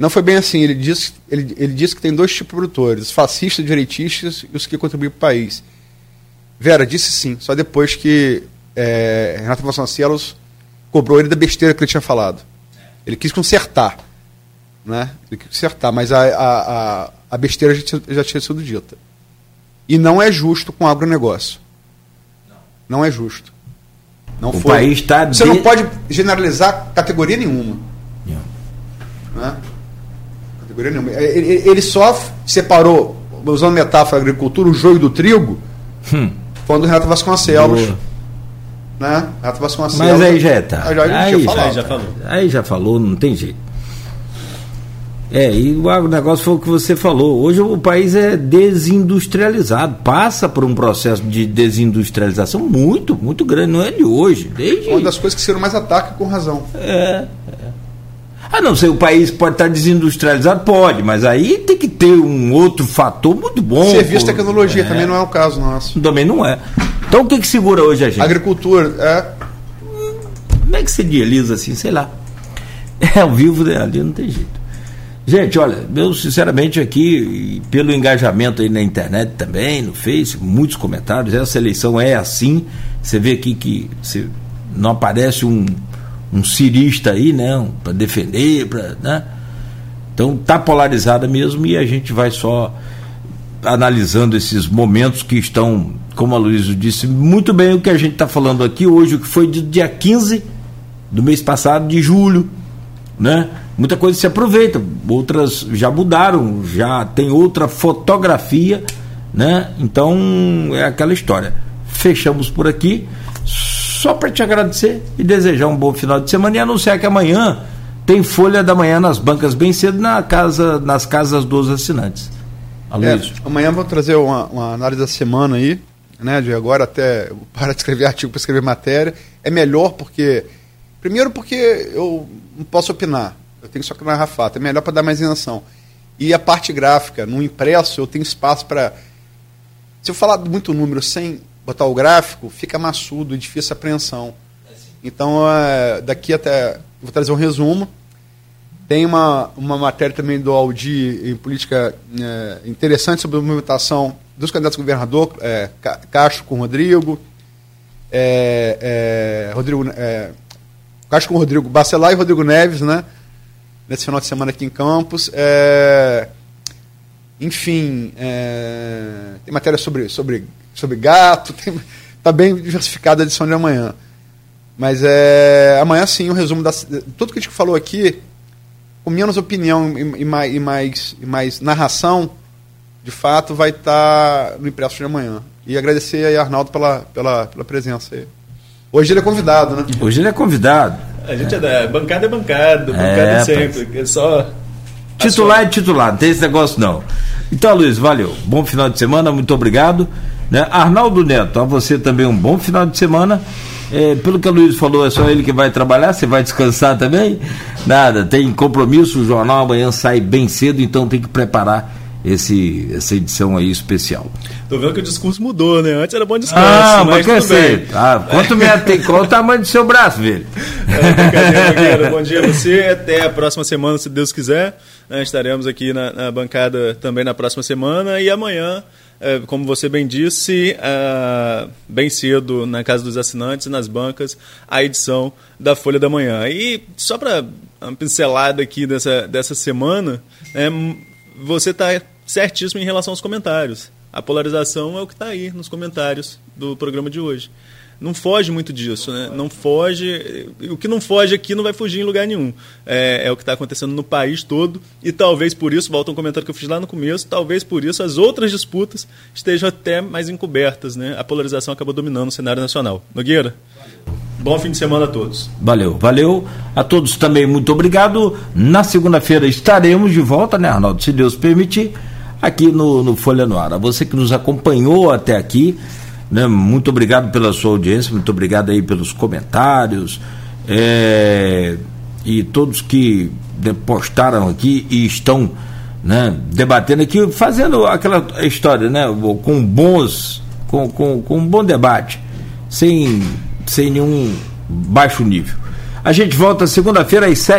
Não foi bem assim. Ele disse, ele, ele disse que tem dois tipos de produtores: os fascistas, direitistas e os que contribuem para o país. Vera disse sim, só depois que é, Renato Vasconcelos cobrou ele da besteira que ele tinha falado. Ele quis consertar. Né? Ele quis consertar, mas a, a, a, besteira já tinha, já tinha sido dita. E não é justo com o agronegócio. Não, é justo. Não o foi. país está. Você de... não pode generalizar categoria nenhuma. Né? Categoria nenhuma. Ele, ele só separou, usando metáfora agricultura, o joio do trigo. Hum quando o Renato Vasconcelos. Boa. Né? Renato Vasconcelos. Mas aí já é tá. Aí, já, aí, já, já falou. Aí já falou, não tem jeito. É, e o agronegócio foi o que você falou. Hoje o país é desindustrializado, passa por um processo de desindustrialização muito, muito grande, não é de hoje. Desde... Uma das coisas que serão mais ataque com razão. É, é. Ah, não sei, o país pode estar desindustrializado? Pode, mas aí tem que ter um outro fator muito bom. Serviço e tecnologia é. também não é o caso nosso. Também não é. Então o que, que segura hoje a gente? Agricultura, é. Como é que se idealiza assim? Sei lá. É ao vivo né? ali, não tem jeito. Gente, olha, eu sinceramente aqui, pelo engajamento aí na internet também, no Face, muitos comentários, essa eleição é assim. Você vê aqui que você, não aparece um um cirista aí, né? Para defender, para. Né? Então tá polarizada mesmo e a gente vai só analisando esses momentos que estão, como a Luísa disse, muito bem o que a gente está falando aqui hoje, o que foi do dia 15 do mês passado, de julho, né? Muita coisa se aproveita, outras já mudaram, já tem outra fotografia, né? Então é aquela história. Fechamos por aqui só para te agradecer e desejar um bom final de semana e anunciar que amanhã tem folha da manhã nas bancas bem cedo na casa, nas casas dos assinantes. É, amanhã vou trazer uma, uma, análise da semana aí, né? De agora até para de escrever artigo para escrever matéria. É melhor porque. Primeiro porque eu não posso opinar. Eu tenho só que narrar fato. É melhor para dar mais isenção. E a parte gráfica, no impresso, eu tenho espaço para. Se eu falar muito número sem botar o gráfico, fica maçudo e difícil a apreensão. Então, é, daqui até. Vou trazer um resumo. Tem uma, uma matéria também do Aldi em política é, interessante sobre movimentação dos candidatos a governador, é, Castro com Rodrigo, é, é, Rodrigo é, Castro com Rodrigo Bacelar e Rodrigo Neves, né? Nesse final de semana aqui em Campos. É, enfim, é, tem matéria sobre, sobre sobre gato. Está bem diversificada a edição de amanhã. Mas é, amanhã sim o um resumo da. Tudo que a gente falou aqui, com menos opinião e, e, mais, e, mais, e mais narração, de fato, vai estar tá no impresso de amanhã. E agradecer aí, Arnaldo, pela, pela, pela presença aí. Hoje ele é convidado, né? Hoje ele é convidado. A gente é da bancada é bancada, bancada é, sempre. É só. Titular é titular, não tem esse negócio não. Então, Luiz, valeu. Bom final de semana, muito obrigado. Né? Arnaldo Neto, a você também um bom final de semana. É, pelo que o Luiz falou, é só ele que vai trabalhar, você vai descansar também? Nada, tem compromisso, o jornal amanhã sai bem cedo, então tem que preparar esse, essa edição aí especial. Tô vendo que o discurso mudou, né? Antes era bom descanso. Ah, mas quer ser. Ah, quanto, metro tem, qual o tamanho do seu braço, velho? É, bom dia a você. Até a próxima semana, se Deus quiser. Né, estaremos aqui na, na, bancada também na próxima semana. E amanhã, é, como você bem disse, é, bem cedo na Casa dos Assinantes, nas bancas, a edição da Folha da Manhã. E só para uma pincelada aqui dessa, dessa semana, é, você está certíssimo em relação aos comentários. A polarização é o que está aí nos comentários do programa de hoje. Não foge muito disso, né? Não foge. O que não foge aqui não vai fugir em lugar nenhum. É, é o que está acontecendo no país todo. E talvez por isso, volta um comentário que eu fiz lá no começo, talvez por isso as outras disputas estejam até mais encobertas, né? A polarização acaba dominando o cenário nacional. Nogueira? Bom fim de semana a todos. Valeu, valeu. A todos também muito obrigado. Na segunda-feira estaremos de volta, né, Arnaldo? Se Deus permitir, aqui no, no Folha no Ar. A você que nos acompanhou até aqui, né, muito obrigado pela sua audiência, muito obrigado aí pelos comentários. É, e todos que né, postaram aqui e estão né, debatendo aqui, fazendo aquela história, né? Com bons. Com, com, com um bom debate. Sem sem nenhum baixo nível. A gente volta segunda-feira às sete.